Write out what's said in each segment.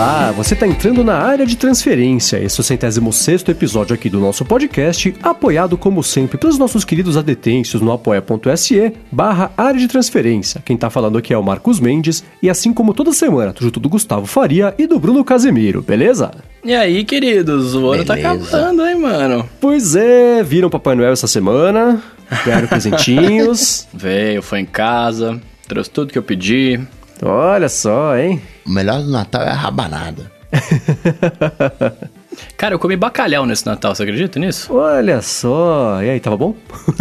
Olá, você está entrando na área de transferência. Esse é o centésimo sexto episódio aqui do nosso podcast, apoiado como sempre pelos nossos queridos adetêncios no apoia.se barra área de transferência. Quem está falando aqui é o Marcos Mendes e assim como toda semana, junto do Gustavo Faria e do Bruno Casemiro, beleza? E aí, queridos, o ano tá acabando, hein, mano? Pois é, viram Papai Noel essa semana, ganharam presentinhos. Veio, foi em casa, trouxe tudo que eu pedi. Olha só, hein? O melhor do Natal é a rabanada. Cara, eu comi bacalhau nesse Natal, você acredita nisso? Olha só. E aí, tava bom?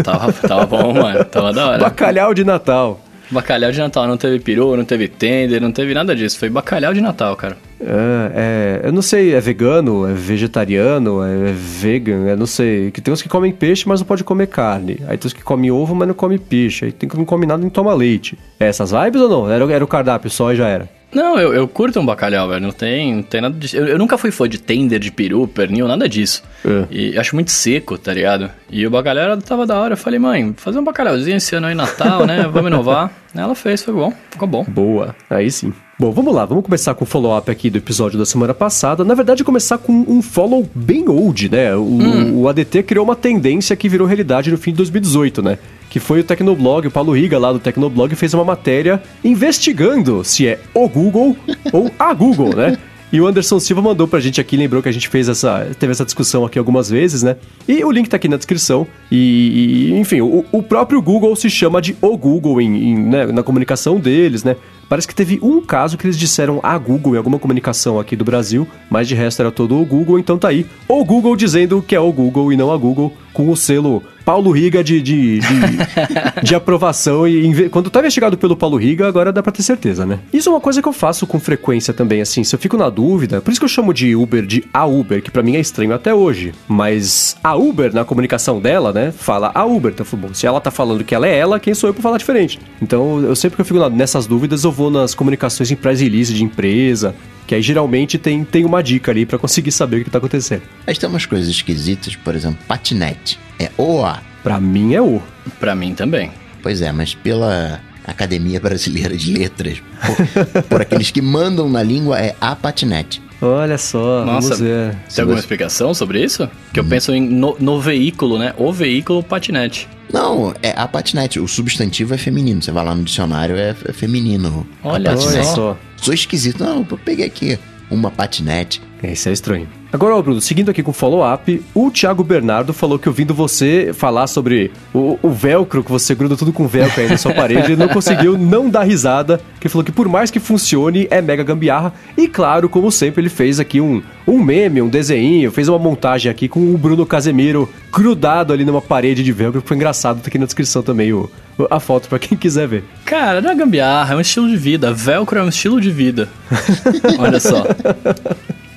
Tava, tava bom, mano. Tava da hora. Bacalhau de Natal. Bacalhau de Natal. Não teve peru, não teve tender, não teve nada disso. Foi bacalhau de Natal, cara. É, é, eu não sei, é vegano, é vegetariano, é vegan, eu não sei. Que tem uns que comem peixe, mas não pode comer carne. Aí tem uns que comem ovo, mas não come peixe. Aí tem que não come nada e toma leite. É essas vibes ou não? Era, era o cardápio só e já era. Não, eu, eu curto um bacalhau, velho. Não tem, não tem nada disso. Eu, eu nunca fui fã de tender, de peru, pernil, nada disso. É. E acho muito seco, tá ligado? E o bacalhau tava da hora. Eu falei, mãe, fazer um bacalhauzinho esse ano aí, Natal, né? Vamos inovar. Ela fez, foi bom. Ficou bom. Boa, aí sim. Bom, vamos lá, vamos começar com o follow-up aqui do episódio da semana passada. Na verdade, começar com um follow bem old, né? O, Hum. o ADT criou uma tendência que virou realidade no fim de 2018, né? Que foi o Tecnoblog, o Paulo Riga lá do Tecnoblog fez uma matéria investigando se é o Google ou a Google, né? E o Anderson Silva mandou pra gente aqui, lembrou que a gente fez essa. teve essa discussão aqui algumas vezes, né? E o link tá aqui na descrição. E, e, enfim, o, o próprio Google se chama de o Google em, em, né, na comunicação deles, né? Parece que teve um caso que eles disseram a Google em alguma comunicação aqui do Brasil, mas de resto era todo o Google, então tá aí. O Google dizendo que é o Google e não a Google, com o selo Paulo Riga de, de, de, de aprovação. E quando tá investigado pelo Paulo Riga, agora dá pra ter certeza, né? Isso é uma coisa que eu faço com frequência também, assim. Se eu fico na dúvida, por isso que eu chamo de Uber de a Uber, que pra mim é estranho até hoje. Mas a Uber, na comunicação dela, né, fala a Uber. Então, bom, se ela tá falando que ela é ela, quem sou eu pra falar diferente? Então, eu sempre que eu fico nessas dúvidas, eu vou nas comunicações em press release de empresa. Que aí geralmente tem, tem uma dica ali pra conseguir saber o que tá acontecendo. Mas tem umas coisas esquisitas, por exemplo, patinete. É OA. Pra mim é o. Pra mim também. Pois é, mas pela Academia Brasileira de Letras, por, por aqueles que mandam na língua, é a patinete. Olha só, Nossa, vamos ver. Tem alguma explicação sobre isso? Que eu penso em no, no veículo, né? O veículo patinete. Não, é a patinete. O substantivo é feminino. Você vai lá no dicionário, é, é feminino. Olha só. Sou esquisito. Não, eu peguei aqui uma patinete. Isso é estranho. Agora, Bruno, seguindo aqui com o follow-up, o Thiago Bernardo falou que ouvindo você falar sobre o, o velcro, que você gruda tudo com velcro aí na sua parede, ele não conseguiu não dar risada, que falou que por mais que funcione, é mega gambiarra. E claro, como sempre, ele fez aqui um, um meme, um desenho, fez uma montagem aqui com o Bruno Casemiro grudado ali numa parede de velcro, que foi engraçado, tá aqui na descrição também o, a foto pra quem quiser ver. Cara, não é gambiarra, é um estilo de vida. Velcro é um estilo de vida. Olha só.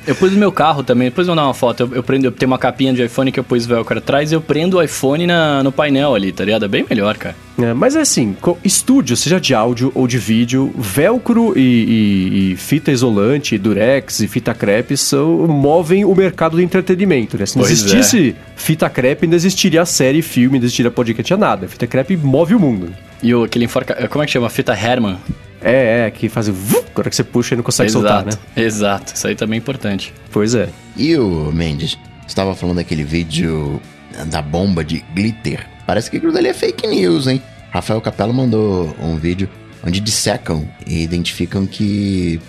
Eu pus no meu carro também, depois eu vou dar uma foto. Eu, eu prendo, eu tenho uma capinha de iPhone que eu pus velcro atrás e eu prendo o iPhone na, no painel ali, tá ligado? É bem melhor, cara. É, mas é assim, estúdio, seja de áudio ou de vídeo, velcro e, e- e fita isolante, durex e fita crepe são, movem o mercado do entretenimento. Né? Se não Pois existisse fita crepe, não existiria série, filme, não existiria podcast, tinha nada. Fita crepe move o mundo. E o, aquele enforca... Como é que chama? Fita Herman. É, é, que faz o agora que você puxa e não consegue soltar, né? Exato, isso aí também é importante. Pois é. E o Mendes? Você estava falando daquele vídeo da bomba de glitter. Parece que aquilo dali é fake news, hein? Rafael Capello mandou um vídeo onde dissecam e identificam que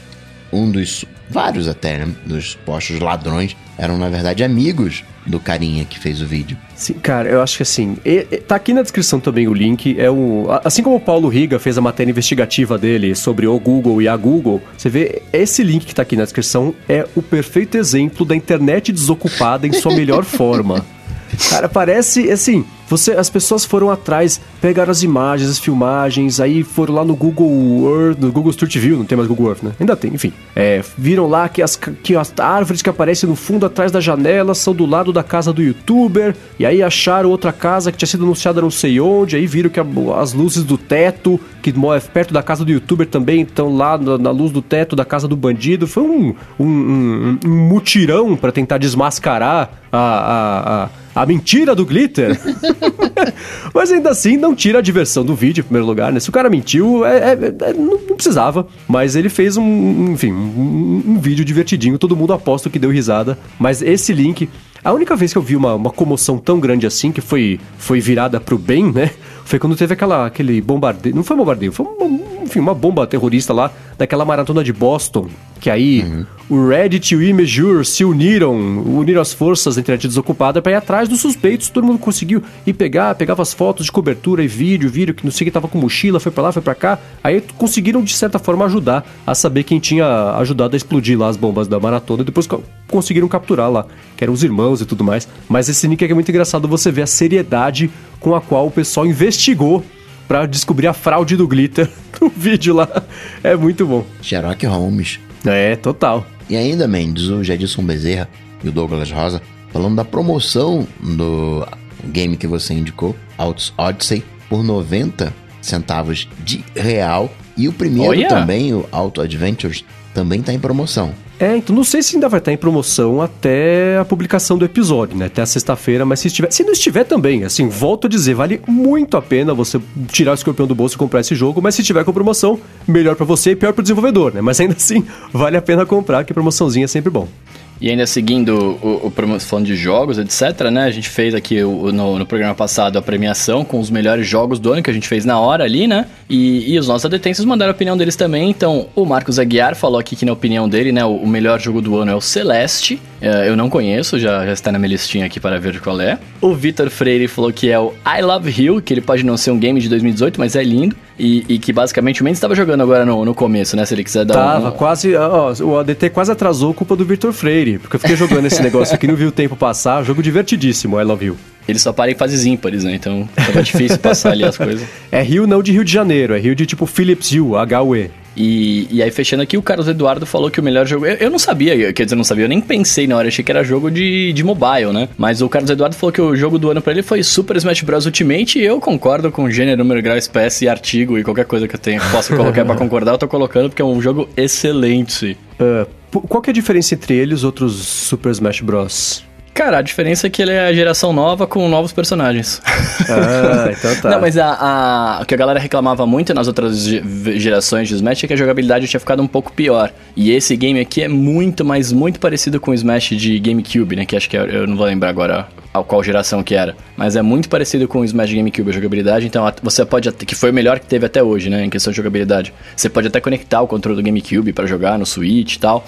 um dos vários até, né, dos postos ladrões eram na verdade amigos do carinha que fez o vídeo. Sim, cara, eu acho que assim, e- e- tá aqui na descrição também o link, é o a- assim como o Paulo Riga fez a matéria investigativa dele sobre o Google e a Google, você vê esse link que tá aqui na descrição é o perfeito exemplo da internet desocupada em sua melhor forma. Cara, parece assim, você as pessoas foram atrás, pegaram as imagens, as filmagens, aí foram lá no Google Earth, no Google Street View, não tem mais Google Earth, né? Ainda tem, enfim. É, viram lá que as, que as árvores que aparecem no fundo atrás da janela são do lado da casa do youtuber, e aí acharam outra casa que tinha sido anunciada não sei onde, aí viram que a- as luzes do teto, que mo- é perto da casa do youtuber também, estão lá na, na luz do teto da casa do bandido. Foi um, um, um- um mutirão pra tentar desmascarar a- a- a a mentira do glitter. Mas ainda assim, não tira a diversão do vídeo, em primeiro lugar, né? Se o cara mentiu, é, é, é, não, não, precisava. Mas ele fez um, enfim, um, um vídeo divertidinho. Todo mundo aposta que deu risada. Mas esse link a única vez que eu vi uma, uma comoção tão grande assim, que foi, foi virada pro bem, né? Foi quando teve aquela, aquele bombardeio. Não foi bombardeio, foi uma, enfim, uma bomba terrorista lá, daquela maratona de Boston. Que aí uhum. o Reddit e o Imejure se uniram, uniram as forças entre a desocupada para ir atrás dos suspeitos. Todo mundo conseguiu ir pegar, pegava as fotos de cobertura e vídeo, vídeo que não sei que tava com mochila, foi para lá, foi para cá. Aí conseguiram de certa forma ajudar a saber quem tinha ajudado a explodir lá as bombas da maratona e depois conseguiram capturar lá, que eram os irmãos e tudo mais. Mas esse nick é muito engraçado você ver a seriedade com a qual o pessoal investigou para descobrir a fraude do glitter no vídeo lá. É muito bom. Sherlock Holmes. É, total. E ainda, Mendes, o Jadson Bezerra e o Douglas Rosa falando da promoção do game que você indicou, Autos Odyssey, por 90 centavos de real. E o primeiro Olha. também, o Auto Adventures, também está em promoção. É, então não sei se ainda vai estar em promoção até a publicação do episódio, né? Até a sexta-feira, mas se estiver. Se não estiver também, assim, volto a dizer, vale muito a pena você tirar o escorpião do bolso e comprar esse jogo, mas se tiver com promoção, melhor para você e pior pro desenvolvedor, né? Mas ainda assim, vale a pena comprar, que promoçãozinha é sempre bom. E ainda seguindo o, o falando de jogos, etc, né? A gente fez aqui o, no, no, programa passado a premiação com os melhores jogos do ano que a gente fez na hora ali, né? E, e os nossos adetêncios mandaram a opinião deles também. Então, o Marcos Aguiar falou aqui que na opinião dele, né, o, o melhor jogo do ano é o Celeste. É, eu não conheço, já, já está na minha listinha aqui para ver qual é. O Vitor Freire falou que é o I Love Hill, que ele pode não ser um game de 2018, mas é lindo. E, e, que basicamente o Mendes estava jogando agora no, no começo, né? Se ele quiser dar Tava, um... quase. Ó, o ADT quase atrasou culpa do Victor Freire. Porque eu fiquei jogando esse negócio aqui, não vi o tempo passar. Jogo divertidíssimo, I Love You. Ele só para em fases ímpares, né? Então tava difícil passar ali as coisas. É Rio não de Rio de Janeiro, é Rio de tipo Philips Hill, H-U-E. E, e aí, fechando aqui, o Carlos Eduardo falou que o melhor jogo. Eu, eu não sabia, quer dizer, não sabia, eu nem pensei na hora, achei que era jogo de, de mobile, né? Mas o Carlos Eduardo falou que o jogo do ano para ele foi Super Smash Bros. Ultimate e eu concordo com gênero, número, grau, espécie, artigo e qualquer coisa que eu tenha, possa colocar para concordar, eu tô colocando porque é um jogo excelente. Uh, qual que é a diferença entre ele e os outros Super Smash Bros? Cara, a diferença é que ele é a geração nova com novos personagens. Ah, então tá. Não, mas a, a, o que a galera reclamava muito nas outras gerações de Smash é que a jogabilidade tinha ficado um pouco pior. E esse game aqui é muito, mas muito parecido com o Smash de GameCube, né? Que acho que é, eu não vou lembrar agora a qual geração que era. Mas é muito parecido com o Smash GameCube a jogabilidade, então você pode que foi o melhor que teve até hoje, né, em questão de jogabilidade. Você pode até conectar o controle do GameCube para jogar no Switch e tal.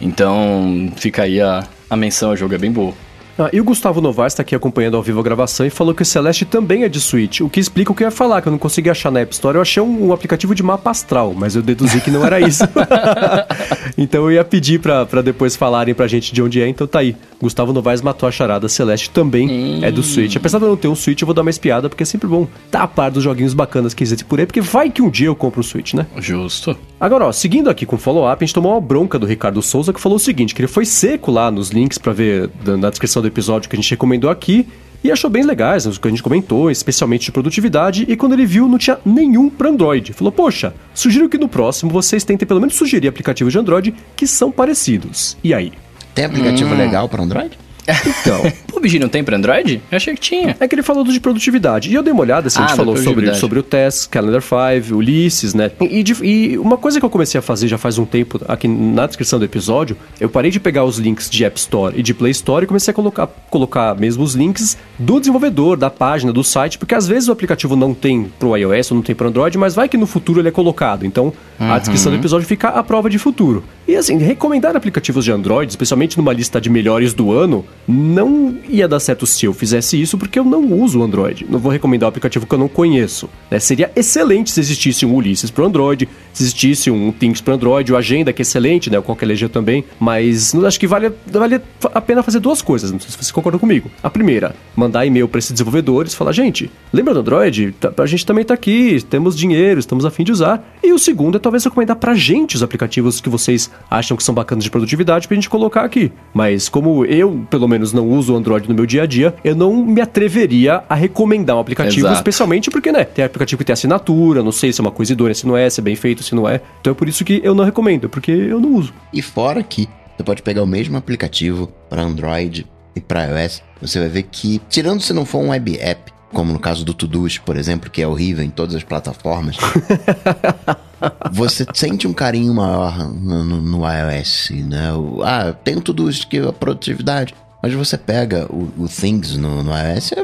Então, fica aí a, a menção ao jogo, é bem boa. Ah, e o Gustavo Novaes está aqui acompanhando ao vivo a gravação e falou que o Celeste também é de Switch, o que explica o que eu ia falar, que eu não consegui achar na App Store. Eu achei um, um aplicativo de mapa astral, mas eu deduzi que não era isso. então eu ia pedir para depois falarem pra gente de onde é, então tá aí. Gustavo Novaes matou a charada, Celeste também hum. é do Switch. Apesar de eu não ter um Switch, eu vou dar uma espiada, porque é sempre bom estar a par dos joguinhos bacanas que existem por aí, porque vai que um dia eu compro um Switch, né? Justo. Agora, ó, seguindo aqui com o follow-up, a gente tomou uma bronca do Ricardo Souza que falou o seguinte, que ele foi seco lá nos links para ver na descrição do episódio que a gente recomendou aqui e achou bem legais os que a gente comentou, especialmente de produtividade, e quando ele viu não tinha nenhum para Android. Falou: "Poxa, sugiro que no próximo vocês tentem pelo menos sugerir aplicativos de Android que são parecidos". E aí? Tem aplicativo hum. legal para Android? Então. o PUBG não tem pra Android? Eu achei que tinha. É que ele falou de produtividade. E eu dei uma olhada, assim, ah, a gente ah, falou sobre, sobre o Test, Calendar 5, Ulisses, né? E, e, uma coisa que eu comecei a fazer já faz um tempo, aqui na descrição do episódio, eu parei de pegar os links de App Store e de Play Store e comecei a colocar, colocar mesmo os links do desenvolvedor, da página, do site, porque às vezes o aplicativo não tem pro iOS ou não tem pro Android, mas vai que no futuro ele é colocado. Então, uhum. a descrição do episódio fica a prova de futuro. E assim, recomendar aplicativos de Android, especialmente numa lista de melhores do ano, não ia dar certo se eu fizesse isso, porque eu não uso o Android. Não vou recomendar um aplicativo que eu não conheço. Né? Seria excelente se existisse um Ulisses para Android, se existisse um Things para Android, o Agenda, que é excelente, né? o Qualquer Legia também. Mas acho que vale, vale a pena fazer duas coisas, não sei se você concorda comigo. A primeira, mandar e-mail para esses desenvolvedores falar, gente, lembra do Android? Tá, a gente também está aqui, temos dinheiro, estamos a fim de usar. E o segundo é talvez recomendar pra gente os aplicativos que vocês acham que são bacanas de produtividade pra gente colocar aqui. Mas como eu, pelo menos, não uso o Android no meu dia a dia, eu não me atreveria a recomendar um aplicativo, Exato. especialmente porque, né, tem aplicativo que tem assinatura, não sei se é uma coisa idônea, se não é, se é bem feito, se não é. Então é por isso que eu não recomendo, porque eu não uso. E fora que você pode pegar o mesmo aplicativo para Android e para iOS, você vai ver que, tirando se não for um web app, como no caso do Todoist, por exemplo, que é horrível em todas as plataformas, você sente um carinho maior no, no, no iOS, né? O, ah, tem o Todoist que é a produtividade, mas você pega o, o Things no, no iOS, é,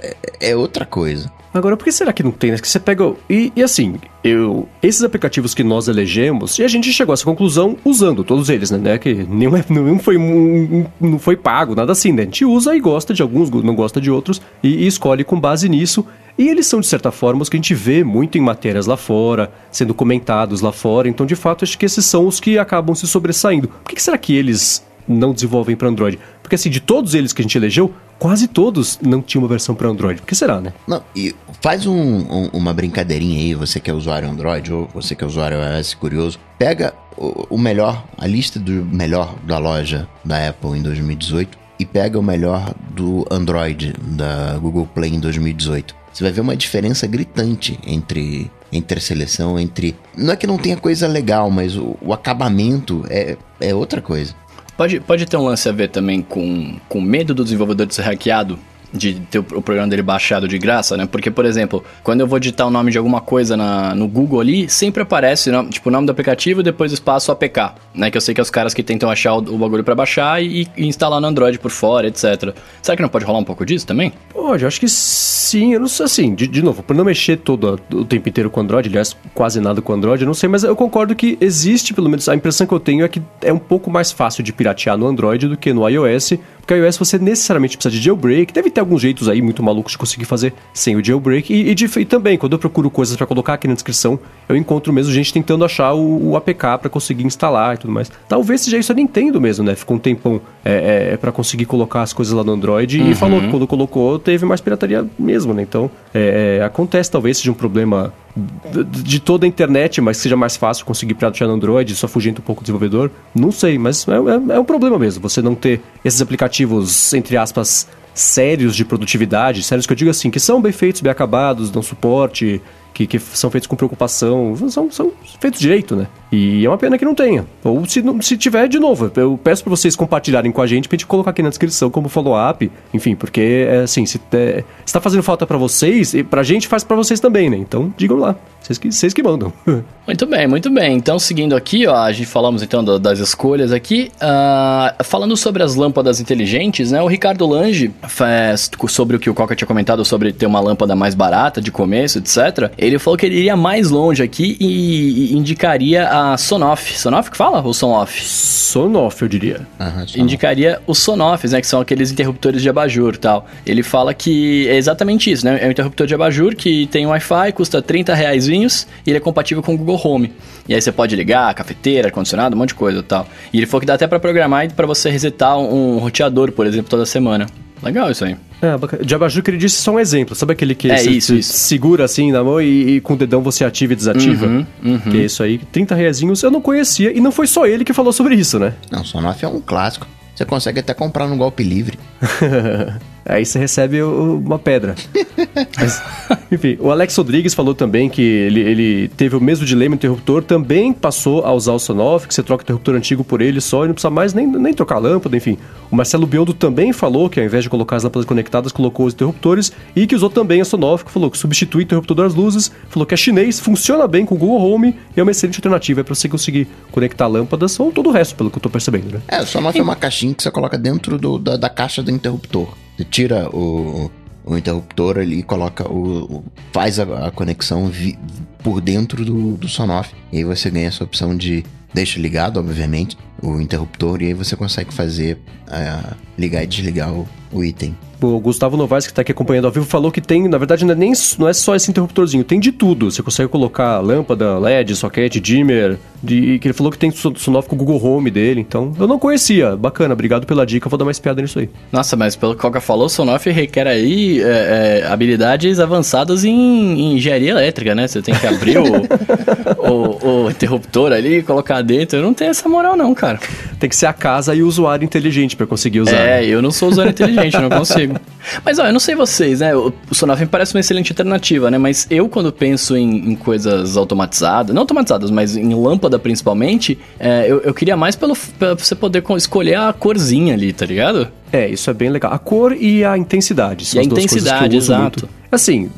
é, é outra coisa. Agora, por que será que não tem? Né? Que você pega. E, e, assim, eu. Esses aplicativos que nós elegemos, e a gente chegou a essa conclusão usando todos eles, né? né? Que nenhum, nenhum foi, um, não foi pago, nada assim, né? A gente usa e gosta de alguns, não gosta de outros, e, e escolhe com base nisso. E eles são, de certa forma, os que a gente vê muito em matérias lá fora, sendo comentados lá fora. Então, de fato, acho que esses são os que acabam se sobressaindo. Por que, que será que eles não desenvolvem para Android? Porque, assim, de todos eles que a gente elegeu, quase todos não tinham uma versão para Android. Por que será, né? Não, e faz um, um, uma brincadeirinha aí, você que é usuário Android ou você que é usuário iOS curioso, pega o, o melhor, a lista do melhor da loja da Apple em 2018 e pega o melhor do Android da Google Play em 2018. Você vai ver uma diferença gritante entre entre a seleção, entre. Não é que não tenha coisa legal, mas o, o acabamento é, é outra coisa. Pode, pode ter um lance a ver também com, com medo do desenvolvedor de ser hackeado de ter o, programa dele baixado de graça, né? Porque, por exemplo, quando eu vou digitar o nome de alguma coisa na, no Google ali, sempre aparece, tipo, o nome do aplicativo e depois espaço APK, né? Que eu sei que é os caras que tentam achar o, o bagulho para baixar e, e, instalar no Android por fora, etc. Será que não pode rolar um pouco disso também? Pode, acho que sim. Eu não sei, assim, de, de novo, por não mexer todo o tempo inteiro com Android, aliás, quase nada com Android, eu não sei, mas eu concordo que existe, pelo menos, a impressão que eu tenho é que é um pouco mais fácil de piratear no Android do que no iOS, porque iOS você necessariamente precisa de jailbreak, deve ter alguns jeitos aí muito malucos de conseguir fazer sem o jailbreak. E, e, de, e também, quando eu procuro coisas para colocar aqui na descrição, eu encontro mesmo gente tentando achar o, o APK para conseguir instalar e tudo mais. Talvez seja isso a Nintendo mesmo, né? Ficou um tempão é, é, para conseguir colocar as coisas lá no Android uhum. e falou que quando colocou teve mais pirataria mesmo, né? Então, é, é acontece talvez seja um problema de toda a internet, mas seja mais fácil conseguir piratear no Android, só fugindo um pouco do desenvolvedor. Não sei, mas é, é, é, um problema mesmo. Você não ter esses aplicativos, entre aspas, sérios de produtividade, sérios que eu digo assim, que são bem feitos, bem acabados, dão suporte, que, que são feitos com preocupação, são, são feitos direito, né? E é uma pena que não tenha. Ou se, se tiver, de novo, eu peço para vocês compartilharem com a gente pra gente colocar aqui na descrição como follow-up, enfim, porque, é, assim, se, é, se tá fazendo falta para vocês, e pra gente faz para vocês também, né? Então, digam lá. Vocês que, vocês que mandam. muito bem, muito bem. Então, seguindo aqui, ó, a gente falamos então do, das escolhas aqui. Uh, falando sobre as lâmpadas inteligentes, né? O Ricardo Lange, faz, sobre o que o Coca tinha comentado sobre ter uma lâmpada mais barata de começo, etc. Ele falou que ele iria mais longe aqui e, e indicaria a Sonoff. Sonoff que fala? Ou Sonoff? Sonoff, eu diria. Uhum, indicaria os Sonoffs, né? Que são aqueles interruptores de abajur tal. Ele fala que é exatamente isso, né? É um interruptor de abajur que tem Wi-Fi, custa 30 reais e ele é compatível com o Google Home. E aí você pode ligar, cafeteira, ar-condicionado, um monte de coisa e tal. E ele falou que dá até para programar para você resetar um roteador, por exemplo, toda semana. Legal isso aí. É, bacana. De abajur que ele disse só um exemplo. Sabe aquele que é isso, isso. segura assim na mão e, e, com o dedão você ativa e desativa? Uhum, uhum. Que é isso aí. 30 reazinhos eu não conhecia e não foi só ele que falou sobre isso, né? Não, Sonoff é um clássico. Você consegue até comprar no golpe livre. Aí você recebe uma pedra. Mas, enfim, o Alex Rodrigues falou também que ele, ele teve o mesmo dilema interruptor, também passou a usar o Sonoff, que você troca o interruptor antigo por ele só e não precisa mais nem, nem trocar a lâmpada, enfim. O Marcelo Biondo também falou que ao invés de colocar as lâmpadas conectadas, colocou os interruptores e que usou também a Sonoff, que falou que substitui o interruptor das luzes, falou que é chinês, funciona bem com o Google Home e é uma excelente alternativa para você conseguir conectar lâmpadas ou todo o resto, pelo que eu tô percebendo, né? É, o Sonoff é uma caixinha que você coloca dentro do, da, da caixa do interruptor. Você tira o, o interruptor ali e coloca o, o faz a, a conexão vi, por dentro do, do Sonoff. E aí você ganha essa opção de deixa ligado, obviamente, o interruptor e aí você consegue fazer uh, ligar e desligar o, o item o Gustavo Novaes, que está aqui acompanhando ao vivo, falou que tem, na verdade, não é, nem, não é só esse interruptorzinho, tem de tudo. Você consegue colocar lâmpada, LED, socket, dimmer, de, que ele falou que tem Sonoff com o Google Home dele, então eu não conhecia. Bacana, obrigado pela dica, vou dar mais piada nisso aí. Nossa, mas pelo que o Coca falou, o Sonoff requer aí é, é, habilidades avançadas em, em, engenharia elétrica, né? Você tem que abrir o, o, o, interruptor ali e colocar dentro. Eu não tenho essa moral não, cara. Tem que ser a casa e o usuário inteligente para conseguir usar. É, eu não sou usuário inteligente, não consigo. Mas, ó, eu não sei vocês, né? O, me parece uma excelente alternativa, né? Mas eu, quando penso em, em coisas automatizadas, não automatizadas, mas em lâmpada principalmente, é, eu, eu, queria mais pelo, pra você poder escolher a corzinha ali, tá ligado? É, isso é bem legal. A cor e a intensidade. São E a intensidade, exato. muito. Assim,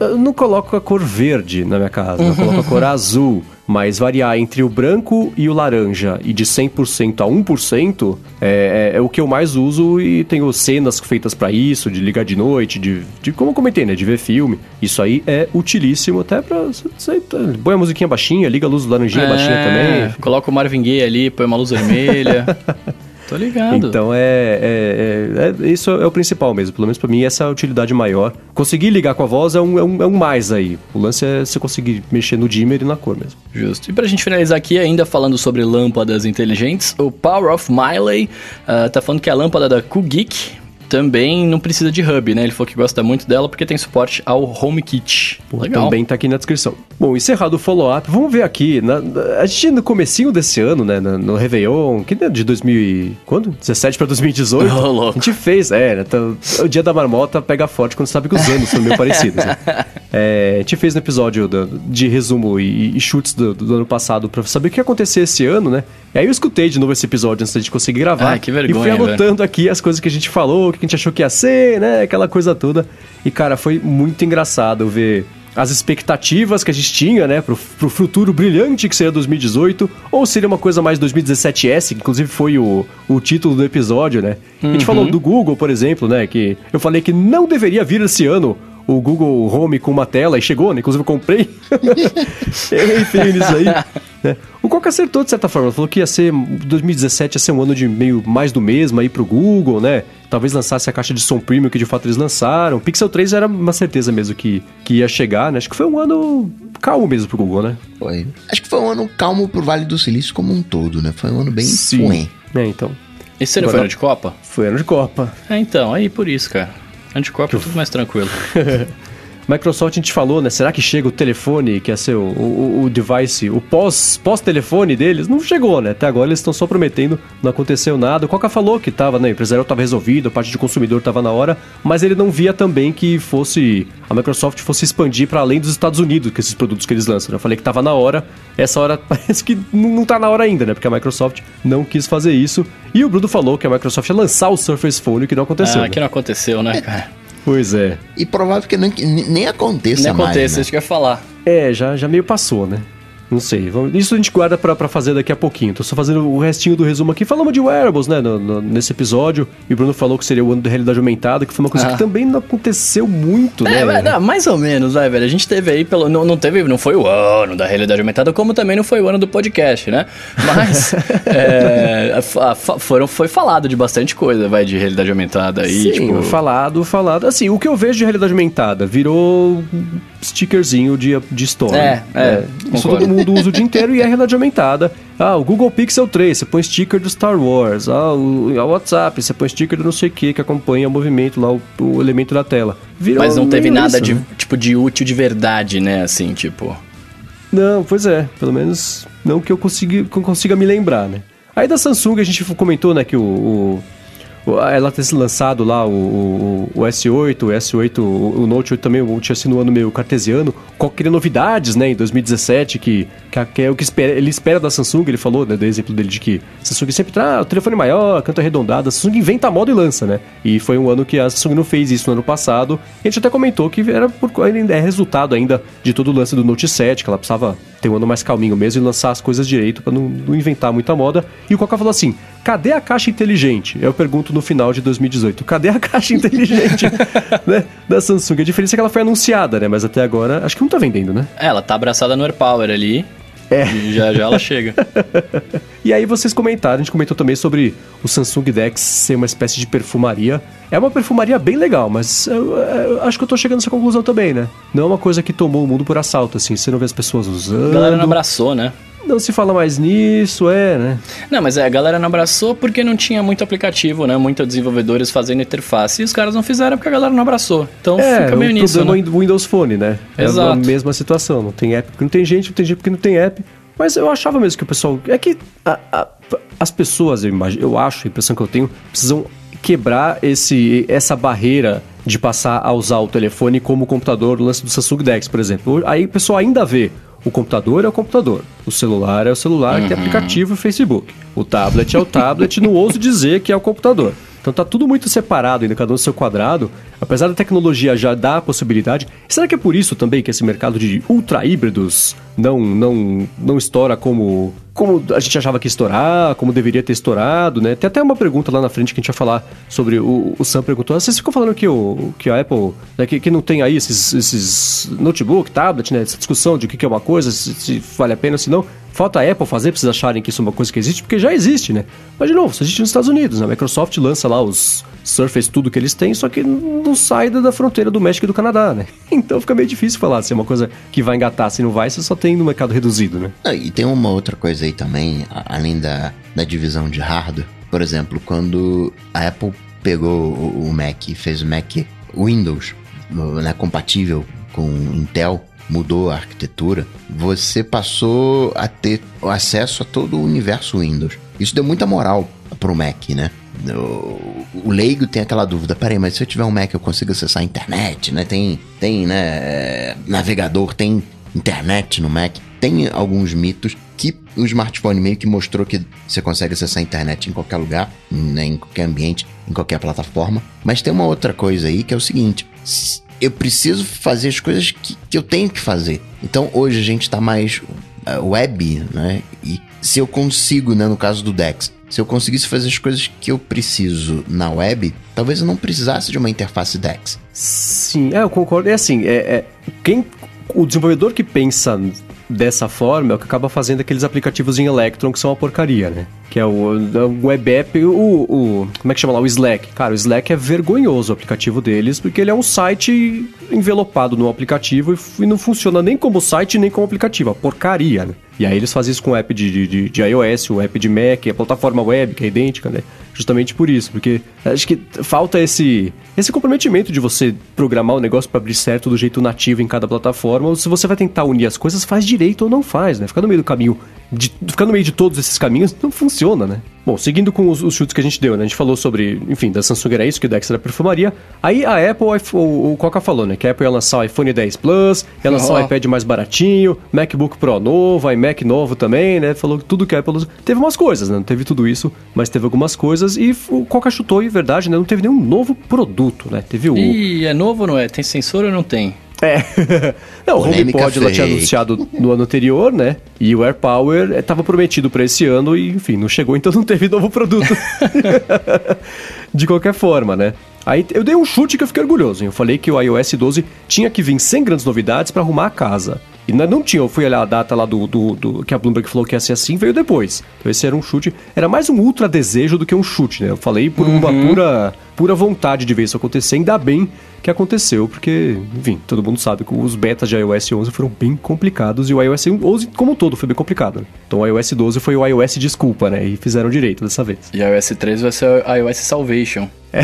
eu- não coloco a cor verde na minha casa, eu coloco a cor azul. Mas variar entre o branco e o laranja e de 100% a 1% é, é, é o que eu mais uso e tenho cenas feitas pra isso, de ligar de noite, de, de como eu comentei, né, de ver filme. Isso aí é utilíssimo até pra... Você, põe a musiquinha baixinha, liga a luz laranjinha baixinha É, também. Coloca o Marvin Gaye ali, põe uma luz vermelha. Tô ligado. Então é, é- é- é- Isso é o principal mesmo. Pelo menos pra mim, essa é a utilidade maior. Conseguir ligar com a voz é um, é um, é um mais aí. O lance é você conseguir mexer no dimmer e na cor mesmo. Justo. E pra gente finalizar aqui, ainda falando sobre lâmpadas inteligentes, o Power of Miley ah, tá falando que a lâmpada da QGeek também não precisa de hub, né? Ele falou que gosta muito dela porque tem suporte ao HomeKit. Legal. Também tá aqui na descrição. Bom, encerrado o follow-up, vamos ver aqui. na- a gente no comecinho desse ano, né, no, no Réveillon, que de 2000 e... Quando? 17 pra 2018. Ô, louco. A gente fez, é, né, tá- o dia da marmota pega forte quando sabe que os anos são meio parecidos, né? É, a gente fez no episódio do- de resumo e, e chutes do, do ano passado pra saber o que ia acontecer esse ano, né? E aí eu escutei de novo esse episódio antes da gente conseguir gravar. Ai, que vergonha, E fui anotando aqui as coisas que a gente falou, o que a gente achou que ia ser, né? Aquela coisa toda. E, cara, foi muito engraçado ver as expectativas que a gente tinha, né, pro, pro futuro brilhante que seria 2018, ou seria uma coisa mais 2017S, que inclusive foi o, o título do episódio, né? A gente falou do Google, por exemplo, né, que eu falei que não deveria vir esse ano o Google Home com uma tela, e chegou, né? Inclusive eu comprei. Feio nisso aí. né? O Coca acertou de certa forma, falou que ia ser 2017 ia ser um ano de meio mais do mesmo aí pro Google, né? Talvez lançasse a caixa de som premium que de fato eles lançaram. Pixel 3 era uma certeza mesmo que, que ia chegar, né? Acho que foi um ano calmo mesmo pro Google, né? Foi. Acho que foi um ano calmo pro Vale do Silício como um todo, né? Foi um ano bem fuem. É, então. Esse ano Agora- foi ano de Copa? Foi ano de Copa. É, então, aí por isso, cara. Copa é tudo mais tranquilo. Microsoft, a gente falou, né? Será que chega o telefone, que ia ser o, o, o device, o pós- pós-telefone deles? Não chegou, né? Até agora eles estão só prometendo, não aconteceu nada. O Coca falou que tava, né? O empresarial tava resolvido, a parte de consumidor tava na hora, mas ele não via também que fosse. A Microsoft fosse expandir para além dos Estados Unidos com esses produtos que eles lançam. né? Eu falei que tava na hora, essa hora parece que não, não tá na hora ainda, né? Porque a Microsoft não quis fazer isso. E o Bruno falou que a Microsoft ia lançar o Surface Phone, que não aconteceu. ah, né? que não aconteceu, né, cara? Pois é. E provável que nem, nem aconteça Não mais, acontece, né? isso que eu ia falar. É, já, já meio passou, né? Não sei. Isso a gente guarda pra, pra fazer daqui a pouquinho. Tô só fazendo o restinho do resumo aqui. Falamos de wearables, né? no- no- nesse episódio. E o Bruno falou que seria o ano da realidade aumentada, que foi uma coisa Ah. que também não aconteceu muito, É, né? não, mais ou menos, vai, velho. A gente teve aí pelo. Não, não teve. Não foi o ano da realidade aumentada, como também não foi o ano do podcast, né? Mas é, foram, foi falado de bastante coisa, vai, de realidade aumentada aí, Sim, tipo. falado, falado. Assim, o que eu vejo de realidade aumentada virou stickerzinho de, de store. É, é, Isso concordo. todo mundo usa o dia inteiro e é realidade aumentada. Ah, o Google Pixel 3, você põe sticker do Star Wars. Ah, o, o WhatsApp, você põe sticker do não sei o que, que acompanha o movimento lá, o, o elemento da tela. Virou Mas não teve nada isso, de, né? tipo, de útil de verdade, né? Assim, tipo. Não, pois é. Pelo menos não que eu consiga, que eu consiga me lembrar, né? Aí da Samsung a gente comentou, né, que o- o- ela ter se lançado lá o, o, o S8, o S8, o, o Note 8 também tinha sido um ano meio cartesiano. Qual queria novidades, né, em 2017, que, que, que é o que espera- ele espera da Samsung. Ele falou, né, do exemplo dele de que Samsung sempre traz o telefone maior, canto arredondado. A Samsung inventa a moda e lança, né? E foi um ano que a Samsung não fez isso no ano passado. A gente até comentou que era por, é resultado ainda de todo o lance do Note 7, que ela precisava ter um ano mais calminho mesmo e lançar as coisas direito pra não, não inventar muita moda. E o Coca falou assim: cadê a caixa inteligente? Eu pergunto no final de 2018: cadê a caixa inteligente né, da Samsung? A diferença é que ela foi anunciada, né? Mas até agora acho que não tá vendendo, né? É, ela tá abraçada no AirPower ali. É. Já já ela chega. E aí vocês comentaram, a gente comentou também sobre o Samsung Dex ser uma espécie de perfumaria. É uma perfumaria bem legal, mas eu, eu acho que eu tô chegando a essa conclusão também, né? Não é uma coisa que tomou o mundo por assalto, assim. Você não vê as pessoas A usando. galera não abraçou, né? Não se fala mais nisso, é, né? Não, mas é, a galera não abraçou porque não tinha muito aplicativo, né? Muitos desenvolvedores fazendo interface. E os caras não fizeram porque a galera não abraçou. Então É, fica meio o nisso, problema né? do Windows Phone, né? É a Exato. mesma situação. Não tem app porque não tem gente, não tem gente porque não tem app. Mas eu achava mesmo que o pessoal. É que a- a- as pessoas, eu, imagino, eu acho, a impressão que eu tenho, precisam quebrar esse, essa barreira de passar a usar o telefone como computador no lance do Samsung Dex, por exemplo. Aí o pessoal ainda vê. O computador é o computador, o celular é o celular que tem aplicativo e Facebook. O tablet é o tablet, não ouso dizer que é o computador. Então tá tudo muito separado ainda, cada um no seu quadrado. Apesar da tecnologia já dar a possibilidade. Será que é por isso também que esse mercado de ultra híbridos não, não, não estoura como como a gente achava que ia estourar, como deveria ter estourado, né? Tem até uma pergunta lá na frente que a gente vai falar sobre. O, o Sam perguntou: ah, vocês ficam falando que, o, que a Apple, né, que, que não tem aí esses, esses notebook, tablet, né? Essa discussão de o que, que é uma coisa, se, se vale a pena, se não. Falta a Apple fazer pra vocês acharem que isso é uma coisa que existe, porque já existe, né? Mas, de novo, isso existe nos Estados Unidos, né? A Microsoft lança lá os Surface, tudo que eles têm, só que não sai da fronteira do México e do Canadá, né? Então fica meio difícil falar se é uma coisa que vai engatar, se não vai, você só tem no mercado reduzido, né? Ah, e tem uma outra coisa aí também, além da, da divisão de hardware. Por exemplo, quando a Apple pegou o Mac e fez o Mac Windows, né, compatível com Intel, mudou a arquitetura, você passou a ter acesso a todo o universo Windows. Isso deu muita moral pro Mac, né? O, leigo tem aquela dúvida, peraí, mas se eu tiver um Mac eu consigo acessar a internet, né? Tem, tem, né, navegador, tem internet no Mac. Tem alguns mitos que o smartphone meio que mostrou que você consegue acessar a internet em qualquer lugar, né, em qualquer ambiente, em qualquer plataforma. Mas tem uma outra coisa aí que é o seguinte: eu preciso fazer as coisas que, que eu tenho que fazer. Então hoje a gente está mais uh, web, né? E se eu consigo, né, no caso do Dex, se eu conseguisse fazer as coisas que eu preciso na web, talvez eu não precisasse de uma interface DeX. Sim, é, eu concordo. É assim, é, é, quem, o desenvolvedor que pensa dessa forma é o que acaba fazendo aqueles aplicativos em Electron que são uma porcaria, né? Que é o, o web app, o, o, Como é que chama lá? O Slack. Cara, o Slack é vergonhoso o aplicativo deles, porque ele é um site envelopado no aplicativo e, e não funciona nem como site nem como aplicativo. É porcaria, né? E aí eles fazem isso com o app de, de, de, iOS, o app de Mac, a plataforma web, que é idêntica, né? Justamente por isso, porque acho que falta esse, esse comprometimento de você programar o negócio para abrir certo do jeito nativo em cada plataforma, ou se você vai tentar unir as coisas, faz direito ou não faz, né? Ficar no meio do caminho, de, ficar no meio de todos esses caminhos não funciona, né? Bom, seguindo com os, os, chutes que a gente deu, né? A gente falou sobre, enfim, da Samsung era isso, que o Dex era perfumaria. Aí a Apple, o, o Coca falou, né? Que a Apple ia lançar o iPhone 10 Plus, ia lançar oh. o iPad mais baratinho, MacBook Pro novo, iMac novo também, né? Falou que tudo que a Apple... Teve umas coisas, né? Não teve tudo isso, mas teve algumas coisas. E o Coca chutou, e verdade, né? Não teve nenhum novo produto, né? Teve o... E é novo ou não é? Tem sensor ou não tem? É. Não, o HomePod ela tinha anunciado no ano anterior, né? E o AirPower estava prometido para esse ano e, enfim, não chegou, então não teve novo produto. de qualquer forma, né? Aí eu dei um chute que eu fiquei orgulhoso. Hein? Eu falei que o iOS 12 tinha que vir sem grandes novidades para arrumar a casa. E não tinha, eu fui olhar a data lá do, do, do, que a Bloomberg falou que ia ser assim, veio depois. Então esse era um chute, era mais um ultra desejo do que um chute, né? Eu falei por uhum. uma pura, pura vontade de ver isso acontecer, ainda bem que aconteceu, porque, enfim, todo mundo sabe que os betas de iOS 11 foram bem complicados e o iOS 11 como um todo foi bem complicado. Né? Então o iOS 12 foi o iOS desculpa, né? E fizeram direito dessa vez. E o iOS 13 vai ser o iOS Salvation. É.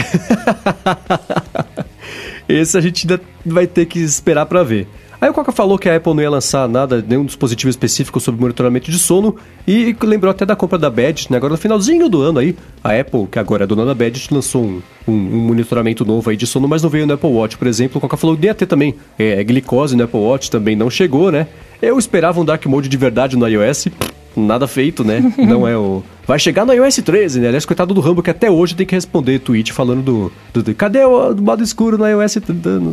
Esse a gente ainda vai ter que esperar para ver. Aí o Coca falou que a Apple não ia lançar nada, nenhum dispositivo específico sobre monitoramento de sono e lembrou até da compra da Badget, né? Agora no finalzinho do ano aí, a Apple, que agora é dona da Badget, lançou um, um, um, monitoramento novo aí de sono, mas não veio no Apple Watch, por exemplo. O Coca falou que ia ter também é, glicose no Apple Watch, também não chegou, né? Eu esperava um Dark Mode de verdade no iOS, nada feito, né? não é o Vai chegar no iOS 13, né? Aliás, coitado do Rambo que até hoje tem que responder tweet falando do. do, do cadê o do modo escuro no iOS,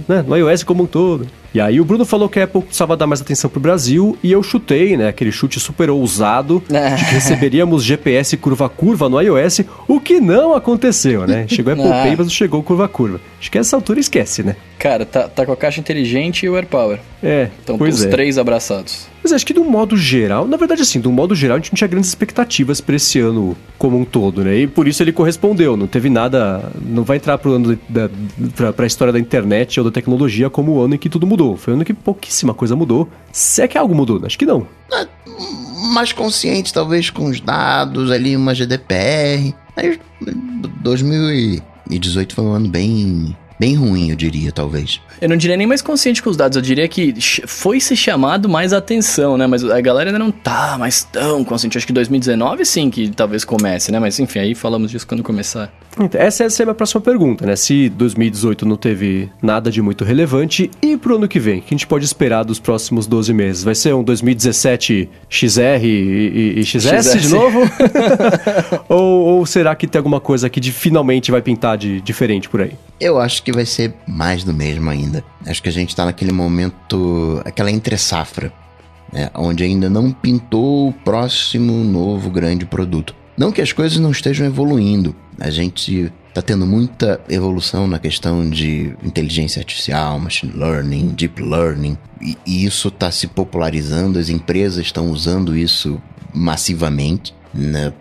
né? no iOS como um todo? E aí o Bruno falou que a Apple precisava dar mais atenção pro Brasil e eu chutei, né? Aquele chute super ousado de que receberíamos GPS curva-curva no iOS, o que não aconteceu, né? Chegou a Apple Pay, mas não chegou curva-curva. Acho que essa altura esquece, né? Cara, tá, tá com a caixa inteligente e o AirPower. É, Então, os é. três abraçados. Mas acho que do modo geral, na verdade assim, do modo geral a gente não tinha grandes expectativas para esse ano como um todo, né? E por isso ele correspondeu, não teve nada, não vai entrar pro ano pra, pra história da internet ou da tecnologia como o ano em que tudo mudou. Foi um ano que pouquíssima coisa mudou. Se é que algo mudou, acho que não. É, mais consciente, talvez, com os dados ali, uma GDPR. Mas 2018 foi um ano bem bem ruim, eu diria, talvez. Eu não diria nem mais consciente com os dados, eu diria que foi se chamado mais atenção, né? Mas a galera ainda não tá mais tão consciente. Acho que 2019 sim que talvez comece, né? Mas enfim, aí falamos disso quando começar. Então, essa, é a minha próxima pergunta, né? Se 2018 não teve nada de muito relevante, e pro ano que vem? O que a gente pode esperar dos próximos 12 meses? Vai ser um 2017 XR e, e, e XS, XS, de novo? ou, ou, será que tem alguma coisa que de, finalmente vai pintar de diferente por aí? Eu acho que vai ser mais do mesmo ainda. Acho que a gente tá naquele momento, aquela entre-safra, né? onde ainda não pintou o próximo novo grande produto. Não que as coisas não estejam evoluindo, a gente está tendo muita evolução na questão de inteligência artificial, machine learning, deep learning, e, e isso está se popularizando, as empresas estão usando isso massivamente né,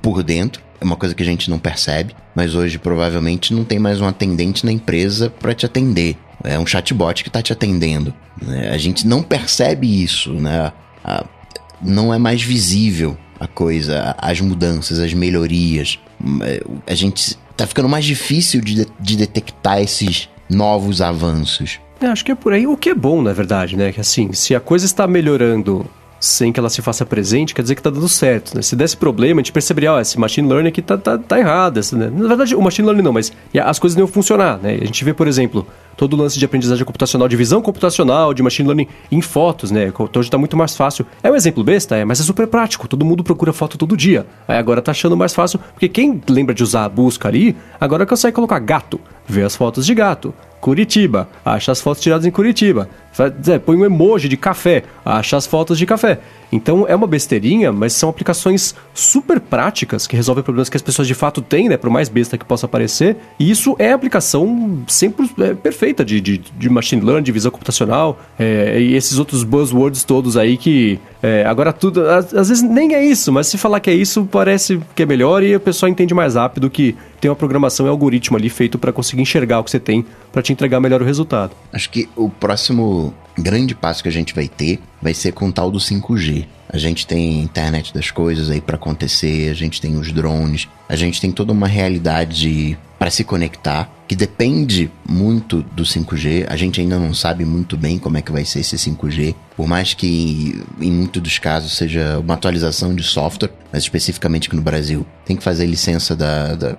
por dentro. É uma coisa que a gente não percebe, mas hoje provavelmente não tem mais um atendente na empresa para te atender. É um chatbot que está te atendendo. Né? A gente não percebe isso, né? A, não é mais visível a coisa, as mudanças, as melhorias. A gente tá ficando mais difícil de, de detectar esses novos avanços. É, acho que é por aí o que é bom, na verdade, né? Que assim, se a coisa está melhorando sem que ela se faça presente, quer dizer que tá dando certo, né? Se desse problema, a gente perceberia, ó, esse machine learning aqui tá, tá, tá errado. Né? Na verdade, o machine learning não, mas as coisas não iam funcionar, né? A gente vê, por exemplo, todo o lance de aprendizagem computacional, de visão computacional, de machine learning em fotos, né? Hoje tá muito mais fácil. É um exemplo besta, é, mas é super prático. Todo mundo procura foto todo dia. Aí agora tá achando mais fácil, porque quem lembra de usar a busca ali, agora consegue colocar gato, ver as fotos de gato. Curitiba, acha as fotos tiradas em Curitiba. É, põe um emoji de café, acha as fotos de café. Então é uma besteirinha, mas são aplicações super práticas que resolvem problemas que as pessoas de fato têm, né? Por mais besta que possa parecer. E isso é aplicação sempre é, perfeita de, de, de, machine learning, de visão computacional é, e esses outros buzzwords todos aí que é, agora tudo. Às, às, vezes nem é isso, mas se falar que é isso, parece que é melhor e a pessoa entende mais rápido que tem uma programação e algoritmo ali feito para conseguir enxergar o que você tem para te entregar melhor o resultado. Acho que o próximo grande passo que a gente vai ter vai ser com o tal do 5G. A gente tem internet das coisas aí para acontecer, a gente tem os drones, a gente tem toda uma realidade para se conectar que depende muito do 5G. A gente ainda não sabe muito bem como é que vai ser esse 5G, por mais que em muitos dos casos seja uma atualização de software, mas especificamente aqui no Brasil tem que fazer licença da, da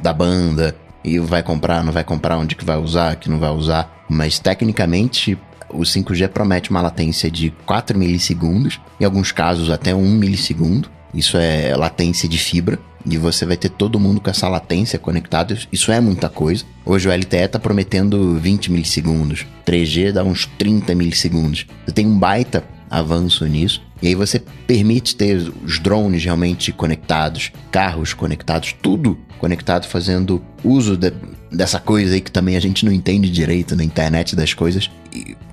da banda e vai comprar, não vai comprar, onde que vai usar, que não vai usar. Mas tecnicamente o 5G promete uma latência de 4 milissegundos, em alguns casos até 1 milissegundo. Isso é latência de fibra. E você vai ter todo mundo com essa latência conectado. Isso é muita coisa. Hoje o LTE está prometendo 20 milissegundos. 3G dá uns 30 milissegundos. Você tem um baita avanço nisso. E aí você permite ter os drones realmente conectados, carros conectados, tudo conectado, fazendo uso de, dessa coisa aí que também a gente não entende direito na internet das coisas,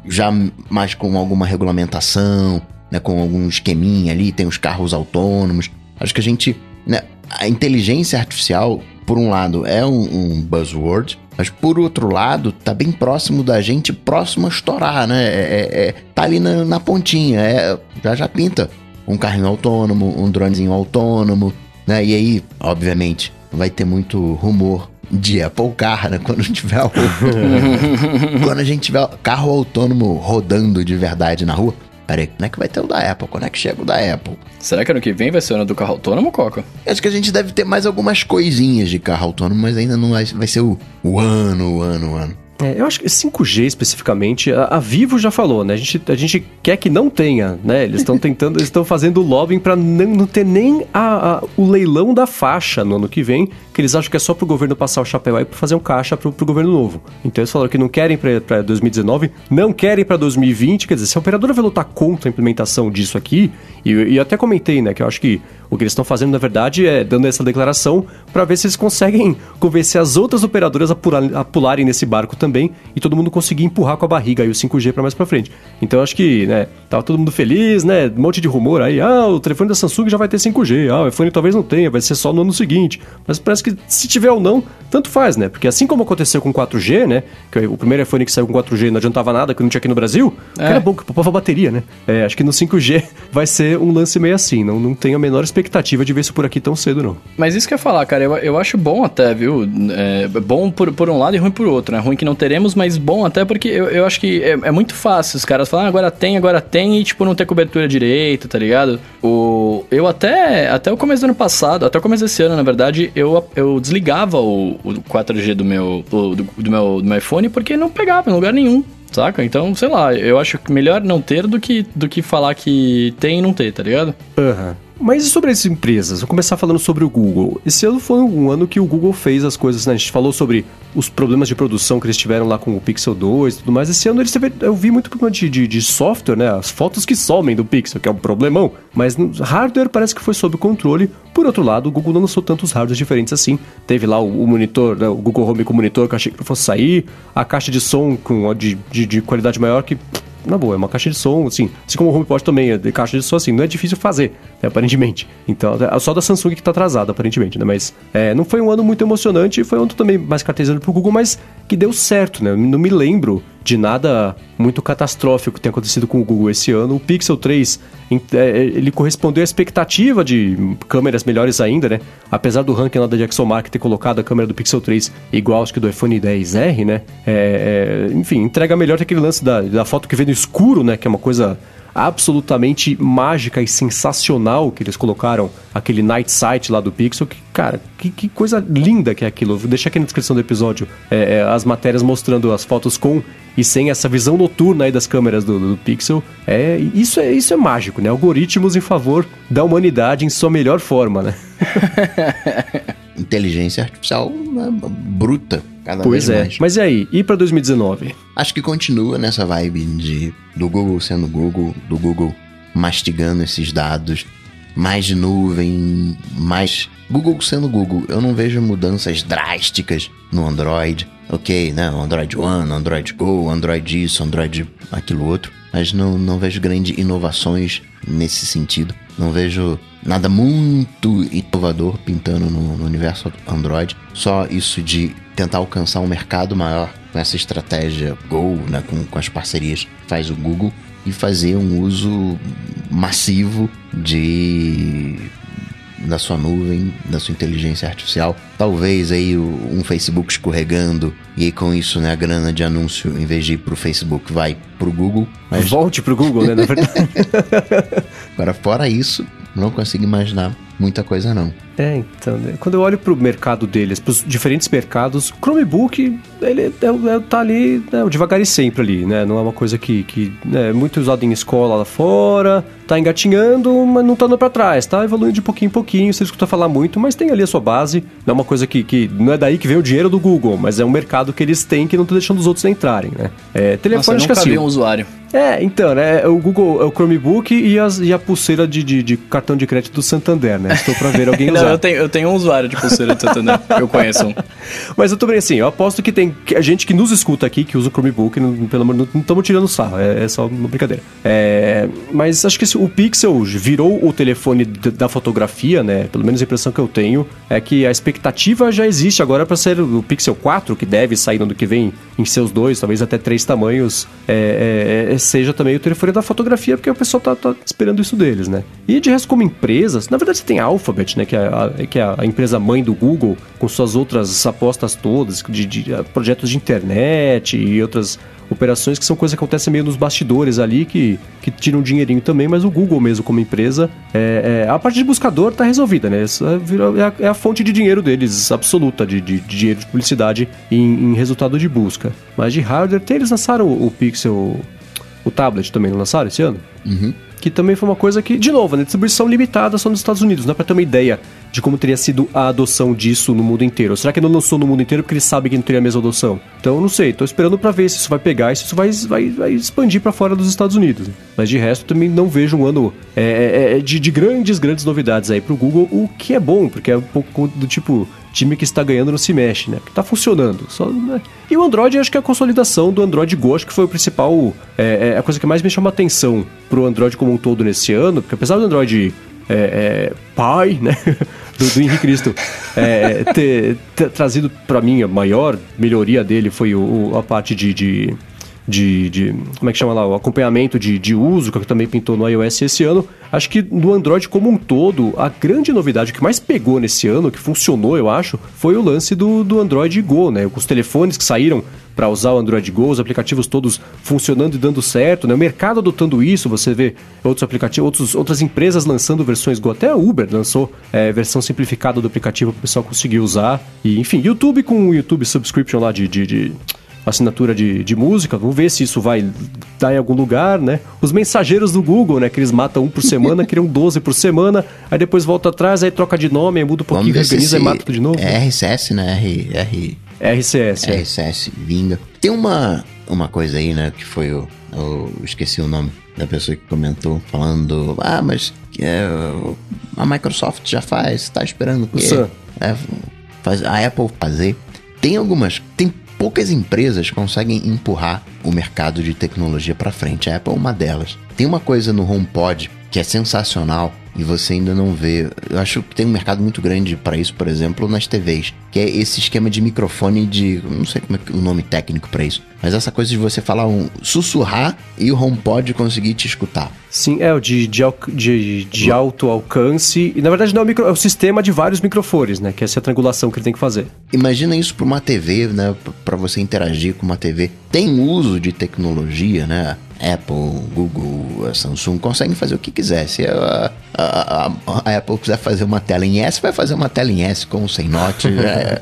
já mais com alguma regulamentação, né, com algum esqueminha ali, tem os carros autônomos. Acho que a gente, né, a inteligência artificial, por um lado, é um, um buzzword, mas por outro lado, tá bem próximo da gente, próximo a estourar, né? É, é, é tá ali na, na pontinha, é, já já pinta um carrinho autônomo, um dronezinho autônomo, né? E aí, obviamente, vai ter muito rumor de Apple Car, né? Quando tiver o... quando a gente tiver carro autônomo rodando de verdade na rua. Peraí, quando é que vai ter o da Apple? Quando é que chega o da Apple? Será que ano que vem vai ser o ano do carro autônomo, Coca? Acho que a gente deve ter mais algumas coisinhas de carro autônomo, mas ainda não vai, vai ser o, o ano, o ano, o ano. É, eu acho que 5G especificamente, a, a, Vivo já falou, né? A gente, a gente quer que não tenha, né? Eles estão tentando, eles estão fazendo lobbying para não, não, ter nem a, a, o leilão da faixa no ano que vem, que eles acham que é só pro governo passar o chapéu aí para fazer um caixa pro, pro governo novo. Então eles falaram que não querem para 2019, não querem para 2020, quer dizer, se a operadora vai lutar contra a implementação disso aqui, e, e até comentei, né, que eu acho que o que eles estão fazendo, na verdade, é dando essa declaração para ver se eles conseguem convencer as outras operadoras a, pular, a pularem nesse barco também também e todo mundo conseguia empurrar com a barriga aí o 5G para mais para frente. Então acho que, né, tava todo mundo feliz, né? Um monte de rumor aí, ah, o telefone da Samsung já vai ter 5G, ah, o iPhone talvez não tenha, vai ser só no ano seguinte. Mas parece que se tiver ou não, tanto faz, né? Porque assim como aconteceu com 4G, né? Que o primeiro iPhone que saiu com 4G não adiantava nada, que não tinha aqui no Brasil, é. era bom que poupava bateria, né? É, acho que no 5G vai ser um lance meio assim, não, não tenho a menor expectativa de ver isso por aqui tão cedo, não. Mas isso que eu ia falar, cara, eu, eu acho bom até, viu? É bom por, por um lado e ruim por outro, né? Ruim que não teremos, mas bom até porque eu, eu acho que é, é muito fácil os caras falar, ah, agora tem, agora tem, e tipo, não ter cobertura direita, tá ligado? O, eu até, até o começo do ano passado, até o começo desse ano, na verdade, eu, eu desligava o, o 4G do meu, do, do, meu, do meu iPhone porque não pegava em lugar nenhum. Saca? Então, sei lá, eu acho melhor não ter do que, do que falar que tem e não ter, tá ligado? Aham. Uhum. Mas e sobre as empresas? Vou começar falando sobre o Google. Esse ano foi um ano que o Google fez as coisas, né? A gente falou sobre os problemas de produção que eles tiveram lá com o Pixel 2 e tudo mais. Esse ano eles teve, eu vi muito problema de, de, de, software, né? As fotos que somem do Pixel, que é um problemão. Mas no hardware parece que foi sob controle. Por outro lado, o Google não lançou tantos hardwares diferentes assim. Teve lá o, o monitor, né? o Google Home com monitor que eu achei que fosse sair. A caixa de som com de, de, de qualidade maior que na boa, é uma caixa de som, assim, assim como o HomePod também é de caixa de som, assim, não é difícil fazer, né, aparentemente. Então, é só da Samsung que tá atrasada, aparentemente, né, mas é, não foi um ano muito emocionante, foi um ano também mais cartesiano pro Google, mas que deu certo, né, não me lembro de nada muito catastrófico que tenha acontecido com o Google esse ano. O Pixel 3, é, ele correspondeu à expectativa de câmeras melhores ainda, né? Apesar do ranking lá da DxOMark ter colocado a câmera do Pixel 3 igual acho que do iPhone 10R, né? É, é, enfim, entrega melhor que aquele lance da, da foto que vem no escuro, né? Que é uma coisa absolutamente mágica e sensacional que eles colocaram aquele Night Sight lá do Pixel. Que, cara, que, que coisa linda que é aquilo. Vou deixar aqui na descrição do episódio é, é, as matérias mostrando as fotos com e sem essa visão noturna aí das câmeras do, do, Pixel. É, isso, é, isso é mágico, né? Algoritmos em favor da humanidade em sua melhor forma, né? Inteligência artificial né, bruta Cada pois é. Mais. Mas e aí? E para 2019? Acho que continua nessa vibe de do Google sendo Google, do Google mastigando esses dados, mais nuvem, mais Google sendo Google. Eu não vejo mudanças drásticas no Android. Ok, né? Android One, Android Go, Android isso, Android aquilo outro. Mas não, não vejo grandes inovações nesse sentido. Não vejo nada muito inovador pintando no, no universo Android. Só isso de tentar alcançar um mercado maior com essa estratégia Go, né, com, com as parcerias que faz o Google e fazer um uso massivo de da sua nuvem, da sua inteligência artificial. Talvez aí um Facebook escorregando e com isso, né, a grana de anúncio, em vez de ir pro Facebook, vai pro Google. Mas... Volte pro Google, né, na verdade. Agora, fora isso, não consigo imaginar muita coisa não. É, então, né? quando eu olho pro mercado deles, pros diferentes mercados, o Chromebook, ele é, é, tá ali né, devagar e sempre ali, né? Não é uma coisa que, que né, é muito usado em escola lá fora, tá engatinhando, mas não tá andando pra trás, tá evoluindo de pouquinho em pouquinho, você escuta falar muito, mas tem ali a sua base, não é uma coisa que, que não é daí que vem o dinheiro do Google, mas é um mercado que eles têm que não tá deixando os outros entrarem, né? É, telefone Nossa, eu nunca assim, vi um usuário. É, então, né? É o Google, é o Chromebook e, as, e a pulseira de, de, de, cartão de crédito do Santander, né? Estou pra ver alguém usar. não, eu tenho, eu tenho um usuário de pulseira eu conheço um. Mas eu tô bem assim, eu aposto que tem a gente que nos escuta aqui, que usa o Chromebook, não, pelo amor, não estamos tirando sarro, é, é, só uma brincadeira. É, mas acho que o Pixel virou o telefone da fotografia, né? Pelo menos a impressão que eu tenho é que a expectativa já existe agora para ser o Pixel 4, que deve sair no ano que vem em seus dois, talvez até três tamanhos, é, é, é seja também o telefone da fotografia, porque o pessoal tá, tá, esperando isso deles, né? E de resto, como empresas, na verdade você tem a Alphabet, né? Que é a, que é a empresa mãe do Google, com suas outras apostas todas, de, de, de projetos de internet e outras operações que são coisas que acontecem meio nos bastidores ali, que, que tiram dinheirinho também, mas o Google mesmo como empresa, é, é a parte de buscador está resolvida, né? Essa é a, é a, fonte de dinheiro deles, absoluta, de, de, de dinheiro de publicidade em, em, resultado de busca. Mas de hardware, tem, eles lançaram o, o Pixel, o tablet também, não lançaram esse ano? Uhum que também foi uma coisa que, de novo, né, distribuição limitada só nos Estados Unidos, não é para ter uma ideia de como teria sido a adoção disso no mundo inteiro. Ou será que não lançou no mundo inteiro porque ele sabe que não teria a mesma adoção? Então, não sei, tô esperando para ver se isso vai pegar e se isso vai, vai, vai expandir para fora dos Estados Unidos. Mas de resto, também não vejo um ano é, é, é, de, de grandes, grandes novidades aí pro Google, o que é bom, porque é um pouco do tipo time que está ganhando não se mexe, né? Porque tá funcionando. Só, né? E o Android, acho que é a consolidação do Android Go, acho que foi o principal, é, é a coisa que mais me chama atenção pro Android como um todo nesse ano, porque apesar do Android é, é, pai, né? do, do Henrique Cristo é, ter, ter, trazido para mim a maior melhoria dele foi o, o, a parte de, de de, de, como é que chama lá, o acompanhamento de, de uso, que também pintou no iOS esse ano. Acho que no Android como um todo, a grande novidade que mais pegou nesse ano, que funcionou, eu acho, foi o lance do, do Android Go, né? Os telefones que saíram para usar o Android Go, os aplicativos todos funcionando e dando certo, né? O mercado adotando isso, você vê outros aplicativos, outros, outras empresas lançando versões Go, até a Uber lançou é, versão simplificada do aplicativo para o pessoal conseguir usar. E enfim, YouTube com o YouTube Subscription lá de, de, de assinatura de, de música. Vamos ver se isso vai dar em algum lugar, né? Os mensageiros do Google, né? Que eles matam um por semana, criam 12 por semana, aí depois volta atrás, aí troca de nome, aí muda um pouquinho, organiza e mata tudo de novo. É RCS, né? R, R... RCS. É. RCS, vinga. Tem uma, uma coisa aí, né? Que foi o. Eu esqueci o nome da pessoa que comentou, falando: Ah, mas é, a Microsoft já faz, tá esperando o quê? É, faz, a Apple fazer. Tem algumas. Tem poucas empresas conseguem empurrar o mercado de tecnologia para frente. A Apple é uma delas. Tem uma coisa no HomePod que é sensacional e você ainda não vê. Eu acho que tem um mercado muito grande para isso, por exemplo, nas TVs, que é esse esquema de microfone de, não sei como é o nome técnico para isso, mas essa coisa de você falar um sussurrar e o HomePod conseguir te escutar. Sim, é o de, de, de, de alto alcance. E na verdade não é o, micro, é o sistema de vários microfones, né? Que é essa triangulação que ele tem que fazer. Imagina isso para uma TV, né? Para você interagir com uma TV. Tem uso de tecnologia, né? Apple, Google, Samsung conseguem fazer o que quiser. Se a, a, a, a, Apple quiser fazer uma tela em S, vai fazer uma tela em S com sem note. é,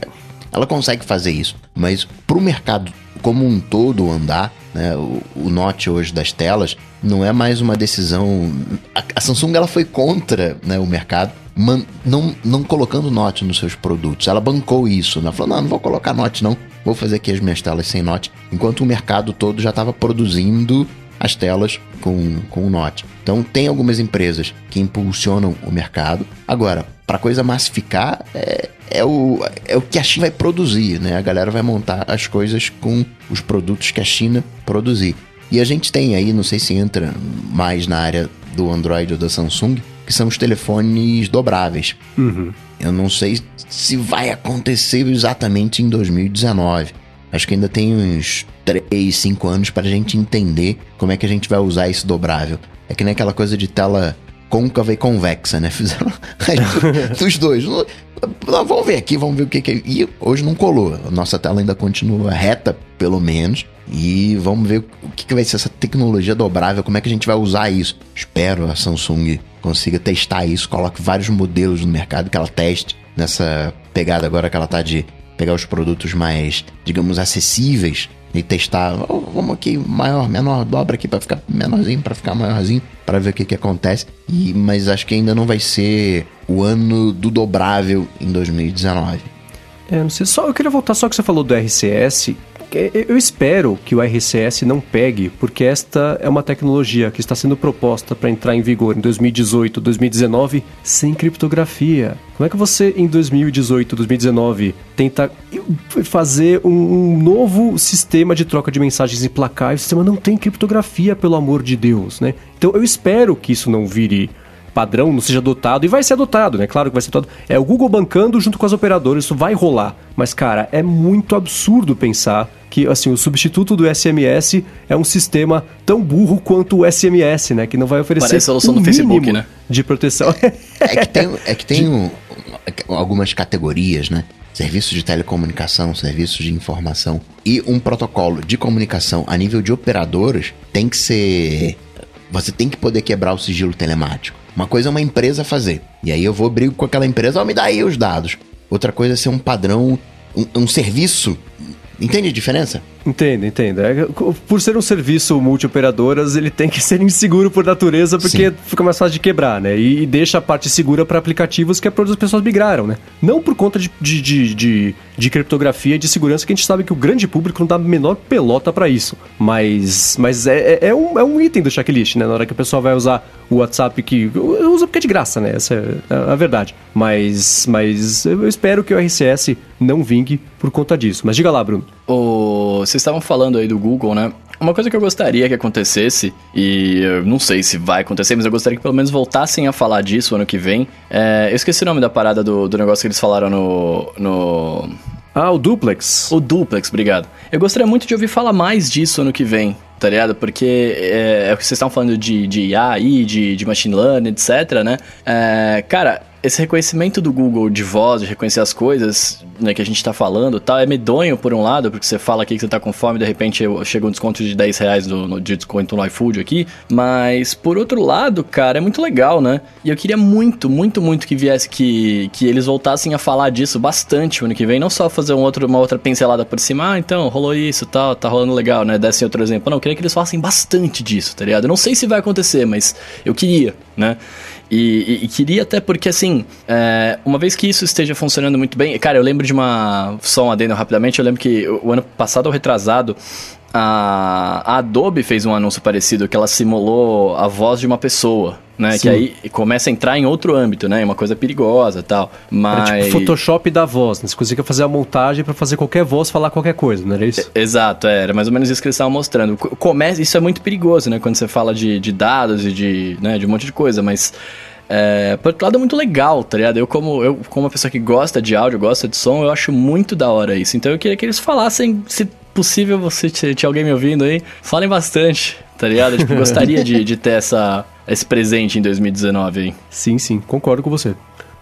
ela consegue fazer isso. Mas para o mercado como um todo andar, né, o, o Note hoje das telas não é mais uma decisão. A, a Samsung ela foi contra né, o mercado, man, não, não colocando Note nos seus produtos. Ela bancou isso, né? Falou: não, não vou colocar Note não, vou fazer aqui as minhas telas sem Note. Enquanto o mercado todo já estava produzindo as telas com, com o Note. Então, tem algumas empresas que impulsionam o mercado. Agora, para a coisa massificar, é, é, o, é o que a China vai produzir, né? A galera vai montar as coisas com os produtos que a China produzir. E a gente tem aí, não sei se entra mais na área do Android ou da Samsung, que são os telefones dobráveis. Uhum. Eu não sei se vai acontecer exatamente em 2019. Acho que ainda tem uns 3, 5 anos para a gente entender como é que a gente vai usar esse dobrável. É que nem aquela coisa de tela côncava e convexa, né? Fizeram dos dois. Vamos ver aqui, vamos ver o que, que é. E hoje não colou. A nossa tela ainda continua reta, pelo menos. E vamos ver o que, que vai ser essa tecnologia dobrável, como é que a gente vai usar isso. Espero a Samsung consiga testar isso, coloque vários modelos no mercado que ela teste nessa pegada agora que ela tá de pegar os produtos mais, digamos, acessíveis e testar. Oh, vamos aqui, maior, menor, dobra aqui para ficar menorzinho, para ficar maiorzinho, para ver o que, que acontece. E, mas acho que ainda não vai ser o ano do dobrável em 2019. É, não sei, só eu queria voltar só que você falou do RCS. Eu espero que o RCS não pegue, porque esta é uma tecnologia que está sendo proposta para entrar em vigor em 2018, 2019 sem criptografia. Como é que você, em 2018, 2019, tenta fazer um, novo sistema de troca de mensagens placar e o sistema não tem criptografia, pelo amor de Deus, né? Então eu espero que isso não vire padrão não seja adotado, e vai ser adotado, né? Claro que vai ser adotado. É o Google bancando junto com as operadoras, isso vai rolar. Mas, cara, é muito absurdo pensar que, assim, o substituto do SMS é um sistema tão burro quanto o SMS, né? Que não vai oferecer Parece a solução um do Facebook, né? De proteção. É que tem, é que tem um, algumas categorias, né? serviços de telecomunicação, serviços de informação e um protocolo de comunicação a nível de operadoras tem que ser. Você tem que poder quebrar o sigilo telemático. Uma coisa é uma empresa fazer. E aí eu vou brigo com aquela empresa, oh, me dá aí os dados. Outra coisa é ser um padrão, um, um serviço. Entende a diferença? Entendo, entendo. É, por ser um serviço multioperadoras, ele tem que ser inseguro por natureza, porque Sim. fica mais fácil de quebrar, né? E, e deixa a parte segura para aplicativos que é para onde as pessoas migraram, né? Não por conta de, de, de, de, de criptografia e de segurança, que a gente sabe que o grande público não dá a menor pelota para isso. Mas, mas é, é, é, um, é um item do checklist, né? Na hora que a pessoa vai usar o WhatsApp, que usa porque é de graça, né? Essa é a verdade. Mas, mas eu espero que o RCS não vingue por conta disso. Mas diga lá, Bruno. O... Vocês estavam falando aí do Google, né? Uma coisa que eu gostaria que acontecesse, e eu não sei se vai acontecer, mas eu gostaria que pelo menos voltassem a falar disso ano que vem. É... eu esqueci o nome da parada do, do negócio que eles falaram no. no... Ah, o Duplex. O Duplex, obrigado. Eu gostaria muito de ouvir falar mais disso ano que vem, tá ligado? Porque é, é o que vocês estão falando de, de AI, de, de machine learning, etc, né? É, cara, esse reconhecimento do Google de voz, de reconhecer as coisas né, que a gente tá falando tal, é medonho por um lado, porque você fala aqui que você tá com fome, de repente chega um desconto de 10 reais no, no, de desconto no iFood aqui. Mas por outro lado, cara, é muito legal, né? E eu queria muito, muito, muito que viesse que, que eles voltassem a falar disso bastante o ano que vem, não só fazer um outro, uma outra pincelada por cima, ah, então, rolou isso tal, tá rolando legal, né? Dessem outro exemplo. Não, eu queria que eles falassem bastante disso, tá ligado? Eu não sei se vai acontecer, mas eu queria, né? E, e, e, queria até porque, assim, é, uma vez que isso esteja funcionando muito bem... Cara, eu lembro de uma... Só um adendo rapidamente. Eu lembro que o ano passado ou retrasado... A, Adobe fez um anúncio parecido, que ela simulou a voz de uma pessoa, né? Sim. Que aí começa a entrar em outro âmbito, né? Uma coisa perigosa e tal. Mas... Era tipo Photoshop da voz, né? Você conseguia fazer a montagem para fazer qualquer voz falar qualquer coisa, não era isso? exato, é, era mais ou menos isso que eles estavam mostrando. Começa, isso é muito perigoso, né? Quando você fala de, de dados e de, né, de um monte de coisa, mas... É, por outro lado, é muito legal, tá ligado? Eu como, eu, como uma pessoa que gosta de áudio, gosta de som, eu acho muito da hora isso. Então eu queria que eles falassem, se possível, você tinha alguém me ouvindo aí, falem bastante, tá ligado? Tipo, gostaria de, de ter essa, esse presente em 2019 aí. Sim, sim, concordo com você.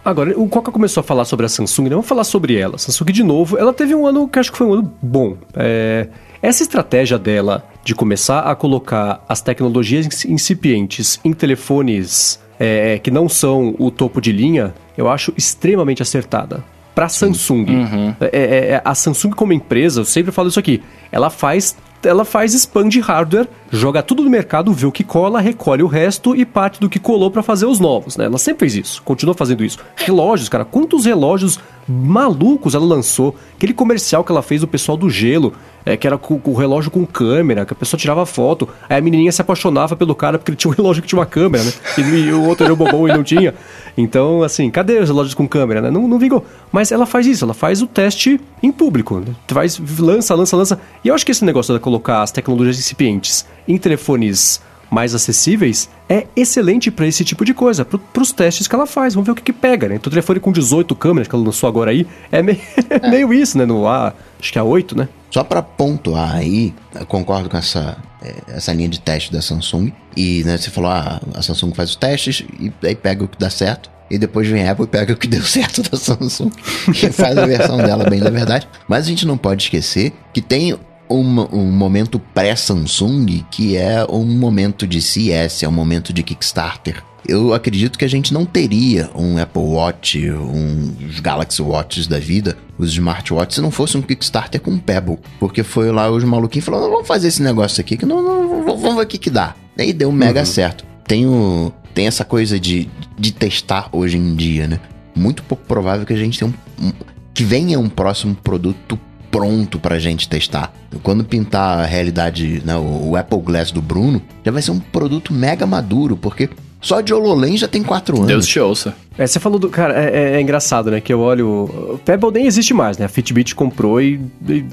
Agora, o Coca começou a falar sobre a Samsung, né? Vamos falar sobre ela. Samsung, de novo, ela teve um ano que acho que foi um ano bom. É... Essa estratégia dela de começar a colocar as tecnologias incipientes em telefones é, que não são o topo de linha, eu acho extremamente acertada. Para Samsung, uhum. É, é, é, a Samsung como empresa, eu sempre falo isso aqui, ela faz ela faz spam de hardware, joga tudo no mercado, vê o que cola, recolhe o resto e parte do que colou para fazer os novos, né? Ela sempre fez isso, continua fazendo isso. Relógios, cara, quantos relógios malucos ela lançou? Aquele comercial que ela fez do pessoal do gelo, é, que era com, o relógio com câmera, que a pessoa tirava foto, aí a menininha se apaixonava pelo cara porque ele tinha um relógio que tinha uma câmera, né? E, e o outro era o bobão e não tinha. Então, assim, cadê os relógios com câmera, né? Não, não vingou. Mas ela faz isso, ela faz o teste em público. Né? Faz, lança, lança, lança. E eu acho que esse negócio de colocar as tecnologias incipientes em telefones mais acessíveis, é excelente para esse tipo de coisa, para os testes que ela faz. Vamos ver o que, que pega, né? Então, o telefone com 18 câmeras que ela lançou agora aí, é meio, é. meio isso, né? No A, acho que é A8, né? Só para pontuar aí, eu concordo com essa, é, essa linha de teste da Samsung. E né, você falou, ah, a Samsung faz os testes e aí pega o que dá certo. E depois vem a Apple e pega o que deu certo da Samsung e faz a versão dela bem da verdade. Mas a gente não pode esquecer que tem um, um momento pré-Samsung que é um momento de CS, é um momento de Kickstarter. Eu acredito que a gente não teria um Apple Watch, um, os Galaxy Watches da vida, os smartwatches, se não fosse um Kickstarter com um Pebble. Porque foi lá os maluquinhos falando, vamos fazer esse negócio aqui, que não, não vamos ver o que que dá. E deu mega uhum. certo. Tem, o, tem essa coisa de, de testar hoje em dia, né? Muito pouco provável que a gente tenha um, um que venha um próximo produto pronto pra gente testar. Quando pintar a realidade, né, o, Apple Glass do Bruno, já vai ser um produto mega maduro, porque só de HoloLens já tem quatro anos. Deus te ouça. É, você falou do. Cara, é, é, é, engraçado, né? Que eu olho. O Pebble nem existe mais, né? A Fitbit comprou e. e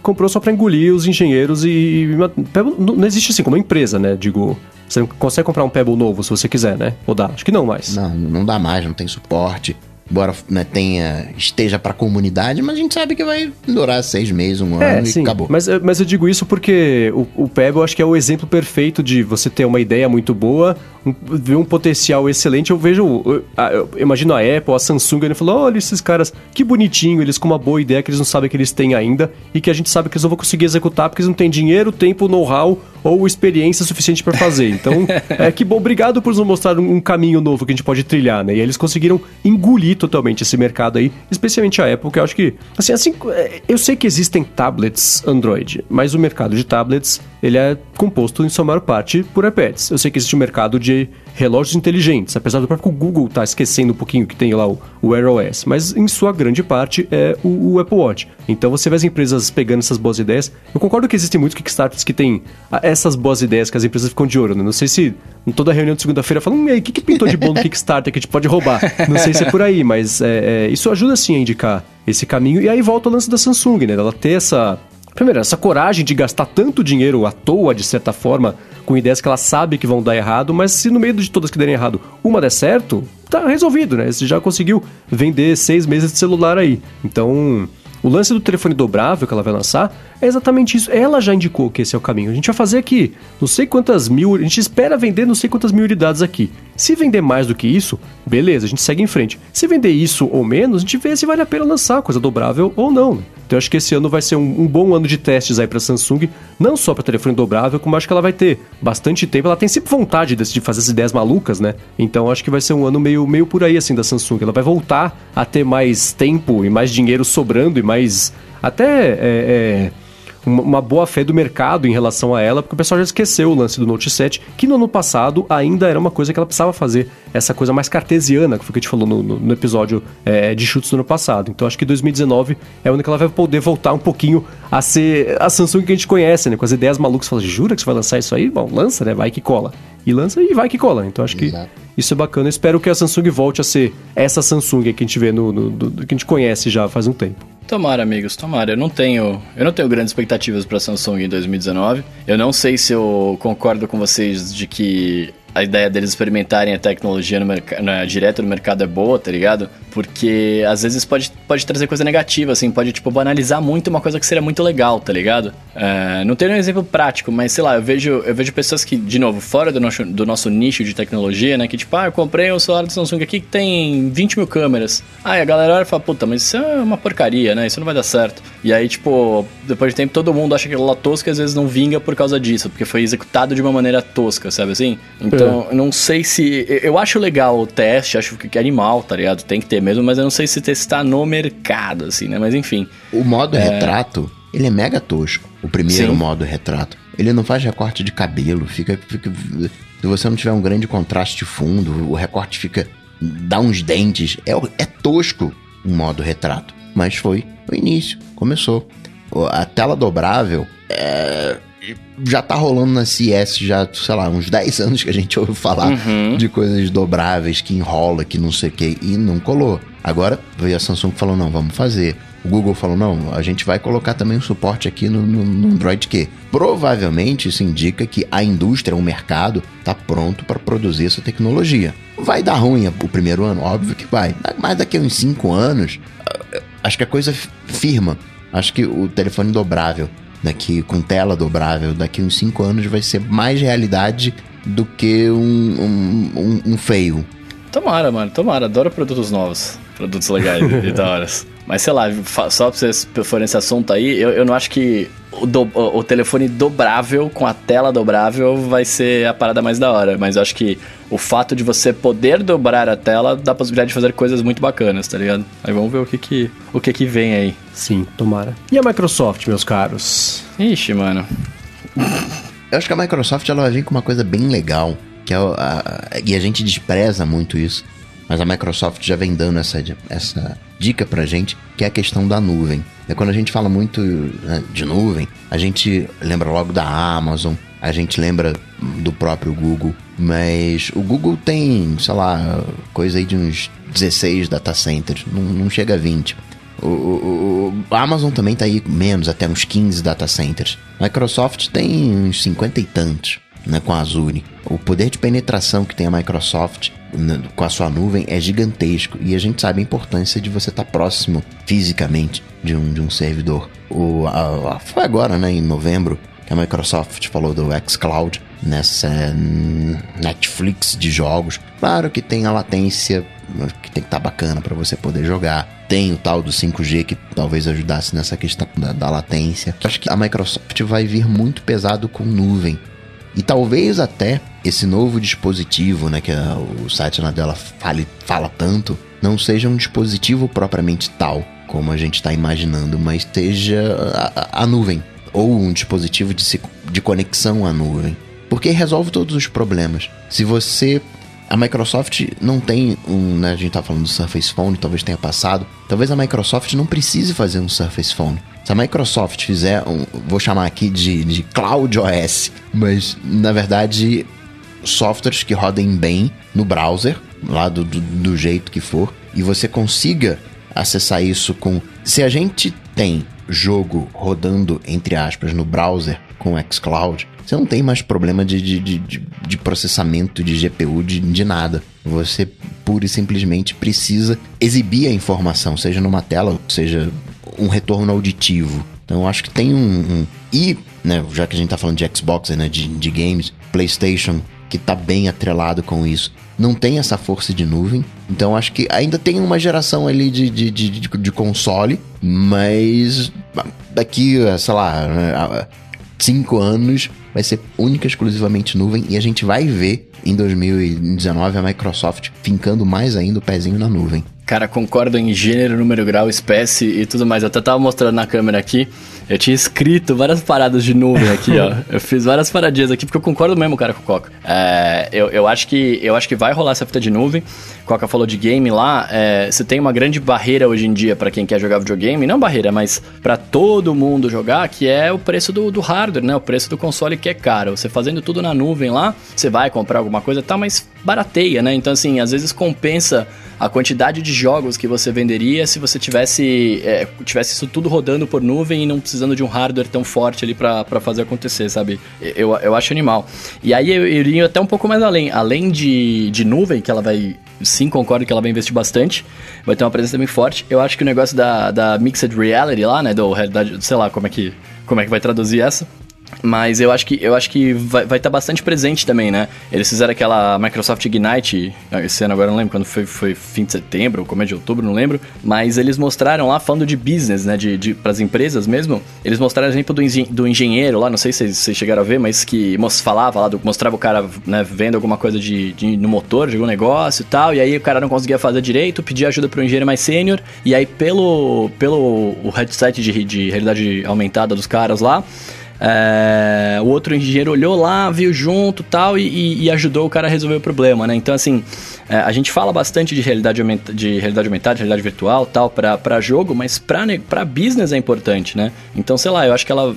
comprou só pra engolir os engenheiros e. Pebble não existe assim como empresa, né? Digo. Você consegue comprar um Pebble novo se você quiser, né? Ou dá? Acho que não mais. Não, não dá mais, não tem suporte embora né, tenha, esteja para a comunidade, mas a gente sabe que vai durar seis meses, um é, ano sim, e acabou. Mas, mas eu digo isso porque o, o Pebble acho que é o exemplo perfeito de você ter uma ideia muito boa, um, ver um potencial excelente. Eu vejo, eu, eu imagino a Apple, a Samsung, ele falou: olha esses caras, que bonitinho, eles com uma boa ideia que eles não sabem que eles têm ainda e que a gente sabe que eles não vão conseguir executar porque eles não têm dinheiro, tempo, know-how ou experiência suficiente para fazer. Então, é que bom, obrigado por nos mostrar um, um, caminho novo que a gente pode trilhar, né? E eles conseguiram engolir totalmente esse mercado aí, especialmente a Apple, que eu acho que, assim, assim, é, eu sei que existem tablets Android, mas o mercado de tablets, ele é composto em sua maior parte por iPads. Eu sei que existe um mercado de relógios inteligentes, apesar do próprio Google estar tá esquecendo um pouquinho que tem lá o, o Wear OS, mas em sua grande parte é o, o, Apple Watch. Então você vê as empresas pegando essas boas ideias. Eu concordo que existem muitos Kickstarters que têm essas boas ideias que as empresas ficam de ouro, né? Não sei se em toda reunião de segunda-feira falam, hum, e aí, o que, que pintou de bom no Kickstarter que a gente pode roubar? Não sei se é por aí, mas é, é, isso ajuda sim a indicar esse caminho. E aí volta o lance da Samsung, né? Ela ter essa. Primeiro, essa coragem de gastar tanto dinheiro à toa, de certa forma, com ideias que ela sabe que vão dar errado, mas se no meio de todas que derem errado, uma der certo, tá resolvido, né? Você já conseguiu vender seis meses de celular aí. Então, o lance do telefone dobrável que ela vai lançar é exatamente isso. Ela já indicou que esse é o caminho. A gente vai fazer aqui não sei quantas mil. A gente espera vender não sei quantas mil unidades aqui. Se vender mais do que isso, beleza, a gente segue em frente. Se vender isso ou menos, a gente vê se vale a pena lançar coisa dobrável ou não. Né? Então eu acho que esse ano vai ser um, um bom ano de testes aí para Samsung, não só para telefone dobrável, como acho que ela vai ter bastante tempo. Ela tem sempre vontade de, fazer essas ideias malucas, né? Então acho que vai ser um ano meio, meio por aí assim da Samsung. Ela vai voltar a ter mais tempo e mais dinheiro sobrando e mais até é, é, uma boa fé do mercado em relação a ela, porque o pessoal já esqueceu o lance do Note 7, que no ano passado ainda era uma coisa que ela precisava fazer, essa coisa mais cartesiana, que foi o que a gente falou no, no episódio é, de chutes do ano passado. Então acho que 2019 é onde ela vai poder voltar um pouquinho a ser a Samsung que a gente conhece, né? Com as ideias malucas. Fala, jura que você vai lançar isso aí? Bom, lança, né? Vai que cola. E lança e vai que cola. Então acho que Exato. isso é bacana. Espero que a Samsung volte a ser essa Samsung que a gente vê no, no, no que a gente conhece já faz um tempo. Tomara, amigos, tomara. Eu não tenho, eu não tenho grandes expectativas para Samsung em 2019. Eu não sei se eu concordo com vocês de que a ideia deles experimentarem a tecnologia no mercado, direto no mercado é boa, tá ligado? Porque às vezes pode, pode trazer coisa negativa, assim, pode, tipo, banalizar muito uma coisa que seria muito legal, tá ligado? É, não tenho um exemplo prático, mas sei lá, eu vejo, eu vejo pessoas que, de novo, fora do nosso, do nosso nicho de tecnologia, né? Que tipo, ah, eu comprei um celular do Samsung aqui que tem 20 mil câmeras. Aí a galera olha e fala, puta, mas isso é uma porcaria, né? Isso não vai dar certo. E aí, tipo, depois de tempo todo mundo acha que aquilo lá tosco e às vezes não vinga por causa disso, porque foi executado de uma maneira tosca, sabe assim? Então, é. não sei se. Eu acho legal o teste, acho que é animal, tá ligado? Tem que ter mesmo, mas eu não sei se testar no mercado, assim, né? Mas enfim. O modo é... retrato, ele é mega tosco. O primeiro Sim. modo retrato. Ele não faz recorte de cabelo, fica, fica. Se você não tiver um grande contraste de fundo, o recorte fica. dá uns dentes. É, é tosco o modo retrato. Mas foi o início, começou. A tela dobrável é, já tá rolando na CS já, sei lá, uns 10 anos que a gente ouve falar uhum. de coisas dobráveis que enrola, que não sei o que, e não colou. Agora veio a Samsung falou: não, vamos fazer. O Google falou: não, a gente vai colocar também o suporte aqui no, no, no Android Q. Provavelmente isso indica que a indústria, o mercado, está pronto para produzir essa tecnologia. Vai dar ruim o primeiro ano? Óbvio que vai. Mas daqui a uns 5 anos, acho que a coisa firma. Acho que o telefone dobrável, daqui com tela dobrável, daqui uns 5 anos vai ser mais realidade do que um, um, um, um feio. Tomara, mano, tomara. Adoro produtos novos. Produtos legais e da horas. Mas sei lá, só pra vocês forem esse assunto aí, eu, eu não acho que o, do, o, telefone dobrável com a tela dobrável vai ser a parada mais da hora. Mas eu acho que o fato de você poder dobrar a tela dá a possibilidade de fazer coisas muito bacanas, tá ligado? Aí vamos ver o que que, o que, que vem aí. Sim, tomara. E a Microsoft, meus caros? Ixi, mano. Eu acho que a Microsoft ela vai vir com uma coisa bem legal, que é a, a, e a gente despreza muito isso, mas a Microsoft já vem dando essa, essa dica pra gente, que é a questão da nuvem. É quando a gente fala muito né, de nuvem, a gente lembra logo da Amazon, a gente lembra do próprio Google, mas o Google tem, sei lá, coisa aí de uns 16 data centers, não, não chega a 20. O, o, o, Amazon também tá aí menos, até uns 15 data centers. Microsoft tem uns 50 e tantos né, com a Azure. O poder de penetração que tem a Microsoft com a sua nuvem é gigantesco e a gente sabe a importância de você estar tá próximo fisicamente de um, de um servidor. O, a, a, foi agora, né, em novembro, que a Microsoft falou do xCloud nessa Netflix de jogos. Claro que tem a latência que tem que estar tá bacana para você poder jogar. Tem o tal do 5G que talvez ajudasse nessa questão da, da latência. Acho que a Microsoft vai vir muito pesado com nuvem E talvez até esse novo dispositivo, né, que o site dela fale, fala tanto, não seja um dispositivo propriamente tal, como a gente está imaginando, mas seja a, a, nuvem ou um dispositivo de, de conexão à nuvem. Porque resolve todos os problemas. Se você a Microsoft não tem um. Né, a gente tá falando do Surface Phone, talvez tenha passado. Talvez a Microsoft não precise fazer um Surface Phone. Se a Microsoft fizer um. Vou chamar aqui de, de Cloud OS, mas na verdade softwares que rodem bem no browser, lá do, do, do jeito que for, e você consiga acessar isso com. Se a gente tem jogo rodando, entre aspas, no browser com xCloud, você não tem mais problema de, de, de, de processamento de GPU, de, de nada. Você pura e simplesmente precisa exibir a informação, seja numa tela, seja um retorno auditivo. Então eu acho que tem um. um e, né, já que a gente tá falando de Xbox, né, de, de games, PlayStation, que tá bem atrelado com isso, não tem essa força de nuvem. Então acho que ainda tem uma geração ali de, de, de, de, console, mas daqui, sei lá, cinco anos vai ser única exclusivamente nuvem e a gente vai ver em 2019 a Microsoft fincando mais ainda o pezinho na nuvem. Cara, concordo em gênero, número, grau, espécie e tudo mais. Eu até tava mostrando na câmera aqui. Eu tinha escrito várias paradas de nuvem aqui, ó. Eu fiz várias paradinhas aqui, porque eu concordo mesmo, cara, com o Coca. É, eu, eu, acho que, eu acho que vai rolar essa fita de nuvem. Coca falou de game lá. É, você tem uma grande barreira hoje em dia para quem quer jogar videogame. Não barreira, mas para todo mundo jogar, que é o preço do, do hardware, né? O preço do console que é caro. Você fazendo tudo na nuvem lá, você vai comprar alguma coisa e tá, mas barateia, né? Então, assim, às vezes compensa a quantidade de jogos que você venderia se você tivesse, é, tivesse isso tudo rodando por nuvem e não precisando de um hardware tão forte ali para fazer acontecer, sabe? Eu, eu acho animal. E aí eu, iria até um pouco mais além. Além de, de nuvem, que ela vai sim concordo que ela vai investir bastante, vai ter uma presença bem forte. Eu acho que o negócio da, da Mixed Reality lá, né, do realidade, sei lá como é que como é que vai traduzir essa, mas eu acho que eu acho que vai estar tá bastante presente também, né? Eles fizeram aquela Microsoft Ignite, esse ano agora não lembro quando foi, foi fim de setembro ou começo de outubro, não lembro. Mas eles mostraram lá, falando de business, né? De, de, para as empresas mesmo. Eles mostraram o exemplo do, do engenheiro lá, não sei se vocês chegaram a ver, mas que falava lá, do, mostrava o cara né, vendo alguma coisa de, de, no motor de algum negócio e tal. E aí o cara não conseguia fazer direito, pedia ajuda para um engenheiro mais sênior. E aí pelo, pelo o headset de, de realidade aumentada dos caras lá. É, o outro engenheiro olhou lá, viu junto tal e, e, ajudou o cara a resolver o problema, né? Então, assim, é, a gente fala bastante de realidade, aumenta, de realidade aumentada, de realidade virtual tal, para jogo, mas para business é importante, né? Então, sei lá, eu acho que ela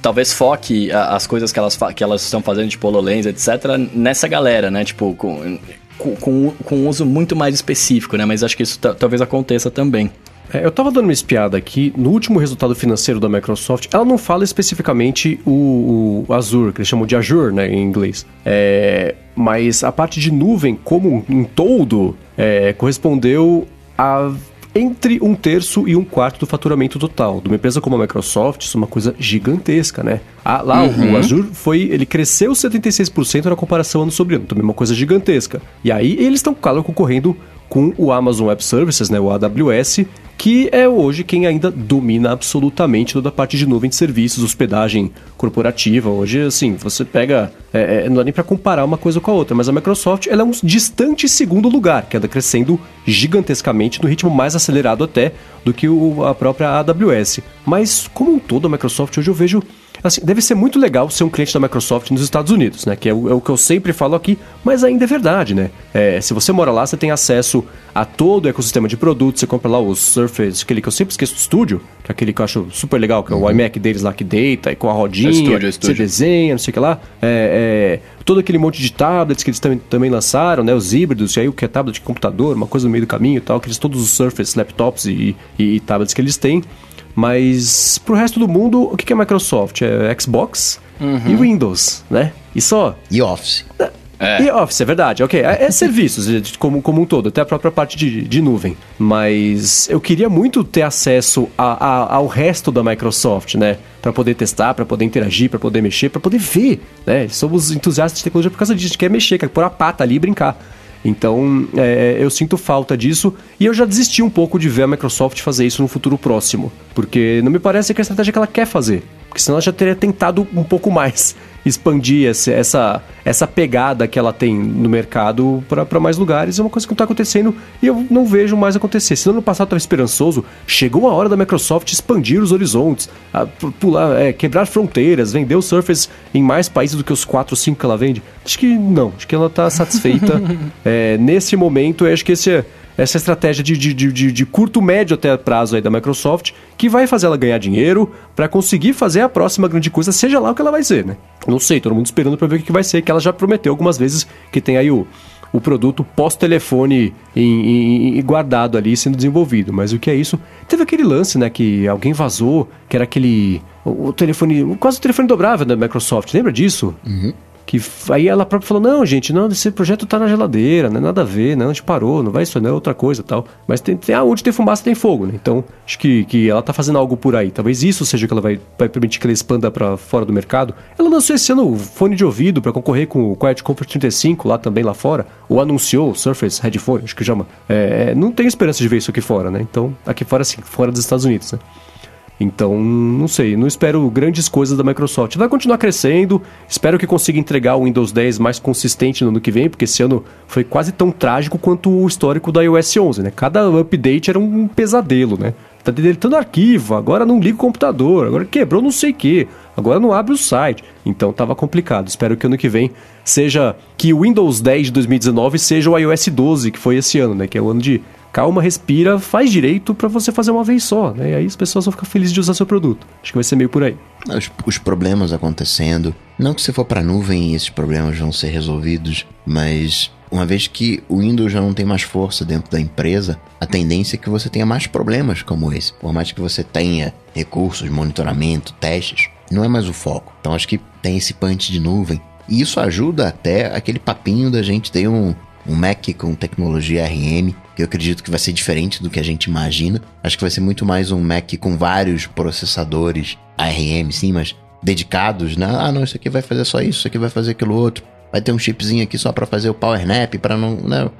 talvez foque as coisas que elas, que elas estão fazendo, tipo HoloLens, etc., nessa galera, né? Tipo, com, com, com um uso muito mais específico, né? Mas acho que isso talvez aconteça também. É, eu tava dando uma espiada aqui, no último resultado financeiro da Microsoft, ela não fala especificamente o, o Azure, que eles chamam de Azure, né, em inglês. É, mas a parte de nuvem, como um todo, é, correspondeu a entre um terço e um quarto do faturamento total. De uma empresa como a Microsoft, isso é uma coisa gigantesca, né? Ah, lá uhum. o Azure foi. Ele cresceu 76% na comparação ano sobre ano, também uma coisa gigantesca. E aí eles estão, claro, concorrendo com o Amazon Web Services, né, o AWS, que é hoje quem ainda domina absolutamente toda a parte de nuvem de serviços, hospedagem corporativa. Hoje, assim, você pega. É, é, não dá nem para comparar uma coisa com a outra, mas a Microsoft ela é um distante segundo lugar, que anda crescendo gigantescamente, no ritmo mais acelerado até do que o, a própria AWS. Mas, como um todo, a Microsoft hoje eu vejo Assim, deve ser muito legal ser um cliente da Microsoft nos Estados Unidos, né? Que é o, é o que eu sempre falo aqui, mas ainda é verdade, né? É, se você mora lá, você tem acesso a todo o ecossistema de produtos, você compra lá o Surface, aquele que eu sempre esqueço do estúdio, que é aquele que eu acho super legal, que é o uhum. iMac deles lá que deita e com a rodinha, é estúdio, é estúdio. você desenha, não sei o que lá. É, é, todo aquele monte de tablets que eles também, também lançaram, né? Os híbridos, e aí o que é tablet de computador, uma coisa no meio do caminho e tal, aqueles todos os Surface laptops e, e, e tablets que eles têm. Mas pro resto do mundo, o que é Microsoft? É Xbox uhum. e Windows, né? E só. E Office. É. E Office, é verdade, ok. É, é serviços como, como um todo, até a própria parte de, de nuvem. Mas eu queria muito ter acesso a, a, ao resto da Microsoft, né? Para poder testar, para poder interagir, para poder mexer, para poder ver, né? Somos entusiastas de tecnologia por causa disso, a gente quer mexer, quer pôr a pata ali e brincar. Então, é, eu sinto falta disso e eu já desisti um pouco de ver a Microsoft fazer isso no futuro próximo, porque não me parece que é a estratégia que ela quer fazer, porque senão ela já teria tentado um pouco mais. Expandir esse, essa, essa pegada que ela tem no mercado para mais lugares. É uma coisa que não está acontecendo e eu não vejo mais acontecer. Se no ano passado estava esperançoso, chegou a hora da Microsoft expandir os horizontes, pular, é, quebrar fronteiras, vender o Surface em mais países do que os 4 ou 5 que ela vende. Acho que não, acho que ela está satisfeita. é, nesse momento, eu acho que esse é essa estratégia de, de, de, de, curto, médio até prazo aí da Microsoft, que vai fazer ela ganhar dinheiro para conseguir fazer a próxima grande coisa, seja lá o que ela vai ser, né? Não sei, todo mundo esperando para ver o que vai ser, que ela já prometeu algumas vezes que tem aí o, o produto pós-telefone guardado ali sendo desenvolvido. Mas o que é isso? Teve aquele lance, né, que alguém vazou, que era aquele. O, o telefone. Quase o telefone dobrável da Microsoft, lembra disso? Uhum. Que aí ela própria falou: não, gente, não, esse projeto tá na geladeira, não é nada a ver, não, a gente parou, não vai isso, não é outra coisa tal. Mas tem, tem, onde tem fumaça tem fogo, né? Então, acho que, que ela tá fazendo algo por aí. Talvez isso seja que ela vai, vai permitir que ela expanda para fora do mercado. Ela lançou esse ano fone de ouvido para concorrer com o Quiet Comfort 35 lá também lá fora. Ou anunciou o Surface Headphone, acho que chama. É, não tem esperança de ver isso aqui fora, né? Então, aqui fora sim, fora dos Estados Unidos, né? Então, não sei, não espero grandes coisas da Microsoft. Vai continuar crescendo, espero que consiga entregar o Windows 10 mais consistente no ano que vem, porque esse ano foi quase tão trágico quanto o histórico da iOS 11, né? Cada update era um pesadelo, né? Tá deletando arquivo, agora não liga o computador, agora quebrou não sei o que, agora não abre o site. Então tava complicado. Espero que ano que vem seja que o Windows 10 de 2019 seja o iOS 12, que foi esse ano, né? Que é o ano de calma, respira, faz direito para você fazer uma vez só, né? E aí as pessoas vão ficar felizes de usar seu produto. Acho que vai ser meio por aí. Os, os problemas acontecendo. Não que se for para nuvem esses problemas vão ser resolvidos, mas uma vez que o Windows já não tem mais força dentro da empresa, a tendência é que você tenha mais problemas como esse. Por mais que você tenha recursos, monitoramento, testes, não é mais o foco. Então acho que tem esse punch de nuvem. E isso ajuda até aquele papinho da gente ter um, um Mac com tecnologia RM, que eu acredito que vai ser diferente do que a gente imagina. Acho que vai ser muito mais um Mac com vários processadores ARM, sim, mas dedicados, né? Ah, não, isso aqui vai fazer só isso, isso aqui vai fazer aquilo outro. Vai ter um chipzinho aqui só para fazer o power nap, para não né,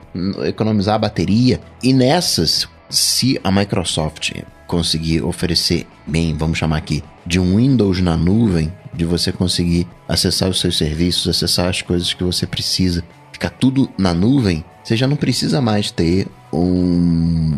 economizar a bateria. E nessas, se a Microsoft conseguir oferecer, bem, vamos chamar aqui, de um Windows na nuvem, de você conseguir acessar os seus serviços, acessar as coisas que você precisa ficar tudo na nuvem, você já não precisa mais ter um,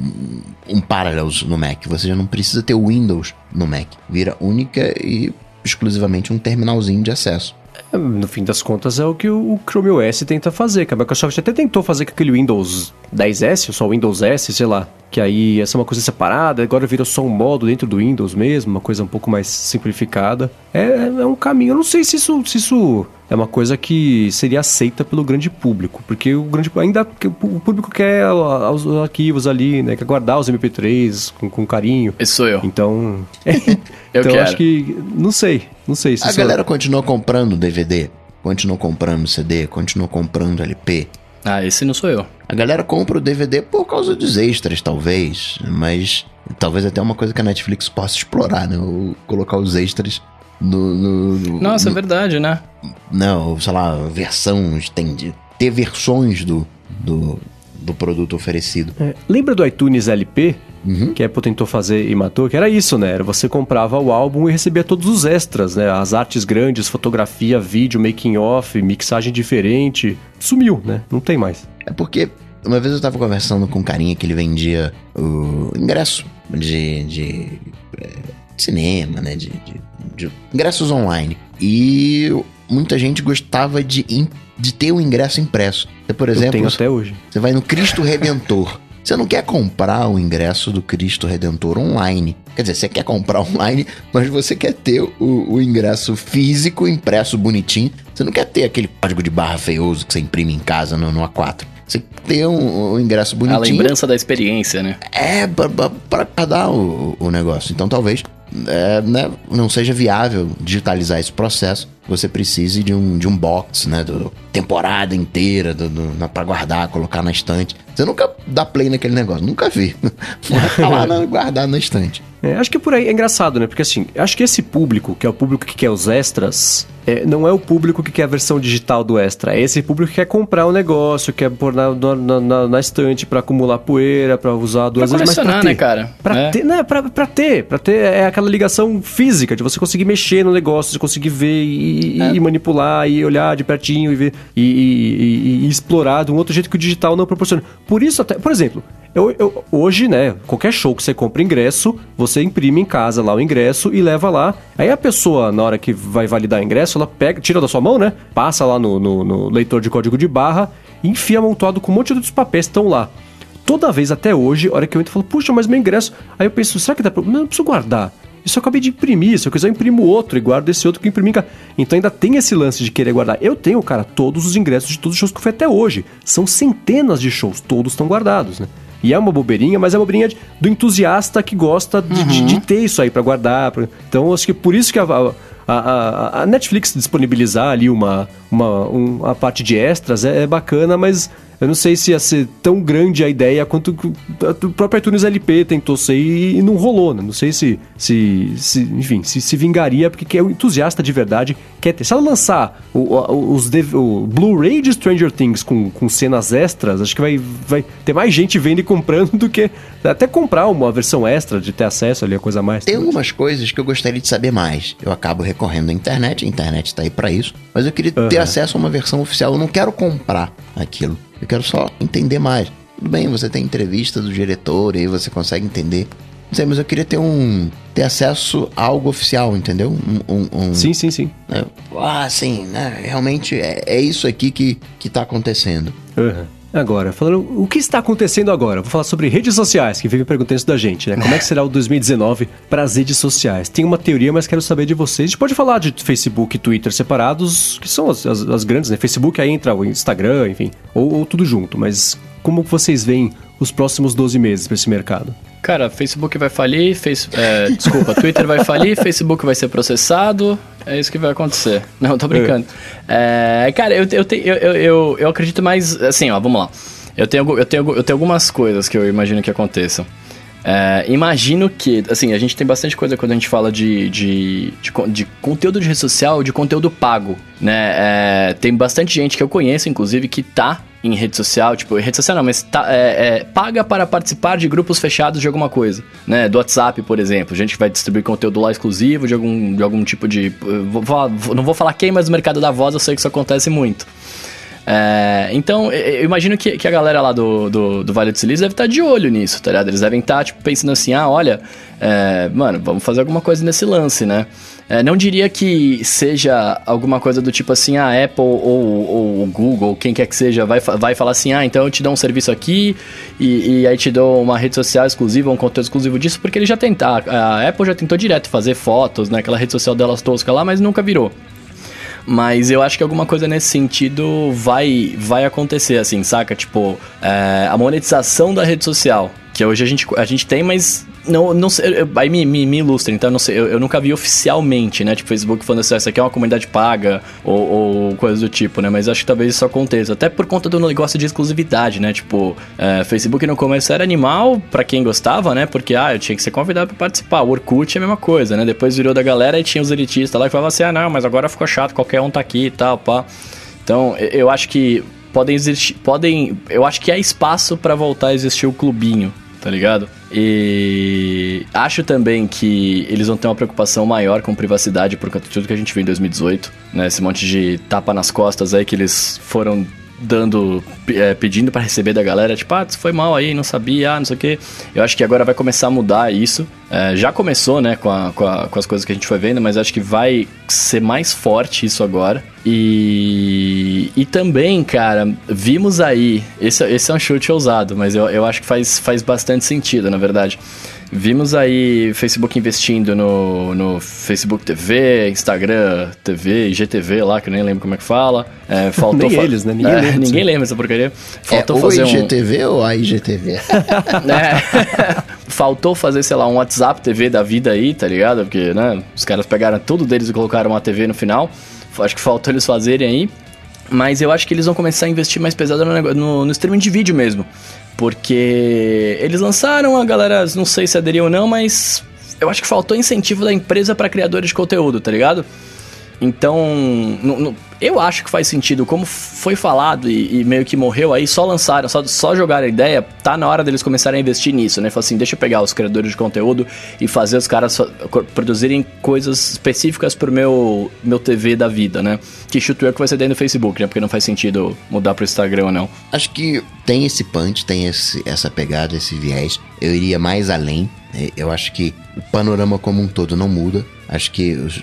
um Parallels no Mac. Você já não precisa ter o Windows no Mac. Vira única e exclusivamente um terminalzinho de acesso. É, no fim das contas, é o que o Chrome OS tenta fazer. A Microsoft até tentou fazer com aquele Windows 10S, ou só Windows S, sei lá. Que aí essa é uma coisa separada, agora virou só um modo dentro do Windows mesmo, uma coisa um pouco mais simplificada. É, é um caminho. Eu não sei se isso, se isso é uma coisa que seria aceita pelo grande público, porque o grande ainda o público quer os arquivos ali, né, quer guardar os MP3 com, com carinho. Esse sou eu. Então, eu então quero. acho que não sei, não sei. Se a galera continua comprando DVD, continua comprando CD, continua comprando LP. Ah, esse não sou eu. A galera compra o DVD por causa dos extras, talvez, mas talvez até uma coisa que a Netflix possa explorar, né? Ou colocar os extras no, no, Nossa, é no, é verdade, né? Não, sei lá, versões, tem ter versões do, do, do produto oferecido. É, lembra do iTunes LP? Uhum. Que a Apple tentou fazer e matou, que era isso, né? Era você comprava o álbum e recebia todos os extras, né? As artes grandes, fotografia, vídeo, making off, mixagem diferente. Sumiu, né? Não tem mais. É porque uma vez eu tava conversando com um carinha que ele vendia o ingresso de, de, é, de cinema, né? De, de, de, ingressos online. E muita gente gostava de, de ter o ingresso impresso. Você, por exemplo, eu tenho até hoje. Você vai no Cristo Redentor. Você não quer comprar o ingresso do Cristo Redentor online. Quer dizer, você quer comprar online, mas você quer ter o, o ingresso físico impresso bonitinho. Você não quer ter aquele código de barra feioso que você imprime em casa no, no A4. Você ter um, um, ingresso bonitinho. A lembrança da experiência, né? É, para dar o, o negócio. Então talvez é, né, não seja viável digitalizar esse processo, você precise de um, de um box, né, do, temporada inteira do, do, para guardar, colocar na estante. Você nunca dá play naquele negócio, nunca vi. tá lá no, guardado na estante. É, acho que por aí é engraçado, né? Porque assim, acho que esse público, que é o público que quer os extras, é, não é o público que quer a versão digital do extra. É esse público que quer comprar o um negócio, quer pôr na, na, na, na estante para acumular poeira, para usar duas pra vezes pra ter. né, cara? Pra é. ter, né? Pra, pra ter. Pra ter é aquela ligação física, de você conseguir mexer no negócio, de conseguir ver e, é. e manipular, e olhar de pertinho e ver e, e, e, explorar de um outro jeito que o digital não proporciona. Por isso, até, por exemplo, eu, eu, hoje, né, qualquer show que você compra ingresso, você imprime em casa lá o ingresso e leva lá. Aí a pessoa, na hora que vai validar o ingresso, ela pega, tira da sua mão, né? Passa lá no, no, no leitor de código de barra e enfia amontoado com um monte de outros papéis que estão lá. Toda vez até hoje, a hora que eu entro, eu falo, puxa, mas meu ingresso. Aí eu penso, será que dá pra. Não, eu preciso guardar. Isso eu acabei de imprimir. Se eu quiser, eu imprimo outro e guardo esse outro que eu imprimi. Então ainda tem esse lance de querer guardar. Eu tenho, cara, todos os ingressos de todos os shows que eu fui até hoje. São centenas de shows, todos estão guardados, né? E é uma bobeirinha, mas é uma bobeirinha de, do entusiasta que gosta de, uhum. de, de ter isso aí para guardar. Pra... Então, acho que por isso que a, a, a, a Netflix disponibilizar ali uma, uma, uma parte de extras é, é bacana, mas eu não sei se ia ser tão grande a ideia quanto o próprio iTunes LP tentou ser e, não rolou, né? Não sei se, se, se enfim, se, se vingaria, porque é um entusiasta de verdade quer ter. Se ela lançar o, o, os o Blu-ray de Stranger Things com, com cenas extras, acho que vai, vai ter mais gente vendo e comprando do que até comprar uma versão extra de ter acesso ali a coisa mais. Tem algumas coisas que eu gostaria de saber mais. Eu acabo recorrendo à internet, a internet está aí para isso, mas eu queria uhum. ter acesso a uma versão oficial. Eu não quero comprar aquilo. Eu quero só entender mais. Tudo bem, você tem entrevista do diretor e aí você consegue entender. Não sei, mas eu queria ter um. ter acesso a algo oficial, entendeu? Um, um, um sim, sim, sim. Né? Ah, sim, né? Realmente é, é isso aqui que, que tá acontecendo. Uhum. Agora, falando o que está acontecendo agora? Vou falar sobre redes sociais, que vive perguntando isso da gente, né? Como é que será o 2019 para as redes sociais? Tem uma teoria, mas quero saber de vocês. A gente pode falar de Facebook e Twitter separados, que são as, as, as grandes, né? Facebook aí entra o Instagram, enfim, ou, ou tudo junto, mas como vocês veem os próximos 12 meses para esse mercado? Cara, Facebook vai falir, face, é, desculpa, Twitter vai falir, Facebook vai ser processado, é isso que vai acontecer. Não, tô brincando. É. É, cara, eu, eu, eu, eu, eu acredito mais, assim, ó, vamos lá. Eu tenho, eu, tenho, eu tenho algumas coisas que eu imagino que aconteçam. É, imagino que, assim, a gente tem bastante coisa quando a gente fala de, de, de, de conteúdo de rede social, de conteúdo pago, né? É, tem bastante gente que eu conheço, inclusive, que tá em rede social, tipo, rede social não, mas tá, é, é, paga para participar de grupos fechados de alguma coisa, né? Do WhatsApp, por exemplo. Gente que vai distribuir conteúdo lá exclusivo de algum, de algum tipo de. Vou, não vou falar quem, mas no mercado da voz eu sei que isso acontece muito. É, então, eu imagino que, que a galera lá do, do, do, Vale do Silício deve estar tá de olho nisso, tá ligado? Eles devem estar, tá, tipo, pensando assim, ah, olha, é, mano, vamos fazer alguma coisa nesse lance, né? É, não diria que seja alguma cosa do tipo assim, a Apple ou, o Google, quem quer que seja, vai, vai falar assim, ah, então eu te dou um serviço aqui e, e aí te dou uma rede social exclusiva, um conteúdo exclusivo disso, porque ele já tenta, a Apple já tentou direto fazer fotos, né, aquela rede social delas tosca lá, mas nunca virou. Mas eu acho que alguma coisa nesse sentido vai, vai acontecer, assim, saca? Tipo, é, a monetização da rede social. Que hoje a gente, a gente tem, mas não, não sei, aí me, me, me, ilustra, então não sei, eu, eu, nunca vi oficialmente, né? Tipo, Facebook falando assim, ah, essa aqui é uma comunidade paga, ou, ou coisa do tipo, né? Mas acho que talvez isso aconteça, até por conta do negócio de exclusividade, né? Tipo, é, Facebook no começo era animal para quem gostava, né? Porque, ah, eu tinha que ser convidado para participar. O Orkut é a mesma coisa, né? Depois virou da galera e tinha os elitistas lá que falavam assim, ah, não, mas agora ficou chato, qualquer um tá aqui e tal, pá. Então, eu acho que podem existir, podem, eu acho que há espaço para voltar a existir o clubinho, tá ligado? E acho também que eles vão ter uma preocupação maior com privacidade por conta de tudo que a gente viu em 2018, né? Esse monte de tapa nas costas aí que eles foram dando, é, pedindo para receber da galera, tipo, ah, foi mal aí, não sabia, ah, não sei o que. Eu acho que agora vai começar a mudar isso. É, já começou, né, com, a, com, a, com, as coisas que a gente foi vendo, mas acho que vai ser mais forte isso agora. E, e também, cara, vimos aí, esse, esse é um chute ousado, mas eu, eu acho que faz, faz bastante sentido, na verdade. Vimos aí Facebook investindo no, no Facebook TV, Instagram TV, IGTV lá, que eu nem lembro como é que fala. É, faltou nem eles, né? Ninguém, é, lembra, ninguém lembra essa porcaria. Faltou é, fazer ou IGTV um... ou a IGTV? é. Faltou fazer, sei lá, um WhatsApp TV da vida aí, tá ligado? Porque, né, os caras pegaram tudo deles e colocaram uma TV no final. Acho que faltou eles fazerem aí. Mas eu acho que eles vão começar a investir mais pesado no, no, no streaming de vídeo mesmo. Porque eles lançaram, a galera não sei se aderiu ou não, mas eu acho que faltou incentivo da empresa para criadores de conteúdo, tá ligado? Então, no, no, eu acho que faz sentido. Como foi falado e, e, meio que morreu aí, só lançaram, só, só jogaram a ideia, tá na hora deles começarem a investir nisso, né? Falar assim, deixa eu pegar os criadores de conteúdo e fazer os caras produzirem coisas específicas pro meu, meu TV da vida, né? Que shootwear que vai ser dentro do Facebook, né? Porque não faz sentido mudar pro Instagram não. Acho que tem esse punch, tem esse, essa pegada, esse viés. Eu iria mais além. Né? Eu acho que o panorama como um todo não muda. Acho que os,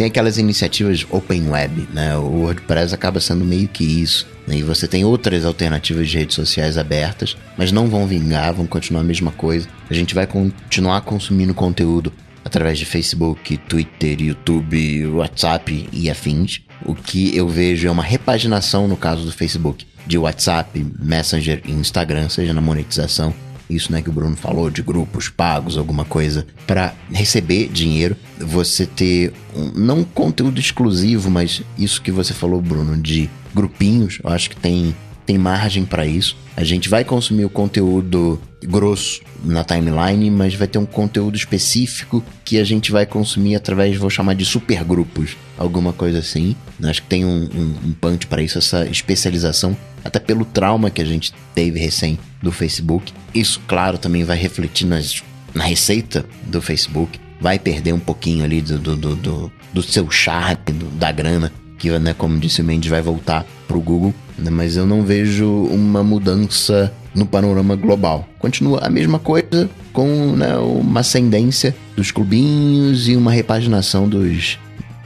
tem aquelas iniciativas Open Web, né? O WordPress acaba sendo meio que isso. Né? E você tem outras alternativas de redes sociais abertas, mas não vão vingar, vão continuar a mesma coisa. A gente vai continuar consumindo conteúdo através de Facebook, Twitter, YouTube, WhatsApp e afins. O que eu vejo é uma repaginação no caso do Facebook de WhatsApp, Messenger e Instagram, seja na monetização isso né, que o Bruno falou, de grupos pagos, alguma coisa, para receber dinheiro, você ter um, não conteúdo exclusivo, mas isso que você falou, Bruno, de grupinhos, eu acho que tem, tem margem para isso. A gente vai consumir o conteúdo grosso na timeline, mas vai ter um conteúdo específico que a gente vai consumir através, vou chamar de supergrupos, alguma coisa assim. Acho que tem um, um, um punch para isso, essa especialização, até pelo trauma que a gente teve recém do Facebook. Isso, claro, também vai refletir nas, na receita do Facebook. Vai perder um pouquinho ali do, do, do, do, do seu charme, da grana, que, né, como disse o Mendes, vai voltar pro Google. Né, mas eu não vejo uma mudança no panorama global. Continua a mesma coisa, com né, uma ascendência dos clubinhos e uma repaginação dos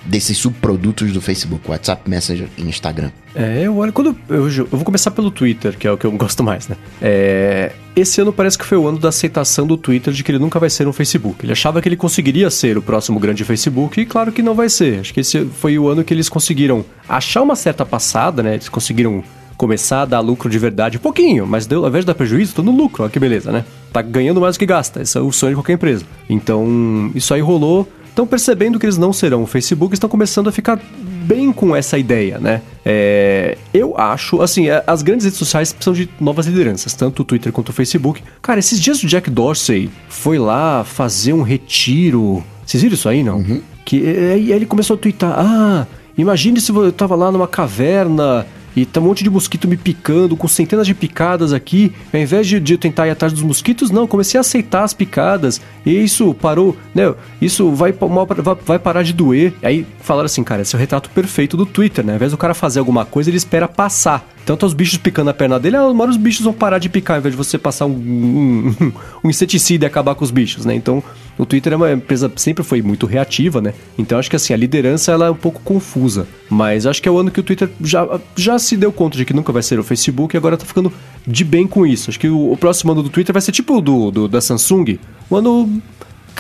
desses subprodutos do Facebook, WhatsApp, Messenger e Instagram. É, eu olho. Quando eu, eu, vou começar pelo Twitter, que é o que eu gosto mais, né? É, esse ano parece que foi o ano da aceitação do Twitter de que ele nunca vai ser um Facebook. Ele achava que ele conseguiria ser o próximo grande Facebook, e claro que não vai ser. Acho que esse foi o ano que eles conseguiram achar uma certa passada, né? Eles conseguiram começar a dar lucro de verdade, pouquinho, mas deu, ao invés de dar prejuízo, tô no lucro, olha que beleza, né? Tá ganhando mais do que gasta, esse é o sonho de qualquer empresa. Então, isso aí rolou estão percebendo que eles não serão o Facebook, estão começando a ficar bem com essa ideia, né? É, eu acho, assim, é, as grandes redes sociais precisam de novas lideranças, tanto o Twitter quanto o Facebook. Cara, esses dias o Jack Dorsey foi lá fazer um retiro. Vocês viram isso aí, não? Uhum. Que, e aí ele começou a twittar: Ah, imagine se eu tava lá numa caverna e tá um monte de mosquito me picando, com centenas de picadas aqui. Ao invés de, de eu tentar ir atrás dos mosquitos, não, comecei a aceitar as picadas. E isso parou, né? Isso vai, vai, parar de doer. Aí falaram assim, cara, esse é o retrato perfeito do Twitter, né? Ao invés do cara fazer alguma coisa, ele espera passar. Tanto os bichos picando a perna dele, uma hora os bichos vão parar de picar, ao invés de você passar um, um, um inseticida e acabar com os bichos, né? Então, o Twitter é uma empresa sempre foi muito reativa, né? Então, acho que assim, a liderança ela é um pouco confusa. Mas acho que é o ano que o Twitter já, já se deu conta de que nunca vai ser o Facebook e agora tá ficando de bem com isso. Acho que o, o próximo ano do Twitter vai ser tipo o do, do, da Samsung. Um ano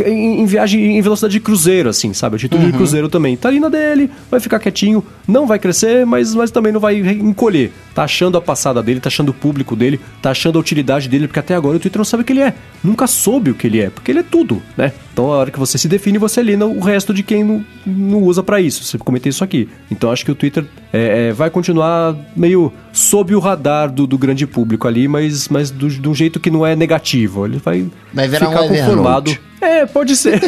em, em, viagem em velocidade de cruzeiro, assim, sabe? O título uhum. de cruzeiro também. Tá ali na dele, vai ficar quietinho, não vai crescer, mas, mas também não vai encolher. Tá achando a passada dele, tá achando o público dele, tá achando a utilidade dele, porque até agora o Twitter não sabe o que ele é. Nunca soube o que ele é, porque ele é tudo, né? Então a hora que você se define, você alina o resto de quem não, não usa para isso. Você comentei isso aqui. Então acho que o Twitter é, é, vai continuar meio sob o radar do, do grande público ali, mas, mas do, de um jeito que não é negativo. Ele vai, vai ficar um conformado. Evernote. É, pode ser.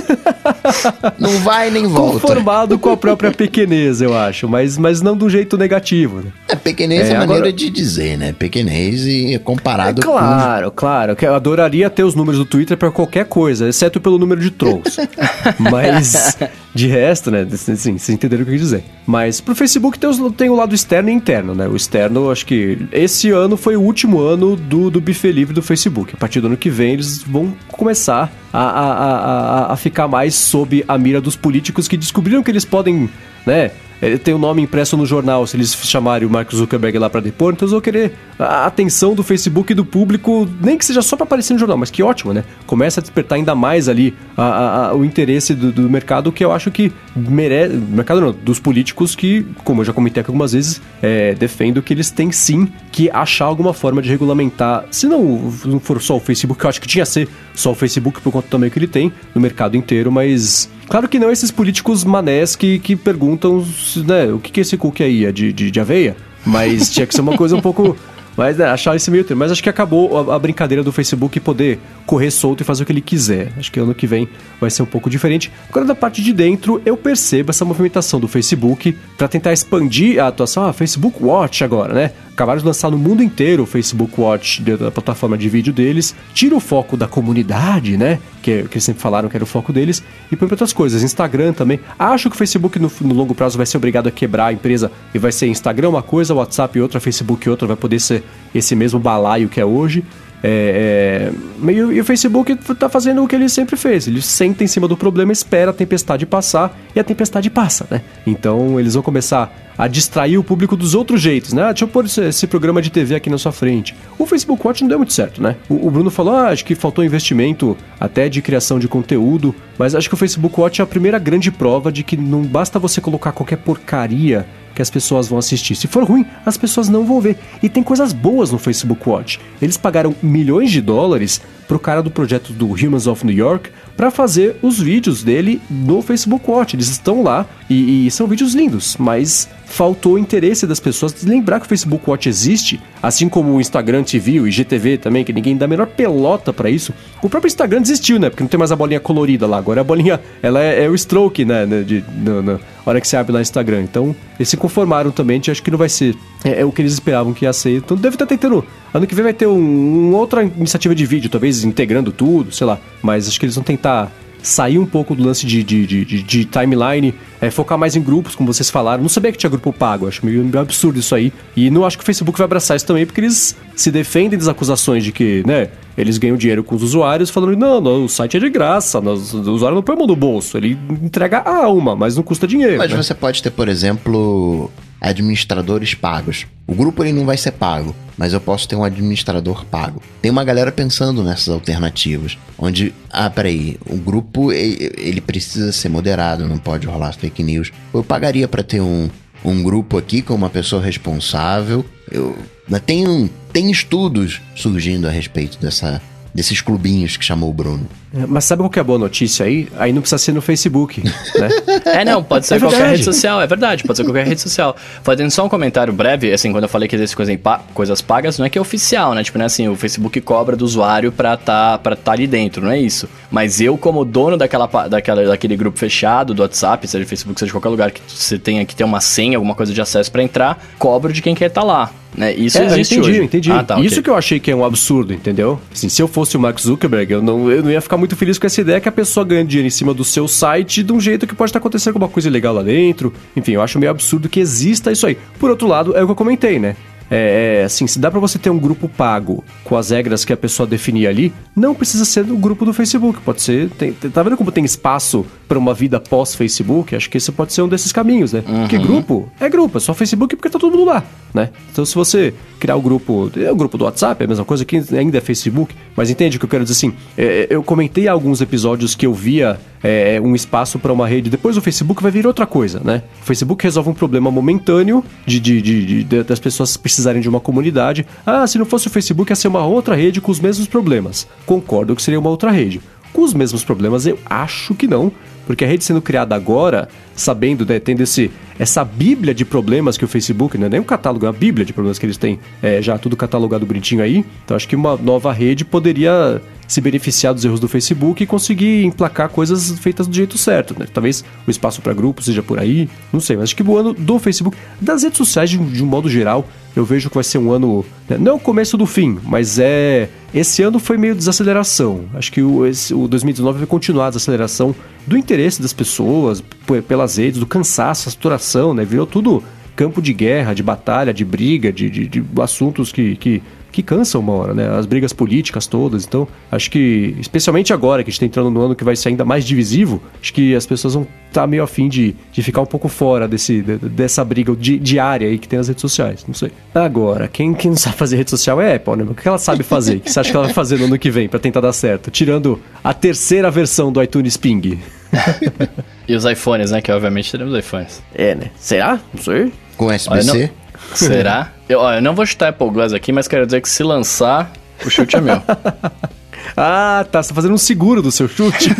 não vai nem volta. Conformado com a própria pequenez, eu acho, mas, mas não do jeito negativo. Né? É, pequenez é, é maneira de dizer, né? Pequenez e comparado é, claro, com... Claro, que eu adoraria ter os números do Twitter para qualquer coisa, exceto pelo número de trolls. mas de resto, né? Sim, vocês entenderam o que eu quis dizer. Mas pro Facebook tem, os, tem o lado externo e interno, né? O externo, acho que esse ano foi o último ano do, do buffet livre do Facebook. A partir do ano que vem, eles vão começar a, a, a, a ficar mais sob a mira dos políticos que descobriram que eles podem, né? ele tem o um nome impresso no jornal, se eles chamarem o Mark Zuckerberg lá para depor, então eles vão querer a atenção do Facebook e do público, nem que seja só para aparecer no jornal, mas que ótimo, né? Começa a despertar ainda mais ali a, a, a, o interesse do, do, mercado, que eu acho que merece. Mercado não, dos políticos que, como eu já comentei aqui algumas vezes, é, defendo que eles têm sim que achar alguma forma de regulamentar, se não, for só o Facebook, eu acho que tinha que ser só o Facebook por conta também que ele tem no mercado inteiro, mas Claro que não esses políticos manés que, que perguntam né, o que, que esse cookie aí, é de, de, de aveia? Mas tinha que ser uma coisa um pouco mas né, achar esse meio termo. Mas acho que acabou a, a, brincadeira do Facebook poder correr solto e fazer o que ele quiser. Acho que ano que vem vai ser um pouco diferente. Agora, da parte de dentro, eu percebo essa movimentação do Facebook para tentar expandir a atuação. Ah, Facebook Watch agora, né? Acabaram de lançar no mundo inteiro o Facebook Watch, da plataforma de vídeo deles, tira o foco da comunidade, né? Que, que eles sempre falaram que era o foco deles, e põe outras coisas. Instagram também. Acho que o Facebook no, no, longo prazo vai ser obrigado a quebrar a empresa e vai ser Instagram uma coisa, WhatsApp outra, Facebook outra, vai poder ser esse mesmo balaio que é hoje. É, é, e, e, o Facebook está fazendo o que ele sempre fez. Ele senta em cima do problema, espera a tempestade passar e a tempestade passa, né? Então eles vão começar a distrair o público dos outros jeitos, né? Ah, deixa eu pôr esse, esse, programa de TV aqui na sua frente. O Facebook Watch não deu muito certo, né? O, o Bruno falou, ah, acho que faltou investimento até de criação de conteúdo, mas acho que o Facebook Watch é a primeira grande prova de que não basta você colocar qualquer porcaria que as pessoas vão assistir. Se for ruim, as pessoas não vão ver. E tem coisas boas no Facebook Watch. Eles pagaram milhões de dólares pro cara do projeto do Humans of New York para fazer os vídeos dele no Facebook Watch. Eles estão lá e, e, são vídeos lindos, mas faltou interesse das pessoas de lembrar que o Facebook Watch existe, assim como o Instagram TV, o IGTV também, que ninguém dá a menor pelota para isso. O próprio Instagram desistiu, né? Porque não tem mais a bolinha colorida lá. Agora a bolinha, ela é, é o stroke, né? De, na hora que você abre lá no Instagram. Então, eles se conformaram também, acho que não vai ser é, é, o que eles esperavam que ia ser. Então deve estar tentando. Ano que vem vai ter um, uma outra iniciativa de vídeo, talvez integrando tudo, sei lá. Mas acho que eles vão tentar sair um pouco do lance de, de, de, de, timeline, é, focar mais em grupos, como vocês falaram. Não sabia que tinha grupo pago, acho meio, meio, absurdo isso aí. E não acho que o Facebook vai abraçar isso também, porque eles se defendem das acusações de que, né, eles ganham dinheiro com os usuários, falando, não, não o site é de graça, nós, o usuário não põe a mão no bolso, ele entrega a alma, mas não custa dinheiro. Mas né? você pode ter, por exemplo, administradores pagos. O grupo ele não vai ser pago, mas eu posso ter um administrador pago. Tem uma galera pensando nessas alternativas, onde, ah, peraí, o grupo ele precisa ser moderado, não pode rolar fake news. Eu pagaria para ter um, um grupo aqui com uma pessoa responsável. Eu, tem, tem estudos surgindo a respeito dessa, desses clubinhos que chamou o Bruno. É, mas sabe qual que é a boa notícia aí? Aí não precisa ser no Facebook, né? é, não, pode ser é qualquer rede social, é verdade, pode ser qualquer rede social. Fazendo só um comentário breve, assim, quando eu falei que existe coisa pa coisas pagas, não é que é oficial, né? Tipo, não é assim, o Facebook cobra do usuário pra tá, pra tá ali dentro, não é isso. Mas eu, como dono daquela, daquela, daquele grupo fechado do WhatsApp, seja Facebook, seja qualquer lugar que você tenha que ter uma senha, alguma coisa de acesso para entrar, cobro de quem quer estar tá lá. Né? Isso é, existe entendi, hoje. entendi. Ah, tá, Isso okay. que eu achei que é um absurdo, entendeu? Assim, se eu fosse o Mark Zuckerberg, eu não, eu não ia ficar muito muito feliz com essa ideia que a pessoa ganha dinheiro em cima do seu site de um jeito que pode estar acontecendo alguma coisa legal lá dentro. Enfim, eu acho meio absurdo que exista isso aí. Por outro lado, é o que eu comentei, né? É, é, assim, se dá para você ter um grupo pago com as regras que a pessoa definir ali, não precisa ser do grupo do Facebook. Pode ser. Tem, tá vendo como tem espaço para uma vida pós-Facebook? Acho que esse pode ser um desses caminhos, né? Uhum. Porque grupo é grupo, é só Facebook porque tá todo mundo lá, né? Então se você criar o grupo, é o grupo do WhatsApp, é a mesma coisa que ainda é Facebook, mas entende o que eu quero dizer assim? É, eu comentei alguns episódios que eu via é, um espaço para uma rede. Depois o Facebook vai vir outra coisa, né? O Facebook resolve um problema momentâneo de, de, de, de, das pessoas precisarem de uma comunidade. Ah, se não fosse o Facebook, ia ser uma outra rede com os mesmos problemas. Concordo que seria uma outra rede. Com os mesmos problemas, eu acho que não, porque a rede sendo criada agora, sabendo, né, tendo esse, essa bíblia de problemas que o Facebook, não é nem um catálogo, é uma bíblia de problemas que eles têm, é, já tudo catalogado bonitinho aí. Então acho que uma nova rede poderia se beneficiar dos erros do Facebook e conseguir emplacar coisas feitas do jeito certo, né? Talvez o espaço para grupos seja por aí, não sei, mas acho que o ano do Facebook, das redes sociais de, de um modo geral, eu vejo que vai ser um ano, né? não é o começo do fim, mas é esse ano foi meio desaceleração. Acho que o, esse, o 2019 vai continuar a desaceleração do interesse das pessoas pelas redes, do cansaço, a saturação, né? Virou tudo campo de guerra, de batalha, de briga, de, de, de assuntos que, que que cansam uma hora, né? As brigas políticas todas. Então, acho que, especialmente agora que a gente está entrando no ano que vai ser ainda mais divisivo, acho que as pessoas vão estar tá meio afim de, de ficar um pouco fora desse, dessa briga di, diária aí que tem nas redes sociais. Não sei. Agora, quem, quem não sabe fazer rede social é a Apple, né? O que ela sabe fazer? O que você acha que ela vai fazer no ano que vem para tentar dar certo? Tirando a terceira versão do iTunes Ping. e os iPhones, né? Que obviamente teremos iPhones. É, né? Será? Não sei. Com SBC? Será? Eu, ó, eu não vou chutar Apple Glass aqui, mas quero dizer que se lançar, o chute é meu. ah, tá. Você tá fazendo um seguro do seu chute?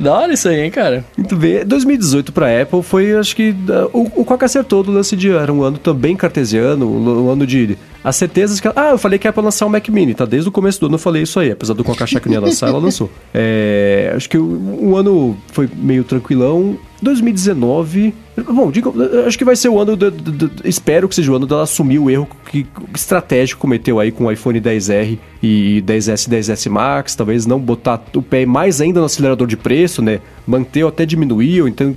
da hora isso aí, hein, cara? Muito bem. 2018 pra Apple foi, acho que, o, o Quack acertou do lance de era um ano também cartesiano, um, um ano de as certezas que. Ah, eu falei que é pra lançar o Mac Mini, tá? Desde o começo do ano eu falei isso aí. Apesar do Coca achar que não ia lançar, ela lançou. É, acho que o, o, ano foi meio tranquilão. 2019. Bom, digo, acho que vai ser o ano. Espero que seja o ano dela assumir o erro que, estratégico cometeu aí com o iPhone 10R e 10S e 10S Max. Talvez não botar o pé mais ainda no acelerador de preço, né? Manter ou até diminuir, ou então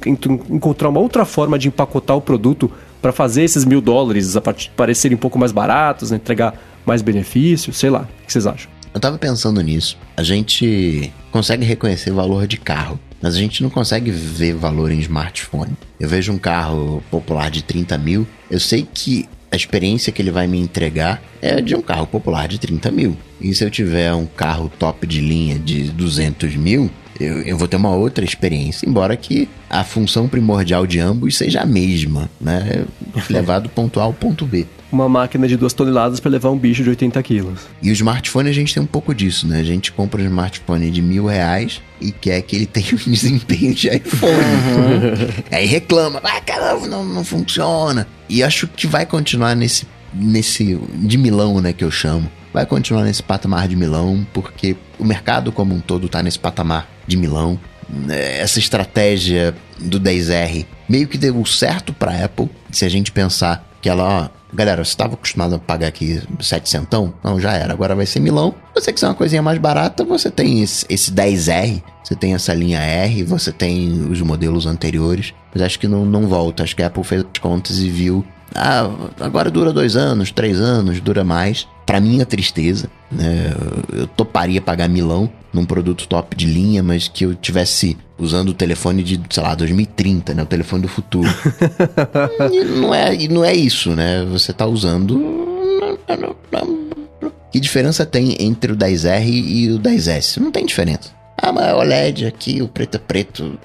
encontrar uma outra forma de empacotar o produto para fazer esses mil dólares parecerem um pouco mais baratos, né? entregar mais benefícios, sei lá. O que vocês acham? Eu tava pensando nisso. A gente consegue reconhecer valor de carro, mas a gente não consegue ver valor em smartphone. Eu vejo um carro popular de 30 mil, eu sei que a experiência que ele vai me entregar é de um carro popular de 30 mil. E se eu tiver um carro top de linha de 200 mil, eu, eu, vou ter uma outra experiência, embora que a função primordial de ambos seja a mesma, né? Levar do ponto A ao ponto B. Uma máquina de duas toneladas para levar um bicho de 80 quilos. E o smartphone a gente tem um pouco disso, né? A gente compra um smartphone de mil reais e quer que ele tenha um desempenho de iPhone. Uhum. Aí reclama, ah, caramba, não, não funciona. E acho que vai continuar nesse, nesse de Milão, né, que eu chamo vai continuar nesse patamar de Milão, porque o mercado como um todo está nesse patamar de Milão. É, essa estratégia do 10R meio que deu certo para Apple, se a gente pensar que ela, ó, galera, você estava acostumado a pagar aqui 700? Não, já era, agora vai ser Milão. Você quiser uma coisinha mais barata, você tem esse, esse 10R, você tem essa linha R, você tem os modelos anteriores, mas acho que não, não volta. Acho que a Apple fez as contas e viu ah, agora dura dois anos, três anos, dura mais. Para minha tristeza, né? Eu toparia pagar milão num produto top de linha, mas que eu tivesse usando o telefone de, sei lá, 2030, né? O telefone do futuro. e não é, não é isso, né? Você tá usando. Que diferença tem entre o 10R e o 10S? Não tem diferença. Ah, mas é OLED aqui, o preto é preto.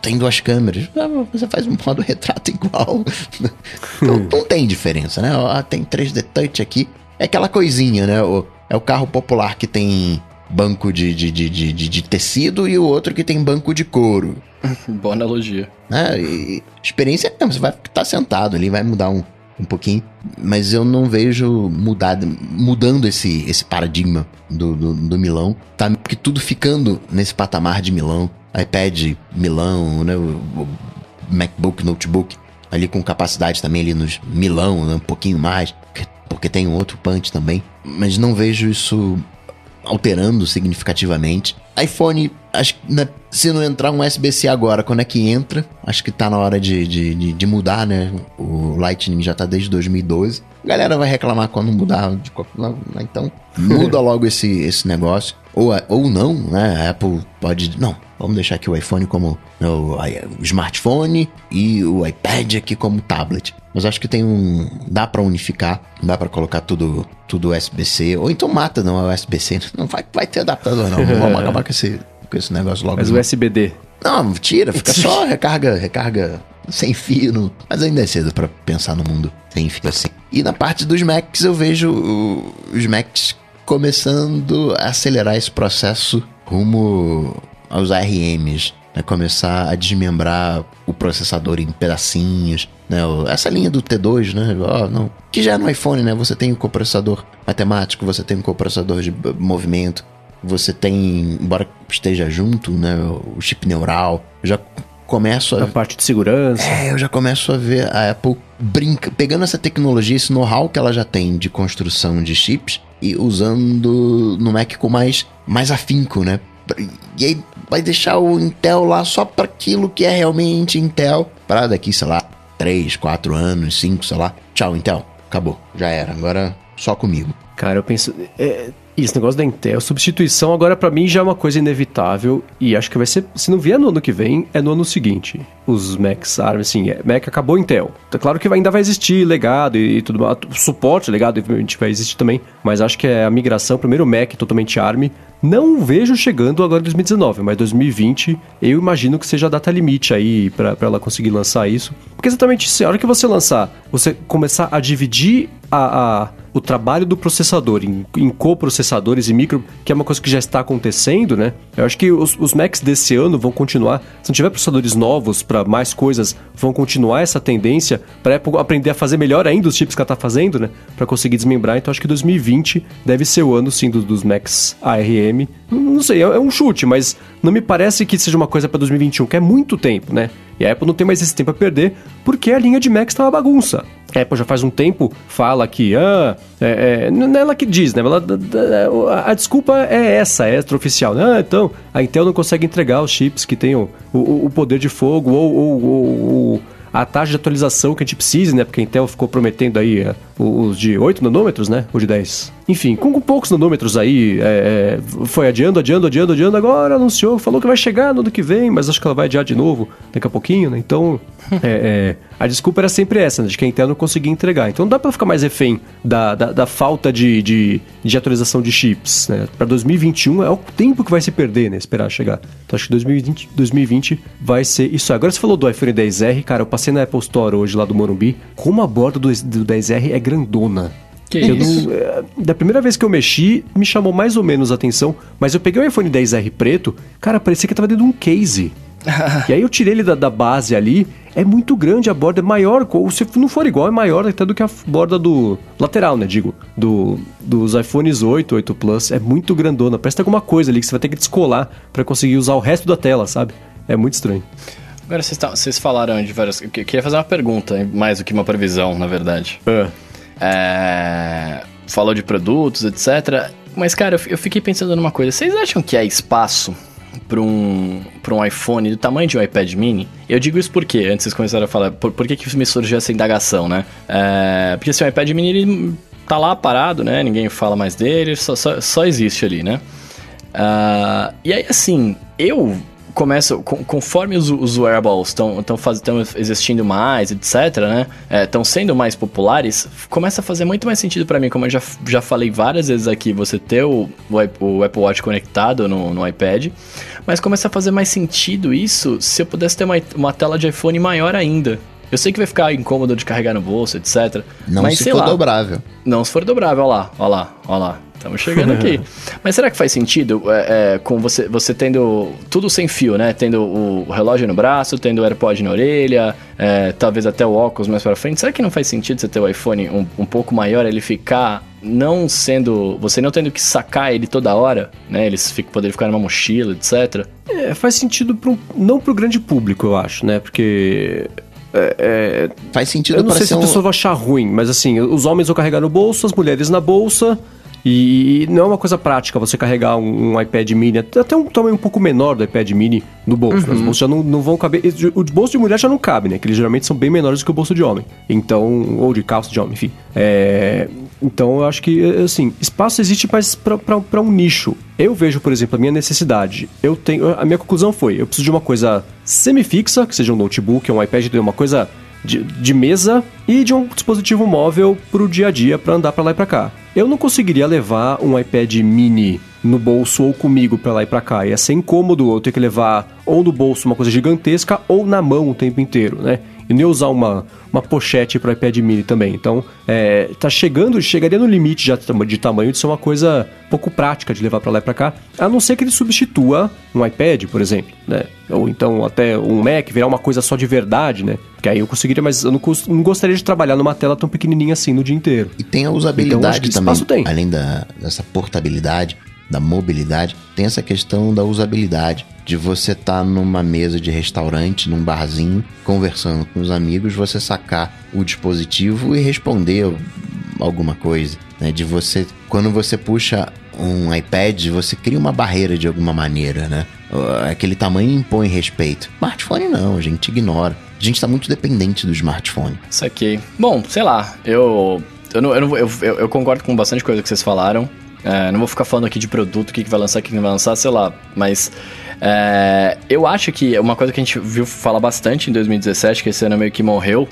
Tem duas câmeras. Ah, você faz um modo retrato igual. não, não, tem diferença, né? Ah, tem 3D Touch aqui. É aquela coisinha, né? O, é o carro popular que tem banco de, de, de, de, de tecido e o outro que tem banco de couro. Boa analogia. É, e experiência é, você vai estar sentado ali, vai mudar um, um pouquinho, mas eu não vejo mudar, mudando esse, esse paradigma do, do, do Milão, tá? Porque tudo ficando nesse patamar de Milão, iPad Milão, né? O MacBook, notebook, ali com capacidade também ali nos Milão, né? um pouquinho mais, porque tem um outro punch também, mas não vejo isso alterando significativamente. iPhone, acho que né, se não entrar um USB-C agora, quando é que entra? Acho que tá na hora de, de, de, mudar, né? O Lightning já tá desde 2012. A galera vai reclamar quando mudar. De, então, muda logo esse, esse negócio. Ou, ou não, né? A Apple pode. Não, vamos deixar aqui o iPhone como né, o, smartphone e o iPad aqui como tablet. Mas acho que tem um. dá para unificar, dá para colocar tudo tudo USB-C. Ou então mata, não é USB-C. Não vai, vai ter adaptador, não. Vamos acabar com esse, com esse negócio logo. Mas o USB-D. Não, tira, fica só recarga, recarga sem fio. Mas ainda é cedo para pensar no mundo sem fio assim. E na parte dos Macs eu vejo os Macs começando a acelerar esse processo rumo aos ARMs, né? começar a desmembrar o processador em pedacinhos, né? Essa linha do T2, né? Oh, não. Que já é no iPhone, né? Você tem o coprocessador matemático, você tem o coprocessador de movimento, você tem, embora esteja junto, né? O chip neural. Eu já começo a. A parte de segurança. É, eu já começo a ver a Apple brinca, pegando essa tecnologia, esse know-how que ela já tem de construção de chips e usando no Mac com mais, mais afinco, né? E aí vai deixar o Intel lá só para aquilo que é realmente Intel. Para daqui, sei lá, 3, 4 anos, 5, sei lá. Tchau, Intel. Acabou. Já era. Agora só comigo. Cara, eu penso. É, esse negócio da Intel, substituição agora para mim já é uma coisa inevitável e acho que vai ser, se não vier no ano que vem, é no ano seguinte. Os Macs ARM, assim, é, Mac acabou Intel. Tá claro que ainda vai existir legado e, e tudo mais, suporte legado vai existir também, mas acho que é a migração, primeiro Mac totalmente ARM, não vejo chegando agora em 2019, mas 2020 eu imagino que seja a data limite aí para ela conseguir lançar isso. Porque exatamente isso, a hora que você lançar, você começar a dividir a, a o trabalho do processador em, em coprocessadores e micro, que é uma coisa que já está acontecendo, né? Eu acho que os, os Macs desse ano vão continuar, se não tiver processadores novos para mais coisas, vão continuar essa tendência para Apple aprender a fazer melhor ainda os chips que ela está fazendo, né? Para conseguir desmembrar. Então acho que 2020 deve ser o ano sim dos, dos Macs ARM. Não sei, é, é um chute, mas não me parece que seja uma coisa para 2021, que é muito tempo, né? E a Apple não tem mais esse tempo a perder, porque a linha de Macs está uma bagunça. A Apple já faz um tempo fala que, ah, é, é, não é ela que diz, né? Ela, a, a, desculpa é essa, é extraoficial. Ah, então, a Intel não consegue entregar os chips que tenham o, o poder de fogo ou, ou, ou, ou a taxa de atualização que a gente precisa, né? Porque a Intel ficou prometendo aí é, os de 8 nanômetros, né? Ou de 10. Enfim, com, poucos nanômetros aí, é, é, foi adiando, adiando, adiando, adiando. Agora anunciou, falou que vai chegar no ano que vem, mas acho que ela vai adiar de novo daqui a pouquinho, né? Então, é, é, a desculpa era sempre essa, né? De que a Intel não conseguia entregar. Então não dá pra ficar mais refém da, da, da falta de, de, de, atualização de chips, né? Pra 2021 é o tempo que vai se perder, né? Esperar chegar. Então acho que 2020, 2020 vai ser isso. Agora você falou do iPhone 10R, cara, eu passei na Apple Store hoje lá do Morumbi. Como a borda do, do 10R é grandona. Que eu isso? Não, é, da primeira vez que eu mexi, me chamou mais ou menos a atenção, mas eu peguei o iPhone 10R preto, cara, parecia que tava dentro de um case. e aí eu tirei ele da, da, base ali, é muito grande a borda, é maior, se não for igual, é maior até do que a borda do lateral, né, digo, do, dos iPhones 8, 8 Plus, é muito grandona, parece que tem alguma coisa ali que você vai ter que descolar para conseguir usar o resto da tela, sabe? É muito estranho. Agora, vocês, vocês falaram de várias... Eu queria fazer uma pergunta, mais do que uma previsão, na verdade. É é, falou de produtos, etc. Mas, cara, eu fiquei pensando numa coisa. Vocês acham que há espaço para um, um iPhone do tamanho de um iPad mini? Eu digo isso porque, antes vocês começaram a falar, por, por que, que me surgiu essa indagação, né? É, porque assim, o iPad mini ele tá lá parado, né? Ninguém fala mais dele, só, só, só existe ali, né? Uh, e aí, assim, eu começa, com, conforme os, os wearables estão existindo mais, etc, né? Estão é, sendo mais populares, começa a fazer muito mais sentido para mim, como eu já, já falei várias vezes aqui, você ter o, o, o Apple Watch conectado no, no iPad, mas começa a fazer mais sentido isso se eu pudesse ter uma, uma tela de iPhone maior ainda. Eu sei que vai ficar incômodo de carregar no bolso, etc. Não mas, se for lá, dobrável. Não se for dobrável, olha lá, olha lá, olha lá. Estamos chegando aqui. Mas será que faz sentido é, é, com você, você tendo tudo sem fio, né? Tendo o relógio no braço, tendo o AirPod na orelha, é, talvez até o óculos mais para frente. Será que não faz sentido você ter o iPhone um, um pouco maior, ele ficar não sendo. Você não tendo que sacar ele toda hora, né? Ele fica, poder ficar numa mochila, etc. É, faz sentido pro, não pro grande público, eu acho, né? Porque é, é, Faz sentido Eu não sei se a pessoa vai achar ruim, mas assim, os homens vão carregar no bolso, as mulheres na bolsa. E não é uma coisa prática você carregar um, um iPad mini, até um tamanho um pouco menor do iPad mini no bolso. Uhum. Né? Os bolsos já não, não vão caber. O bolso de mulher já não cabe, né? Que eles geralmente são bem menores do que o bolso de homem. Então, ou de calça de homem, enfim. É, então eu acho que, assim, espaço existe mais para um nicho. Eu vejo, por exemplo, a minha necessidade. Eu tenho. A minha conclusão foi: eu preciso de uma coisa semi-fixa, que seja um notebook, um iPad, uma coisa de, de mesa e de um dispositivo móvel para o dia a dia para andar para lá e para cá. Eu não conseguiria levar um iPad mini no bolso ou comigo para lá e para cá. Ia ser incômodo eu ter que levar ou no bolso uma coisa gigantesca ou na mão o tempo inteiro, né? E nem usar uma, uma pochete para iPad mini também. Então, é, tá chegando, chegaria no limite já de tamanho de ser uma coisa pouco prática de levar para lá e para cá, a não ser que ele substitua um iPad, por exemplo, né? Ou então até um Mac virar uma coisa só de verdade, né? Que aí eu conseguiria, mas eu não, não gostaria de trabalhar numa tela tão pequenininha assim no dia inteiro. E tem a usabilidade então, também, tem. além da, dessa portabilidade, da mobilidade, tem essa questão da usabilidade de você estar tá numa mesa de restaurante, num barzinho, conversando com os amigos, você sacar o dispositivo e responder alguma coisa, né? De você, quando você puxa um iPad, você cria uma barreira de alguma maneira, né? Aquele tamanho impõe respeito. Smartphone não, a gente ignora. A gente está muito dependente do smartphone. Saquei. Bom, sei lá, eu eu, não, eu, não, eu, eu, concordo com bastante coisa que vocês falaram. É, não vou ficar falando aqui de produto, o que, que vai lançar, o que, não vai lançar, sei lá. Mas é, eu acho que uma coisa que a gente viu falar bastante em 2017, que esse ano meio que morreu,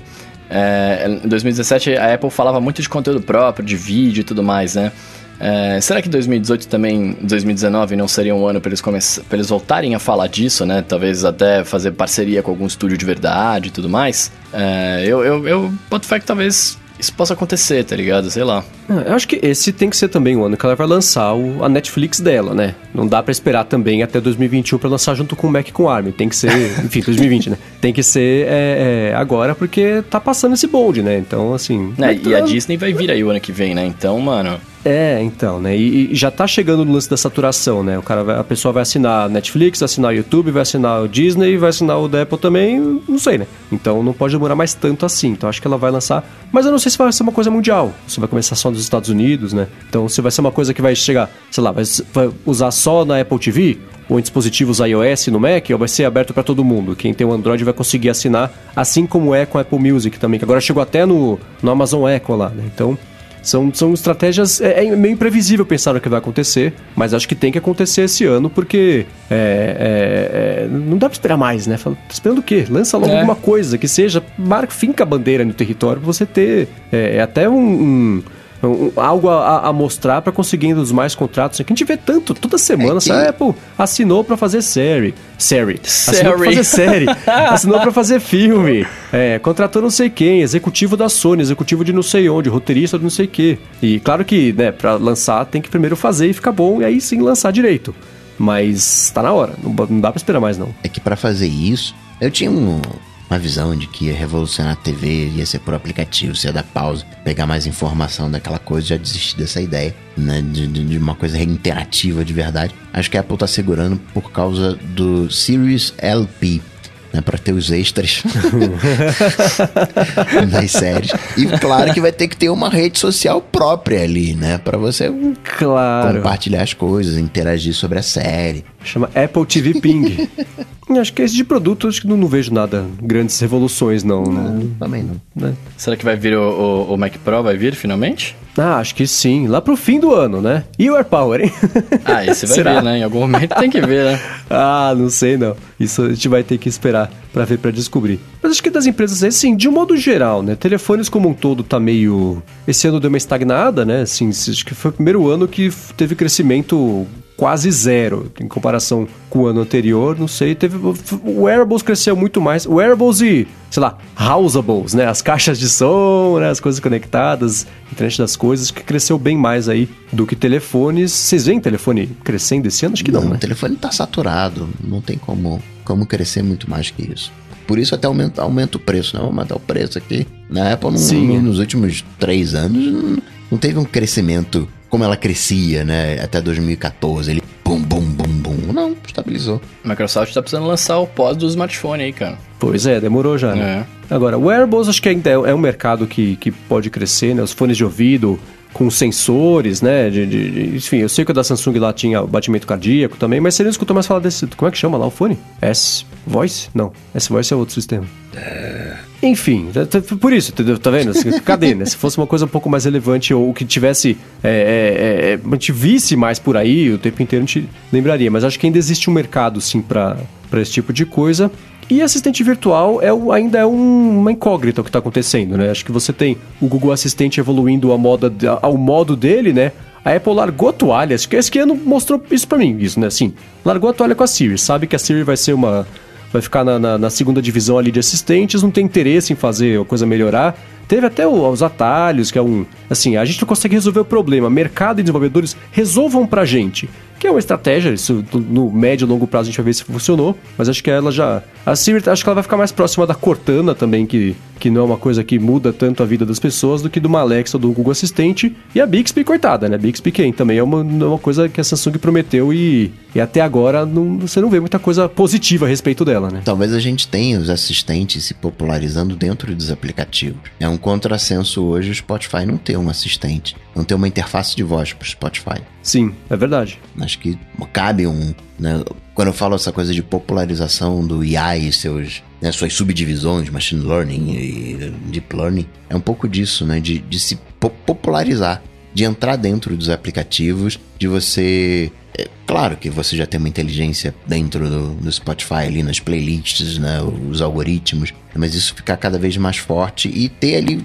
é, em 2017 a Apple falava muito de conteúdo próprio, de vídeo e tudo mais, né? É, será que 2018 também, 2019 não seria um ano para eles, pra eles voltarem a falar disso, né? Talvez até fazer parceria com algum estúdio de verdade e tudo mais. É, eu, eu, eu boto fé que talvez isso possa acontecer, tá ligado? Sei lá. É, eu acho que esse tem que ser também o ano que ela vai lançar o, a Netflix dela, né? Não dá para esperar também até 2021 para lançar junto com o Mac com ARM. Tem que ser, enfim, 2020, né? Tem que ser é, é, agora porque tá passando esse bonde, né? Então, assim. É, e a Disney vai vir aí o ano que vem, né? Então, mano. É, então, né? E, e, já tá chegando no lance da saturação, né? O cara vai, a pessoa vai assinar Netflix, vai assinar o YouTube, vai assinar o Disney, vai assinar o Apple também, não sei, né? Então não pode demorar mais tanto assim. Então acho que ela vai lançar. Mas eu não sei se vai ser uma coisa mundial. Se vai começar só nos Estados Unidos, né? Então se vai ser uma coisa que vai chegar, sei lá, vai, vai usar só na Apple TV, ou em dispositivos iOS no Mac, ou vai ser aberto para todo mundo. Quem tem o Android vai conseguir assinar, assim como é com a Apple Music também, que agora chegou até no, no Amazon Echo lá, né? Então são, são estratégias. É, é, meio imprevisível pensar o que vai acontecer, mas acho que tem que acontecer esse ano, porque é, é, é não dá pra esperar mais, né? Fala, esperando o quê? Lança logo é. alguma coisa que seja. Marca, finca a bandeira no território pra você ter. É, até um, um algo a, a mostrar para conseguir os mais contratos. Que a gente vê tanto, toda semana, é que... a Apple assinou para fazer série. Série. Assinou pra fazer série. assinou para fazer filme. É, contratou não sei quem, executivo da Sony, executivo de não sei onde, roteirista de não sei o quê. E claro que, né, para lançar tem que primeiro fazer e ficar bom e aí sim lançar direito. Mas tá na hora, não, não dá para esperar mais não. É que para fazer isso, eu tinha um, uma visão de que ia revolucionar a TV, ia ser por aplicativo, ia dar pausa, pegar mais informação daquela coisa, já desisti dessa ideia, né? De, de, uma coisa interativa de verdade. Acho que a Apple tá segurando por causa do Series LP, né, para ter os extras das séries. E claro que vai ter que ter uma rede social própria ali, né, para você claro. compartilhar as coisas, interagir sobre a série. Chama Apple TV Ping. acho que esse de produto, acho que não, não vejo nada, grandes revoluções, não. não, não também não. Né? Será que vai vir o, o, o Mac Pro? Vai vir finalmente? Ah, acho que sim. Lá pro fim do ano, né? E o AirPower, hein? Ah, esse vai Será? ver, né? Em algum momento tem que ver, né? ah, não sei não. Isso a gente vai ter que esperar para ver, para descobrir. Mas acho que das empresas, assim, de um modo geral, né? Telefones como um todo tá meio... Esse ano deu uma estagnada, né? Assim, acho que foi o primeiro ano que teve crescimento quase zero em comparação com o ano anterior. Não sei, teve o wearables cresceu muito mais. Wearables e, sei lá, houseables, né? As caixas de som, né? as coisas conectadas, internet das coisas que cresceu bem mais aí do que telefones. Vocês veem telefone crescendo esse ano? Acho que não, não né? O telefone tá saturado, não tem como como crescer muito mais que isso. Por isso até aumenta, aumenta o preço, né? Vamos aumentar o preço aqui. Na Apple, não, Sim, nos últimos três anos, não, não teve um crescimento como ela crescia, né? Até 2014. Ele bum, bum, bum, bum. Não, estabilizou. A Microsoft tá precisando lançar o pós do smartphone aí, cara. Pois é, demorou já, né? É. Agora, wearables acho que ainda é, é um mercado que, que pode crescer, né? Os fones de ouvido com sensores, né? De, de, de, enfim, eu sei que o da Samsung lá tinha batimento cardíaco também, mas você não escutou mais falar desse. Como é que chama lá o fone? S-Voice? Não, S-Voice é outro sistema. É... Enfim, por isso, entendeu? Tá vendo? Cadê, né? Se fosse uma coisa um pouco mais relevante ou que tivesse. É, é, é, gente visse mais por aí o tempo inteiro, a gente lembraria. Mas acho que ainda existe um mercado, sim, para esse tipo de coisa. E assistente virtual é, ainda é um, uma incógnita o que está acontecendo, né? Acho que você tem o Google Assistente evoluindo a moda, ao modo dele, né? A Apple largou a toalha, acho que esse ano mostrou isso para mim, isso, né? Assim, largou a toalha com a Siri, sabe que a Siri vai ser uma vai ficar na, na, na, segunda divisão ali de assistentes, não tem interesse em fazer a coisa melhorar. Teve até o, os atalhos, que é um. Assim, a gente não consegue resolver o problema. Mercado e desenvolvedores resolvam pra gente que é uma estratégia, isso no médio e longo prazo a gente vai ver se funcionou, mas acho que ela já... A Siri, acho que ela vai ficar mais próxima da Cortana também, que, que não é uma coisa que muda tanto a vida das pessoas, do que do Alexa ou do Google Assistente, e a Bixby, coitada, né? Bixby quem? Também é uma, é uma coisa que a Samsung prometeu e, e até agora não, você não vê muita coisa positiva a respeito dela, né? Talvez a gente tenha os assistentes se popularizando dentro dos aplicativos. É um contrassenso hoje o Spotify não ter um assistente, não ter uma interface de voz para o Spotify. Sim, é verdade. Acho que cabe um. Né, quando eu falo essa coisa de popularização do IA e seus, né, suas subdivisões, machine learning e deep learning, é um pouco disso, né? De, de se popularizar, de entrar dentro dos aplicativos, de você. É, claro que você já tem uma inteligência dentro do, do Spotify ali nas playlists, né? Os algoritmos, mas isso ficar cada vez mais forte e ter ali.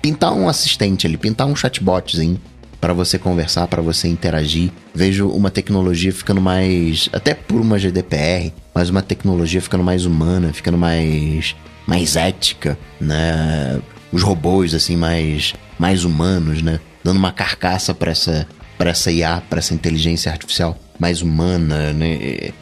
Pintar um assistente ali, pintar um chatbotzinho para você conversar, para você interagir. Vejo uma tecnologia ficando mais, até por uma GDPR, mas uma tecnologia ficando mais humana, ficando mais mais ética, né? os robôs, assim, mais, mais humanos, né? Dando uma carcaça para essa, pra essa IA, para essa inteligência artificial mais humana, né? É,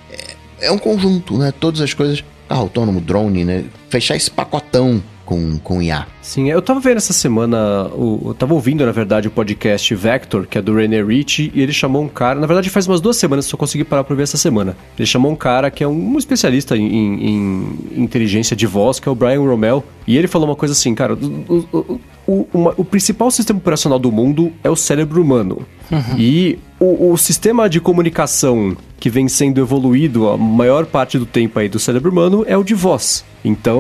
é um conjunto, né? Todas as coisas, carro autônomo, drone, né? Fechar esse pacotão com, com IA. Sim, eu tava vendo essa semana, o, eu tava ouvindo, na verdade, o podcast Vector, que é do René Rich, e ele chamou um cara, na verdade faz umas duas semanas, só consegui parar pra ver essa semana. Ele chamou um cara que é um, especialista em, em, em, inteligência de voz, que é o Brian Rommel, e ele falou uma coisa assim, cara, o, o, o, uma, o principal sistema operacional do mundo é o cérebro humano. Uhum. E o, o, sistema de comunicação que vem sendo evoluído a maior parte do tempo aí do cérebro humano é o de voz. Então,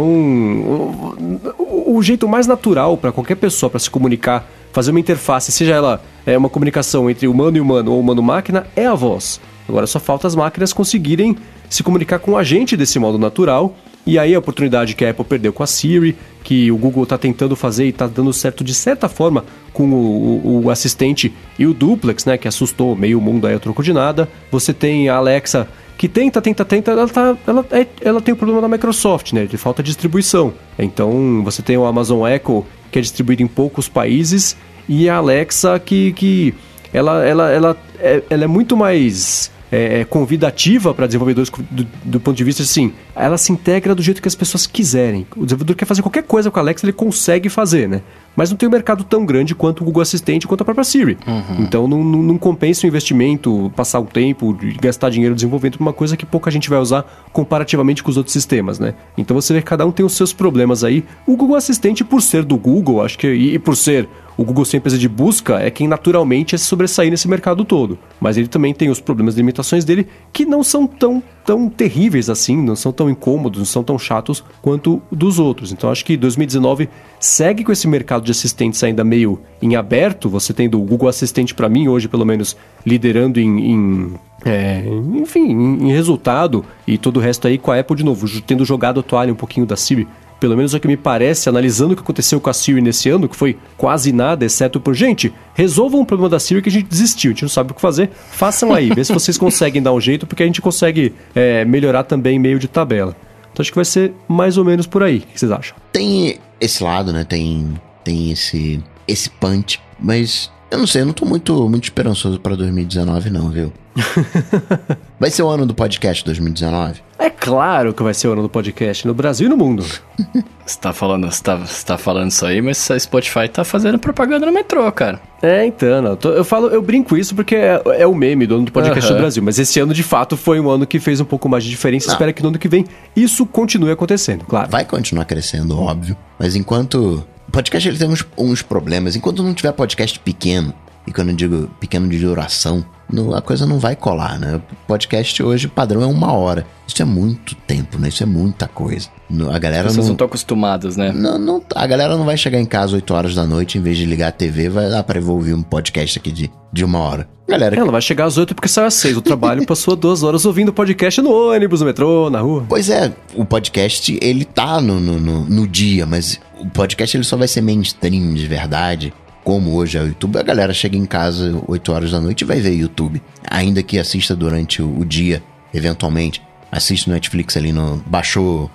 o, o jeito mais natural para qualquer pessoa para se comunicar, fazer uma interface, seja ela é, uma comunicação entre humano e humano ou humano-máquina, é a voz. Agora só falta as máquinas conseguirem se comunicar com a gente desse modo natural. E aí a oportunidade que a Apple perdeu com a Siri, que o Google está tentando fazer e está dando certo de certa forma com o, o, o, assistente e o Duplex, né, que assustou meio mundo aí a troco de nada. Você tem a Alexa que tenta, tenta, tenta, ela, tá, ela, é, ela tem o problema da Microsoft, né? De falta de distribuição. Então você tem o Amazon Echo, que é distribuído em poucos países, e a Alexa que, que ela, ela, ela, é, ela é muito mais é, é, convidativa para desenvolvedores do, do, ponto de vista assim, ela se integra do jeito que as pessoas quiserem. O desenvolvedor quer fazer qualquer coisa com a Alexa, ele consegue fazer, né? Mas não tem um mercado tão grande quanto o Google Assistente, quanto a própria Siri. Uhum. Então não, não, não, compensa o investimento, passar um tempo, gastar dinheiro desenvolvendo uma coisa que pouca gente vai usar comparativamente com os outros sistemas, né? Então você vê que cada um tem os seus problemas aí. O Google Assistente, por ser do Google, acho que e, e por ser o Google ser empresa de busca é quem naturalmente é se sobressair nesse mercado todo. Mas ele também tem os problemas e limitações dele que não são tão, tão terríveis assim, não são tão incômodos, não são tão chatos quanto dos outros. Então acho que 2019 segue com esse mercado de assistentes ainda meio em aberto. Você tendo o Google Assistente para mim hoje, pelo menos, liderando em, em é, enfim, em, resultado e todo o resto aí com a Apple de novo, tendo jogado a toalha um pouquinho da Siri pelo menos é o que me parece, analisando o que aconteceu com a Siri nesse ano, que foi quase nada, exceto por, gente, resolvam o problema da Siri que a gente desistiu, a gente não sabe o que fazer, façam aí, vê se vocês conseguem dar um jeito, porque a gente consegue é, melhorar também meio de tabela. Então acho que vai ser mais ou menos por aí. O que vocês acham? Tem esse lado, né? Tem, tem esse, esse punch, mas eu não sei, eu não tô muito, muito esperançoso pra 2019, não, viu? vai ser o ano do podcast 2019? É claro que vai ser o ano do podcast no Brasil e no mundo. Você tá falando, você tá, você tá falando isso aí, mas a Spotify tá fazendo propaganda no metrô, cara. É, então, eu, tô, eu, falo, eu brinco isso porque é, é, o meme do ano do podcast uhum. do Brasil, mas esse ano de fato foi um ano que fez um pouco mais de diferença. Espero que no ano que vem isso continue acontecendo, claro. Vai continuar crescendo, óbvio, mas enquanto podcast ele tem uns, uns problemas. Enquanto não tiver podcast pequeno, e quando eu digo pequeno de duração, a coisa não vai colar, né? O podcast hoje, padrão é uma hora. Isso é muito tempo, né? Isso é muita coisa. A galera As não... não estão acostumadas, né? Não, não, a galera não vai chegar em casa 8 horas da noite, em vez de ligar a TV, vai lá para ouvir um podcast aqui de, de uma hora. Galera, ela vai chegar às 8 porque saiu às 6. O trabalho passou duas horas ouvindo podcast no ônibus, no metrô, na rua. Pois é, o podcast, ele tá no, no, no, no dia, mas o podcast ele só vai ser mainstream de verdade como hoje é o YouTube, a galera chega em casa 8 horas da noite e vai ver YouTube. Ainda que assista durante o, dia, eventualmente. Assiste no Netflix ali, no, baixou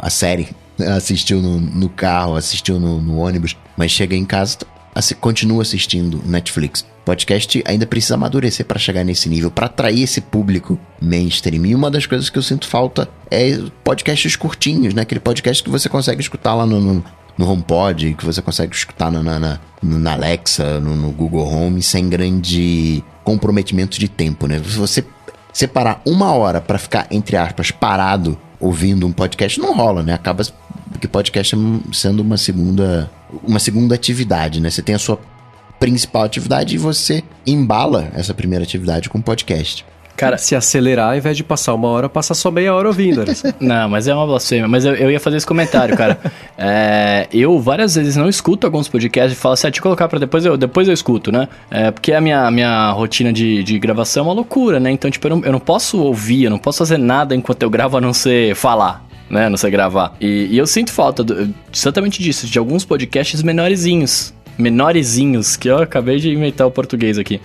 a série, assistiu no, no carro, assistiu no, no, ônibus, mas chega em casa, assi, continua assistindo Netflix. Podcast ainda precisa amadurecer para chegar nesse nível, para atrair esse público mainstream. E uma das coisas que eu sinto falta é podcasts curtinhos, né? Aquele podcast que você consegue escutar lá no, no no HomePod, que você consegue escutar na, na, na Alexa, no, no, Google Home, sem grande comprometimento de tempo, né? Se você separar uma hora para ficar, entre aspas, parado ouvindo um podcast, não rola, né? Acaba que podcast é sendo uma segunda, uma segunda atividade, né? Você tem a sua principal atividade e você embala essa primeira atividade com podcast. Cara, se acelerar, ao invés de passar uma hora, passa só meia hora ouvindo. não, mas é uma blasfêmia. Mas eu, eu ia fazer esse comentário, cara. é, eu várias vezes não escuto alguns podcasts e falo assim, ah, deixa eu colocar pra depois eu, depois eu escuto, né? É, porque a minha, minha rotina de, de gravação é uma loucura, né? Então, tipo, eu não, eu não posso ouvir, eu não posso fazer nada enquanto eu gravo a não ser falar né? Não sei gravar. E, e eu sinto falta do, exatamente disso, de alguns podcasts menorzinhos. Menorzinhos, que eu acabei de inventar o português aqui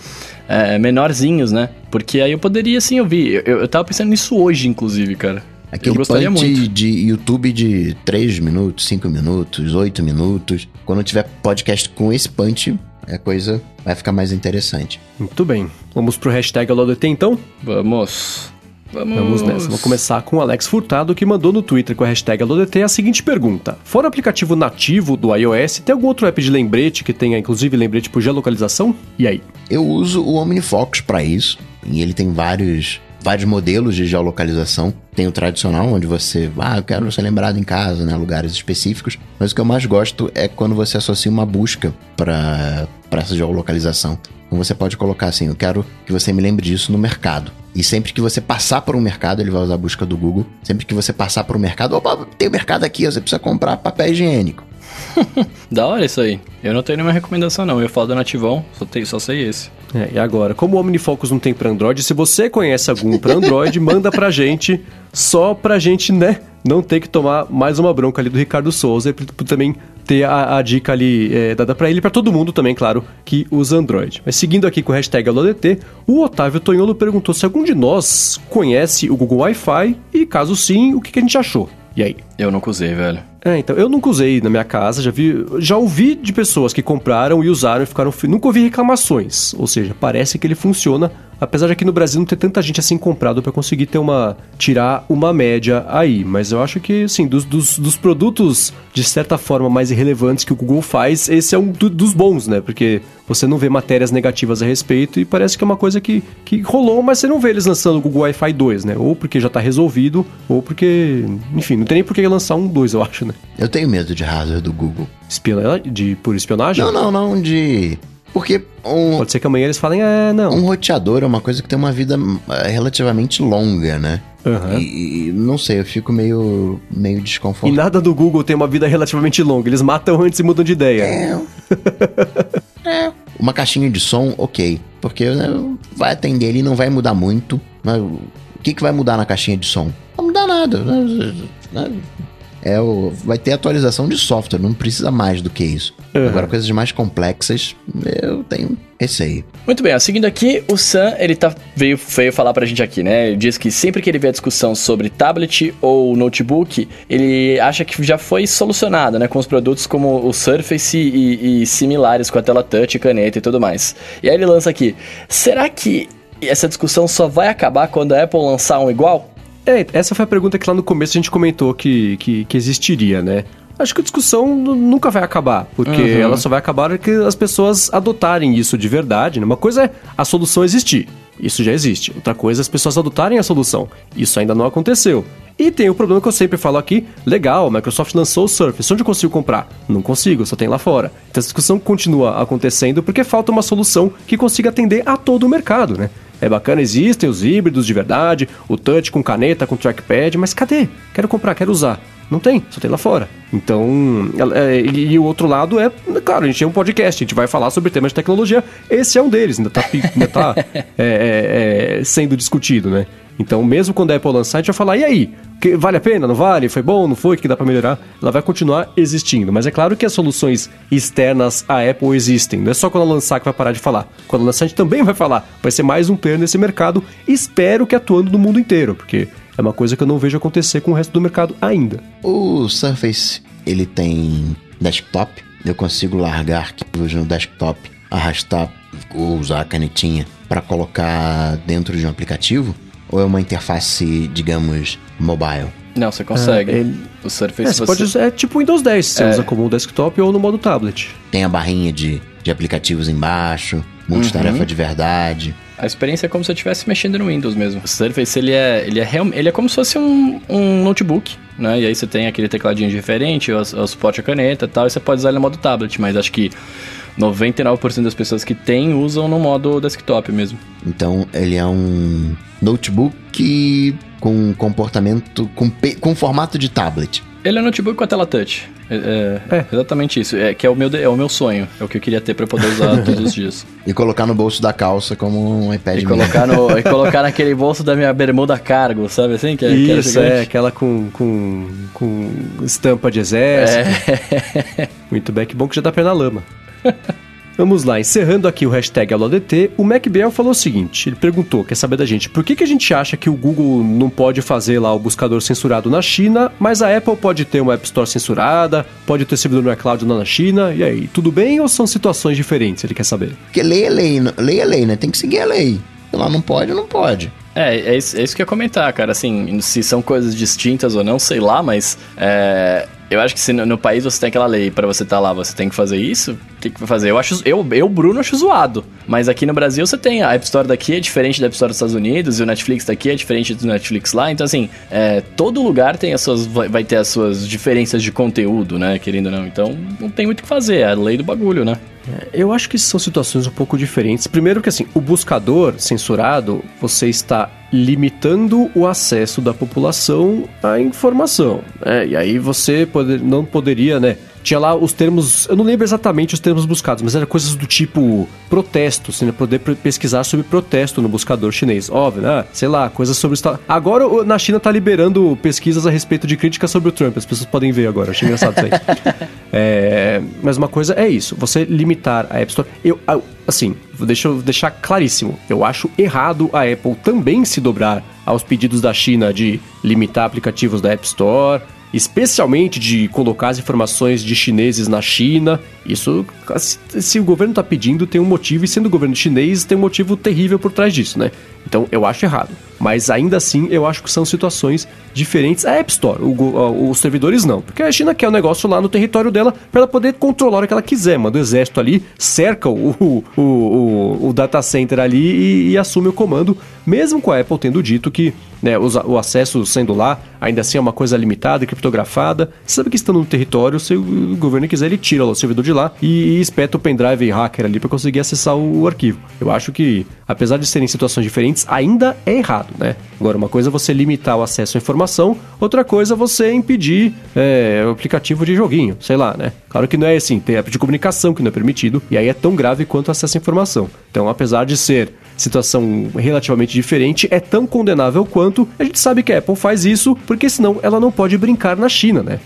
é, menorzinhos, né? Porque aí eu poderia sim ouvir. Eu, eu tava pensando nisso hoje, inclusive, cara. Aquele gostaria punch muito. de YouTube de 3 minutos, 5 minutos, 8 minutos. Quando tiver podcast com esse punch, a coisa vai ficar mais interessante. Muito bem. Vamos pro hashtag AloDT então? Vamos. Vamos. Vamos nessa. Vou começar com o Alex Furtado, que mandou no Twitter com a hashtag AloDT a seguinte pergunta. Fora o aplicativo nativo do iOS, tem algum outro app de lembrete que tenha, inclusive, lembrete por geolocalização? E aí? Eu uso o OmniFocus para isso, e ele tem vários vários modelos de geolocalização. Tem o tradicional, onde você, ah, eu quero ser lembrado em casa, né, lugares específicos. Mas o que eu mais gosto é quando você associa uma busca para essa geolocalização. Então você pode colocar assim, eu quero que você me lembre disso no mercado. E sempre que você passar por um mercado, ele vai usar a busca do Google. Sempre que você passar por um mercado, opa, tem um mercado aqui, você precisa comprar papel higiênico. Da hora isso aí. Eu não tenho nenhuma recomendação, não. Eu falo do nativão, só, tenho, só sei esse. É, e agora, como o OmniFocus não tem para Android, se você conhece algum para Android, manda pra gente, só pra gente, né, não ter que tomar mais uma bronca ali do Ricardo Souza e também ter a, a dica ali é, dada pra ele e pra todo mundo também, claro, que usa Android. Mas seguindo aqui com o hashtag AloDT, o Otávio Tonholo perguntou se algum de nós conhece o Google Wi-Fi e, caso sim, o que, que a gente achou. E aí? Eu nunca usei, velho. É, então, eu nunca usei na minha casa, já vi, já ouvi de pessoas que compraram e usaram e ficaram, nunca ouvi reclamações, ou seja, parece que ele funciona, apesar de aqui no Brasil não ter tanta gente assim comprado para conseguir ter uma, tirar uma média aí, mas eu acho que, assim, dos, dos, dos produtos de certa forma mais irrelevantes que o Google faz, esse é um do- dos bons, né, porque você não vê matérias negativas a respeito e parece que é uma coisa que, que rolou, mas você não vê eles lançando o Google Wi-Fi 2, né, ou porque já tá resolvido, ou porque, enfim, não tem nem por que lançar um 2, eu acho, né. Eu tenho medo de hardware do Google. Espiona de por espionagem? Não, não, não, de. Porque um, Pode ser que amanhã eles falem, é, não. um roteador é uma coisa que tem uma vida eh, relativamente longa, né? Aham. E, e não sei, eu fico meio, meio E desconfortável. nada do Google tem uma vida relativamente longa. Eles matam antes e mudam de ideia. É. Uma caixinha de som, ok. Porque né, vai atender ele não vai mudar muito. Mas o que, que vai mudar na caixinha de som? Não vai mudar nada. né? É o, vai ter atualização de software, não precisa mais do que isso. Uhum. Agora, coisas mais complexas, eu tenho receio. Muito bem, ó, seguindo aqui, o Sam, ele tá, veio, veio falar pra gente aqui, né? Ele diz que sempre que ele vê a discussão sobre tablet ou notebook, ele acha que já foi solucionado, né? Com os produtos como o Surface e, e similares com a tela touch, caneta e tudo mais. E aí ele lança aqui, será que essa discussão só vai acabar quando a Apple lançar um igual? É, essa foi a pergunta que lá no começo a gente comentou que, que, que existiria, né? Acho que a discussão nu- nunca vai acabar, porque Uhum. ela só vai acabar que as pessoas adotarem isso de verdade. Né? Uma coisa é a solução existir, isso já existe. Outra coisa é as pessoas adotarem a solução, isso ainda não aconteceu. E tem o problema que eu sempre falo aqui, legal, a Microsoft lançou o Surface, onde eu consigo comprar? Não consigo, só tem lá fora. Então essa discussão continua acontecendo porque falta uma solução que consiga atender a todo o mercado, né? É bacana, existem os híbridos de verdade, o touch com caneta, com trackpad, mas cadê? Quero comprar, quero usar. Não tem, só tem lá fora. Então, é, e, e o outro lado é, claro, a gente tem um podcast, a gente vai falar sobre temas de tecnologia, esse é um deles, ainda tá, pi- ainda tá é, é, é, sendo discutido, né? Então, mesmo quando a Apple lançar, a gente vai falar, e aí? Que- vale a pena? Não vale? Foi bom? Não foi? O que dá pra melhorar? Ela vai continuar existindo. Mas é claro que as soluções externas à Apple existem. Não é só quando ela lançar que vai parar de falar. Quando ela lançar, a gente também vai falar. Vai ser mais um player nesse mercado. Espero que atuando no mundo inteiro, porque é uma coisa que eu não vejo acontecer com o resto do mercado ainda. O Surface, ele tem desktop. Eu consigo largar arquivos no desktop, arrastar ou usar a canetinha para colocar dentro de um aplicativo? Ou é uma interface, digamos, mobile? Não, você consegue. Ah, ele- O Surface É, você pode usar, é tipo Windows 10, você É. usa como desktop ou no modo tablet. Tem a barrinha de, de aplicativos embaixo, multitarefa Uhum. de verdade. A experiência é como se eu estivesse mexendo no Windows mesmo. O Surface, ele é, ele é, real, ele é como se fosse um, um notebook, né? E aí você tem aquele tecladinho diferente, o, o suporte à caneta e tal, e você pode usar ele no modo tablet, mas acho que 99% das pessoas que tem usam no modo desktop mesmo. Então ele é um notebook com comportamento, com, com formato de tablet. Ele é notebook com a tela touch. É, é, É. exatamente isso. É, que é o, meu, é o meu sonho. É o que eu queria ter pra poder usar todos os dias. E colocar no bolso da calça como um iPad E colocar, no, e colocar naquele bolso da minha bermuda cargo, sabe assim? Que é, que é Isso, gigante. é, aquela com, com, com estampa de exército. É. Muito bem, que bom que já dá pé na lama. Vamos lá, encerrando aqui o hashtag AuloDT, o MacBell falou o seguinte, ele perguntou, quer saber da gente, por que, que a gente acha que o Google não pode fazer lá o buscador censurado na China, mas a Apple pode ter uma App Store censurada, pode ter servidor no iCloud na China, e aí, tudo bem ou são situações diferentes, ele quer saber? Porque lei é lei, lei é lei, né? Tem que seguir a lei. Lá não pode, não pode. É, é isso, é isso que eu ia comentar, cara. Assim, se são coisas distintas ou não, sei lá, mas é, eu acho que se no, no, país você tem aquela lei para você estar tá lá, você tem que fazer isso, o que, que vai fazer? Eu acho, eu, eu, Bruno, acho zoado. Mas aqui no Brasil você tem a App Store daqui é diferente da App Store dos Estados Unidos, e o Netflix daqui é diferente do Netflix lá. Então, assim, é, todo lugar tem as suas, vai, vai ter as suas diferenças de conteúdo, né? Querendo ou não. Então, não tem muito o que fazer, é a lei do bagulho, né? É, eu acho que são situações um pouco diferentes. Primeiro que assim, o buscador censurado, você está limitando o acesso da população à informação. Né? E aí você não poderia, né? Tinha lá os termos, eu não lembro exatamente os termos buscados, mas eram coisas do tipo protesto, você né? poder pesquisar sobre protesto no buscador chinês. Óbvio, né? Sei lá, coisas sobre o Agora na China tá liberando pesquisas a respeito de críticas sobre o Trump, as pessoas podem ver agora, achei engraçado isso aí. é, mas uma coisa é isso, você limitar a App Store. Eu, assim, deixa eu deixar claríssimo. Eu acho errado a Apple também se dobrar aos pedidos da China de limitar aplicativos da App Store, especialmente de colocar as informações de chineses na China. Isso, se o governo está pedindo, tem um motivo, e sendo o governo chinês, tem um motivo terrível por trás disso, né? Então eu acho errado. Mas ainda assim, eu acho que são situações diferentes. A App Store, o, os servidores não. Porque a China quer o um negócio lá no território dela para ela poder controlar o que ela quiser. Manda o exército ali, cerca o, o, o, o data center ali e, e, assume o comando. Mesmo com a Apple tendo dito que né, o, acesso sendo lá, ainda assim é uma coisa limitada, criptografada. Você sabe que estando no território, se o governo quiser, ele tira o servidor de lá e, e espeta o pendrive hacker ali para conseguir acessar o, o arquivo. Eu acho que, apesar de serem situações diferentes, ainda é errado, né? Agora, uma coisa é você limitar o acesso à informação, outra coisa é você impedir é, o aplicativo de joguinho, sei lá, né? Claro que não é assim, tem app de comunicação que não é permitido, e aí é tão grave quanto acesso à informação. Então, apesar de ser situação relativamente diferente, é tão condenável quanto a gente sabe que a Apple faz isso, porque senão ela não pode brincar na China, né?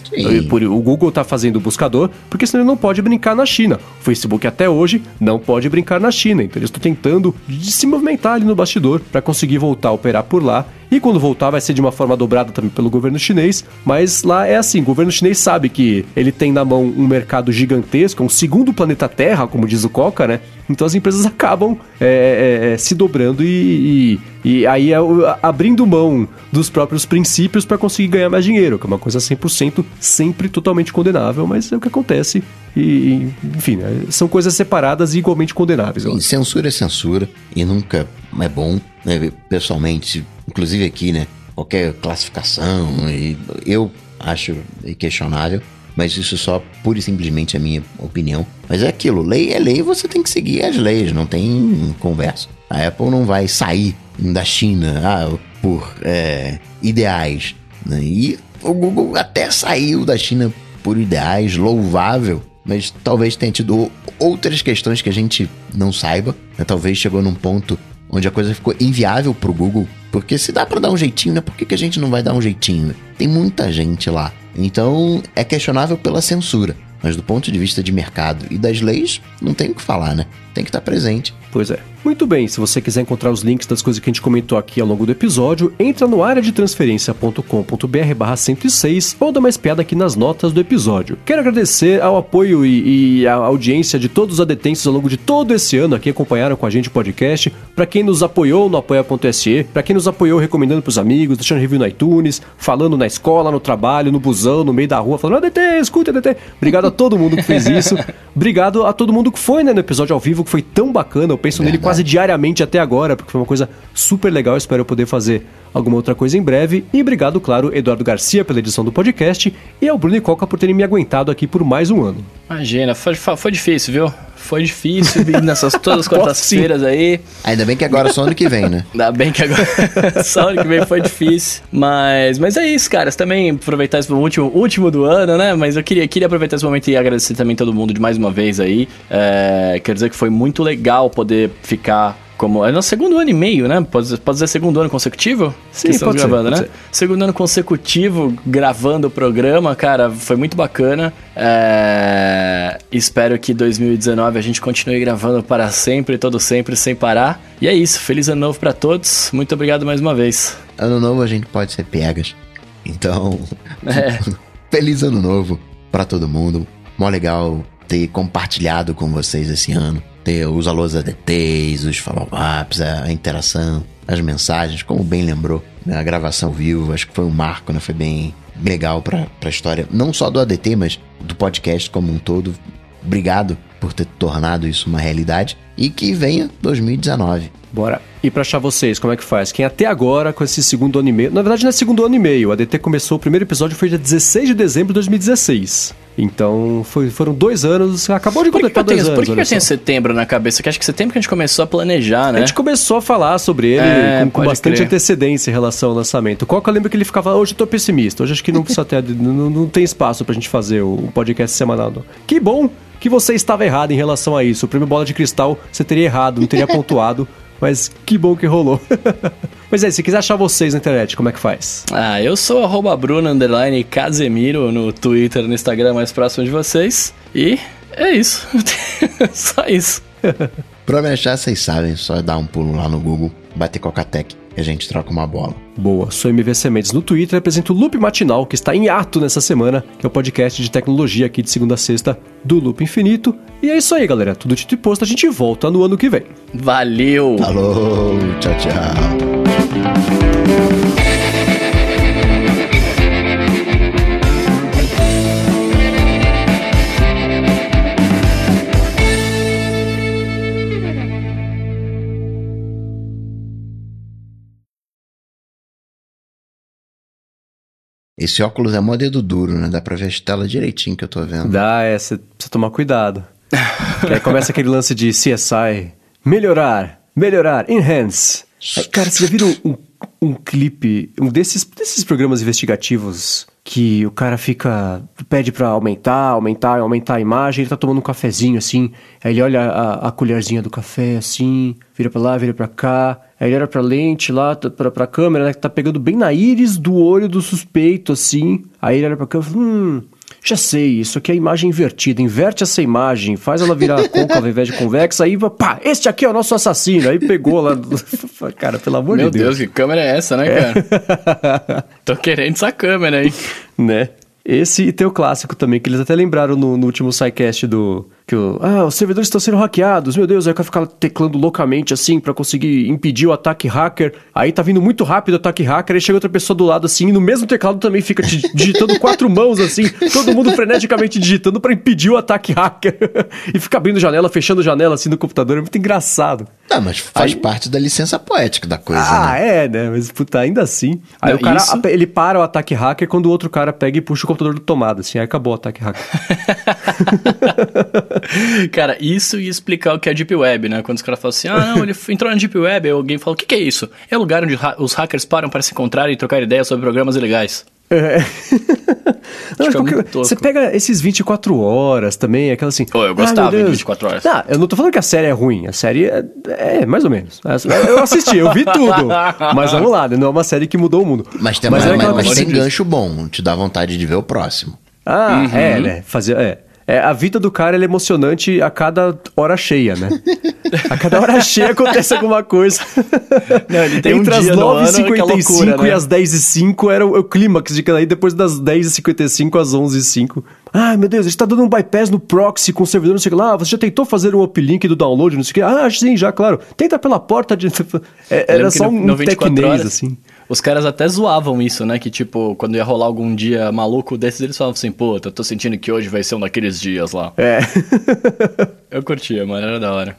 Por, o Google tá fazendo o buscador, porque senão ele não pode brincar na China. O Facebook até hoje não pode brincar na China, então eles estão tentando se movimentar ali no bastidor para conseguir voltar a operar por lá e quando voltar vai ser de uma forma dobrada também pelo governo chinês, mas lá é assim, o governo chinês sabe que ele tem na mão um mercado gigantesco, um segundo planeta Terra, como diz o Coca, né? Então as empresas acabam é, é, é se dobrando e, e, e aí é, abrindo mão dos próprios princípios para conseguir ganhar mais dinheiro, que é uma coisa 100% sempre totalmente condenável, mas é o que acontece e, enfim, né? são coisas separadas e igualmente condenáveis. Sim, censura é censura e nunca é bom, né? Pessoalmente, inclusive aqui, né? Qualquer classificação, eu acho questionável, mas isso só pura e simplesmente é a minha opinião. Mas é aquilo, lei é lei, você tem que seguir as leis, não tem conversa. A Apple não vai sair da China ah, por é, ideais. Né? E o Google até saiu da China por ideais, louvável, mas talvez tenha tido outras questões que a gente não saiba. Né? Talvez chegou num ponto onde a coisa ficou inviável pro Google. Porque se dá para dar um jeitinho, né? Por que, que a gente não vai dar um jeitinho? Tem muita gente lá. Então é questionável pela censura. Mas do ponto de vista de mercado e das leis, não tem o que falar, né? Tem que estar presente. Pois é. Muito bem, se você quiser encontrar os links das coisas que a gente comentou aqui ao longo do episódio, entra no área de transferência.com.br barra 106 ou dá uma espiada aqui nas notas do episódio. Quero agradecer ao apoio e, e a audiência de todos os adetentos ao longo de todo esse ano aqui acompanharam com a gente o podcast, para quem nos apoiou no apoia.se, para quem nos apoiou recomendando pros amigos, deixando review no iTunes, falando na escola, no trabalho, no busão, no meio da rua, falando ADT, escuta ADT. Obrigado a todo mundo que fez isso. Obrigado a todo mundo que foi né, no episódio ao vivo, que foi tão bacana. Eu penso Verdade. nele quase diariamente até agora, porque foi uma coisa super legal. Eu espero poder fazer alguma outra coisa em breve. E obrigado, claro, Eduardo Garcia pela edição do podcast e ao Bruno e Coca por terem me aguentado aqui por mais um ano. Imagina, foi, foi difícil, viu? Foi difícil vir nessas todas as quartas-feiras aí. Ainda bem que agora é só ano que vem, né? Ainda bem que agora só ano que vem foi difícil. Mas, mas é isso, caras. Também aproveitar esse último, último do ano, né? Mas eu queria, queria aproveitar esse momento e agradecer também todo mundo de mais uma vez aí. É, quero dizer que foi muito legal poder ficar como. É no segundo ano e meio, né? Pode, pode dizer segundo ano consecutivo? Sim, que estamos pode ser, gravando, pode né? Segundo ano consecutivo gravando o programa, cara, foi muito bacana. É, Espero que 2019 a gente continue gravando para sempre, todo sempre, sem parar. E é isso. Feliz ano novo para todos. Muito obrigado mais uma vez. Ano novo a gente pode ser piegas. Então, É. feliz ano novo pra todo mundo. Mó legal ter compartilhado com vocês esse ano. Ter os alôs ADTs, os follow-ups, a interação, as mensagens, como bem lembrou, né? a gravação vivo, acho que foi um marco, né? Foi bem, legal pra, pra história, não só do ADT, mas do podcast como um todo. Obrigado por ter tornado isso uma realidade e que venha 2019. Bora. E pra achar vocês, como é que faz? Quem até agora, com esse segundo ano e meio. Na verdade, não é segundo ano e meio. A DT começou, o primeiro episódio foi dia 16 de dezembro de 2016. Então, foi- foram dois anos. Acabou de completar eu tenho, dois por anos. que que eu tenho setembro na cabeça? Que acho que setembro que a gente começou a planejar, né? A gente começou a falar sobre ele É, com, com bastante crer. antecedência em relação ao lançamento. Qual que eu lembro que ele ficava, hoje eu tô pessimista, hoje acho que não precisa ter, não, não tem espaço pra gente fazer o, o podcast semanal. não. Que bom que você estava errado em relação a isso. O prêmio Bola de Cristal você teria errado, não teria pontuado, mas que bom que rolou. mas é, se quiser achar vocês na internet, como é que faz? Ah, eu sou arroba Bruno underline Casemiro no Twitter, no Instagram mais próximo de vocês. E é isso. Só isso. Pra me achar, vocês sabem, só dar um pulo lá no Google, bater Cocatec e a gente troca uma bola. Boa, sou MV Sementes no Twitter e apresento o Loop Matinal, que está em ato nessa semana, que é o podcast de tecnologia aqui de segunda a sexta do Loop Infinito. E é isso aí, galera. Tudo dito e posto, a gente volta no ano que vem. Valeu! Falou, tchau, tchau. Esse óculos é mó dedo duro, né? Dá pra ver a tela direitinho que eu tô vendo. Dá, é, você precisa tomar cuidado. Aí começa aquele lance de CSI. Melhorar, melhorar, enhance. Cara, você já viram um, um clipe, um desses, desses programas investigativos que o cara fica, pede pra aumentar, aumentar, aumentar a imagem, ele tá tomando um cafezinho assim, aí ele olha a, a colherzinha do café assim, vira pra lá, vira pra cá, aí ele olha pra lente lá, pra, pra câmera, né, que tá pegando bem na íris do olho do suspeito assim, aí ele olha pra câmera e fala, hum... Já sei, isso aqui é imagem invertida. Inverte essa imagem, faz ela virar côncava ao invés de convexa, aí pá, este aqui é o nosso assassino. Aí pegou lá. Cara, pelo amor Meu de Deus. Deus, que câmera é essa, né, cara? Tô querendo essa câmera aí. Né? Esse e tem o clássico também, que eles até lembraram no, no último SciCast do. Que o, ah, os servidores estão sendo hackeados, meu Deus, aí o cara fica teclando loucamente assim pra conseguir impedir o ataque hacker. Aí tá vindo muito rápido o ataque hacker, aí chega outra pessoa do lado assim, e no mesmo teclado também fica di- digitando quatro mãos assim, todo mundo freneticamente digitando pra impedir o ataque hacker. e fica abrindo janela, fechando janela assim no computador, é muito engraçado. Ah, mas faz Aí- parte da licença poética da coisa, Ah, né? é, né? Mas, puta, ainda assim. Aí Não, o cara, isso- ele para o ataque hacker quando o outro cara pega e puxa o computador do tomada, assim, aí acabou o ataque hacker. Cara, isso ia explicar o que é Deep Web, né? Quando os caras falam assim, ah, não, ele entrou na Deep Web, aí alguém fala, o que, que é isso? É o lugar onde ha- os hackers param para se encontrar e trocar ideias sobre programas ilegais. É. Não, Acho que é você pega esses 24 horas também, aquela assim. Pô, eu "Ai, gostava meu de Deus." 24 horas. Não, eu não tô falando que a série é ruim. A série é, é mais ou menos. Eu assisti, eu vi tudo. Mas vamos lá, né? não é uma série que mudou o mundo. Mas tem, Mas mas, é mas coisa tem gancho bom, te dá vontade de ver o próximo. Ah, Uhum. é, né? Fazer, é. É, a vida do cara é emocionante a cada hora cheia, né? A cada hora cheia acontece alguma coisa. Não, ele tem um Entre as no ano que é 9h55 loucura, e né? as 10h05 era o, o clímax de cada aí, depois das 10h55 às 11h05. Ai, meu Deus, a gente tá dando um bypass no proxy com o servidor, não sei o que lá. Ah, você já tentou fazer um uplink do download, não sei o que? Ah, sim, já, claro. Tenta pela porta de... É, era só no- um no 24 tecnês, horas, assim. Os caras até zoavam isso, né? Que tipo, quando ia rolar algum dia maluco desses, eles falavam assim, puta, eu tô sentindo que hoje vai ser um daqueles dias lá. É. Eu curtia, mano, era da hora.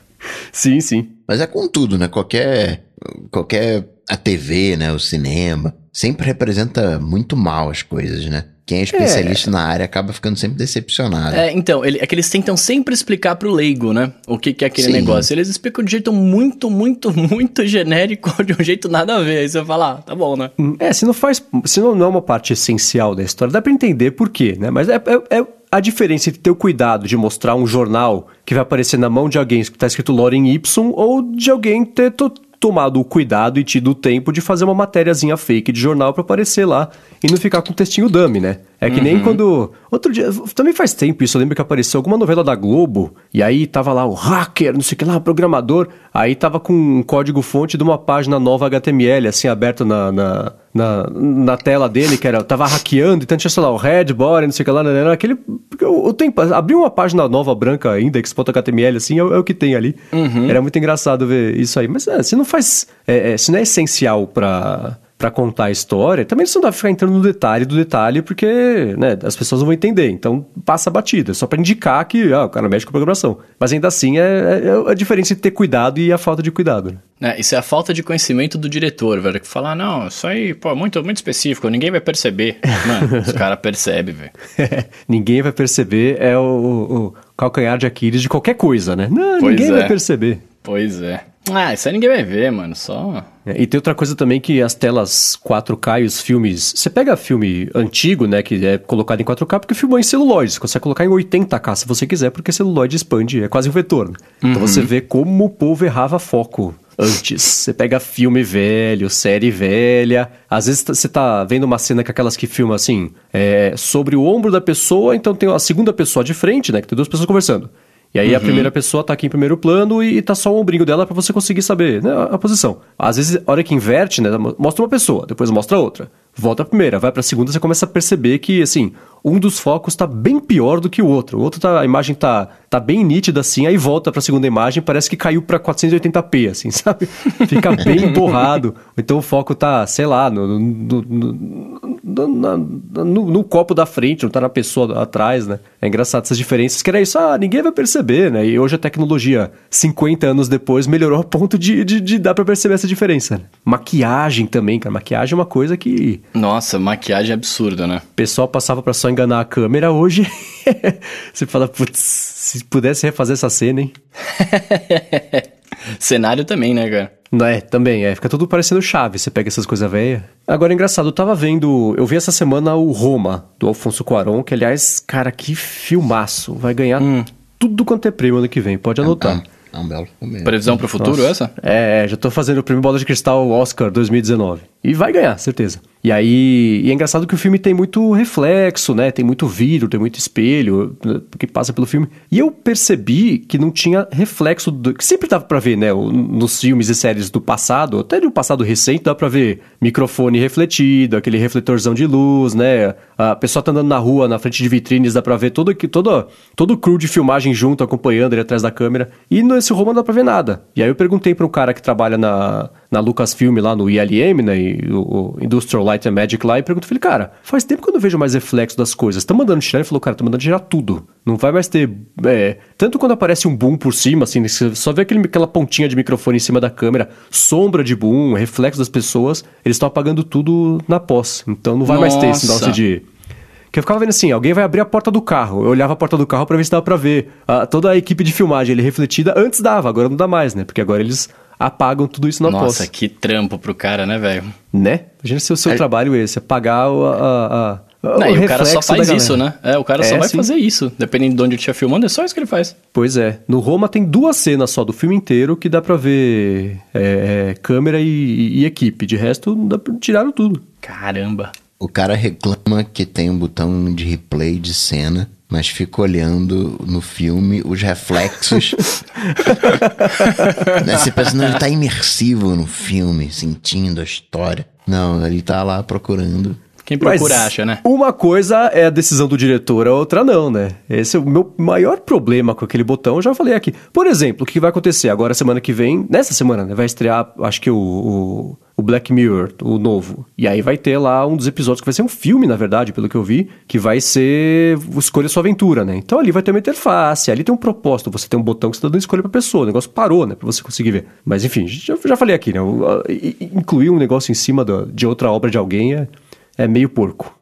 sim, sim. Mas é com tudo, né? Qualquer, qualquer a TV, né? O cinema, sempre representa muito mal as coisas, né? Quem é especialista na área acaba ficando sempre decepcionado. É, então, ele- é que eles tentam sempre explicar pro leigo, né? O que, que é aquele Sim. negócio. Eles explicam de um jeito muito, muito, muito genérico, de um jeito nada a ver. Aí você fala, ah, tá bom, né? É, se não faz. Se não, não é uma parte essencial da história, dá pra entender por quê, né? Mas é, é, é, a diferença entre ter o cuidado de mostrar um jornal que vai aparecer na mão de alguém que está escrito Loren Y ou de alguém ter tomado o cuidado e tido o tempo de fazer uma matériazinha fake de jornal para aparecer lá e não ficar com o textinho dummy, né? É que uhum. nem quando. Outro dia, também faz tempo isso, eu lembro que apareceu alguma novela da Globo, e aí tava lá o hacker, não sei o que lá, o programador, aí tava com um código-fonte de uma página nova HTML, assim, aberto na, na, na, na, tela dele, que era. Tava hackeando, então tinha, sei lá, o red body, não sei o que lá, né, era aquele. O, o tempo. Abrir uma página nova branca, index.html, assim, é, é, o que tem ali. Uhum. Era muito engraçado ver isso aí. Mas é, se não faz. É, é, se não é essencial pra para contar a história, também você não dá pra ficar entrando no detalhe do detalhe, porque né, as pessoas não vão entender. Então passa a batida, só para indicar que ah, o cara mexe com programação. Mas ainda assim é, é, é a diferença entre ter cuidado e a falta de cuidado. Né? É, isso é a falta de conhecimento do diretor, velho. Que falar, não, isso aí, pô, muito, muito específico, ninguém vai perceber. Mano, os caras percebem, velho. ninguém vai perceber é o, o, calcanhar de Aquiles de qualquer coisa, né? Não, pois ninguém é. vai perceber. Pois é. Ah, isso aí ninguém vai ver, mano. Só. É, e tem outra coisa também que as telas 4K e os filmes. Você pega filme antigo, né? Que é colocado em 4K, porque filmou em celuloide. Você consegue colocar em 80K se você quiser, porque celuloide expande, é quase um vetor. Né? Então uhum. Então você vê como o povo errava foco antes. Você pega filme velho, série velha. Às vezes você tá vendo uma cena que aquelas que filmam assim, é, sobre o ombro da pessoa, então tem a segunda pessoa de frente, né? Que tem duas pessoas conversando. E aí uhum. a primeira pessoa tá aqui em primeiro plano e, tá só o ombrinho dela para você conseguir saber né, a, a, posição. Às vezes, a hora que inverte, né, mostra uma pessoa, depois mostra outra. Volta a primeira, vai pra segunda, você começa a perceber que, assim, um dos focos tá bem pior do que o outro. O outro tá, a imagem tá, tá bem nítida assim, aí volta pra segunda imagem, parece que caiu pra 480p, assim, sabe? Fica bem borrado. Então o foco tá, sei lá, no, no, no, no, copo da frente, não tá na pessoa atrás, né? É engraçado essas diferenças, que era isso, ah, ninguém vai perceber, né? E hoje a tecnologia, 50 anos depois, melhorou a ponto de, de, de dar pra perceber essa diferença. Maquiagem também, cara. Maquiagem é uma coisa que. Nossa, maquiagem é absurda, né? O pessoal passava pra só enganar a câmera hoje. você fala, putz, se pudesse refazer essa cena, hein? Cenário também, né, cara? Não é, também, é. Fica tudo parecendo chave, você pega essas coisas velhas. Agora, engraçado, eu tava vendo. Eu vi essa semana o Roma, do Alfonso Cuarón, que, aliás, cara, que filmaço. Vai ganhar hum. tudo quanto é prêmio ano que vem, pode anotar. É, é um belo filme. Previsão pro futuro Nossa. essa? É, já tô fazendo o prêmio Bola de Cristal Oscar 2019. E vai ganhar, certeza. E aí, e é engraçado que o filme tem muito reflexo, né? Tem muito vidro, tem muito espelho, né? que passa pelo filme. E eu percebi que não tinha reflexo do, que sempre dava para ver, né, nos filmes e séries do passado, até do passado recente, dá para ver microfone refletido, aquele refletorzão de luz, né? A pessoa tá andando na rua, na frente de vitrines, dá para ver todo todo todo o crew de filmagem junto acompanhando ele atrás da câmera. E nesse Roma não dá para ver nada. E aí eu perguntei para um cara que trabalha na na Lucasfilm lá no ILM, né, o, o Industrial Light and Magic lá, e pergunto, falei, cara, faz tempo que eu não vejo mais reflexo das coisas. Tá mandando tirar? Ele falou, cara, tá mandando tirar tudo. Não vai mais ter. É, tanto quando aparece um boom por cima, assim, você só vê aquele, aquela pontinha de microfone em cima da câmera, sombra de boom, reflexo das pessoas, eles estão apagando tudo na pós. Então não vai Nossa. mais ter esse negócio de. Que eu ficava vendo assim, alguém vai abrir a porta do carro. Eu olhava a porta do carro para ver se dava pra ver. A, toda a equipe de filmagem ele refletida. Antes dava, agora não dá mais, né? Porque agora eles apagam tudo isso na Nossa, pós. Nossa, que trampo pro cara, né, velho? Né? Imagina se o seu é... trabalho é esse, apagar a, a, a não, o, o cara só faz isso, né? É, o cara é, só vai sim. fazer isso. Dependendo de onde ele estiver filmando, é só isso que ele faz. Pois é. No Roma tem duas cenas só do filme inteiro que dá pra ver é, é câmera e, e, equipe. De resto, dá pra, tiraram tudo. Caramba. O cara reclama que tem um botão de replay de cena mas fica olhando no filme os reflexos. né? Você pensa, não, ele tá imersivo no filme, sentindo a história. Não, ele tá lá procurando. Quem procura Mas acha, né? Uma coisa é a decisão do diretor, a outra não, né? Esse é o meu maior problema com aquele botão, eu já falei aqui. Por exemplo, o que vai acontecer agora, semana que vem, nessa semana, né? Vai estrear, acho que o, o, o Black Mirror, o novo. E aí vai ter lá um dos episódios que vai ser um filme, na verdade, pelo que eu vi, que vai ser Escolha Sua Aventura, né? Então ali vai ter uma interface, ali tem um propósito, você tem um botão que você tá dando escolha pra pessoa, o negócio parou, né? Pra você conseguir ver. Mas enfim, já, já falei aqui, né? Incluir um negócio em cima do, de outra obra de alguém é é meio porco.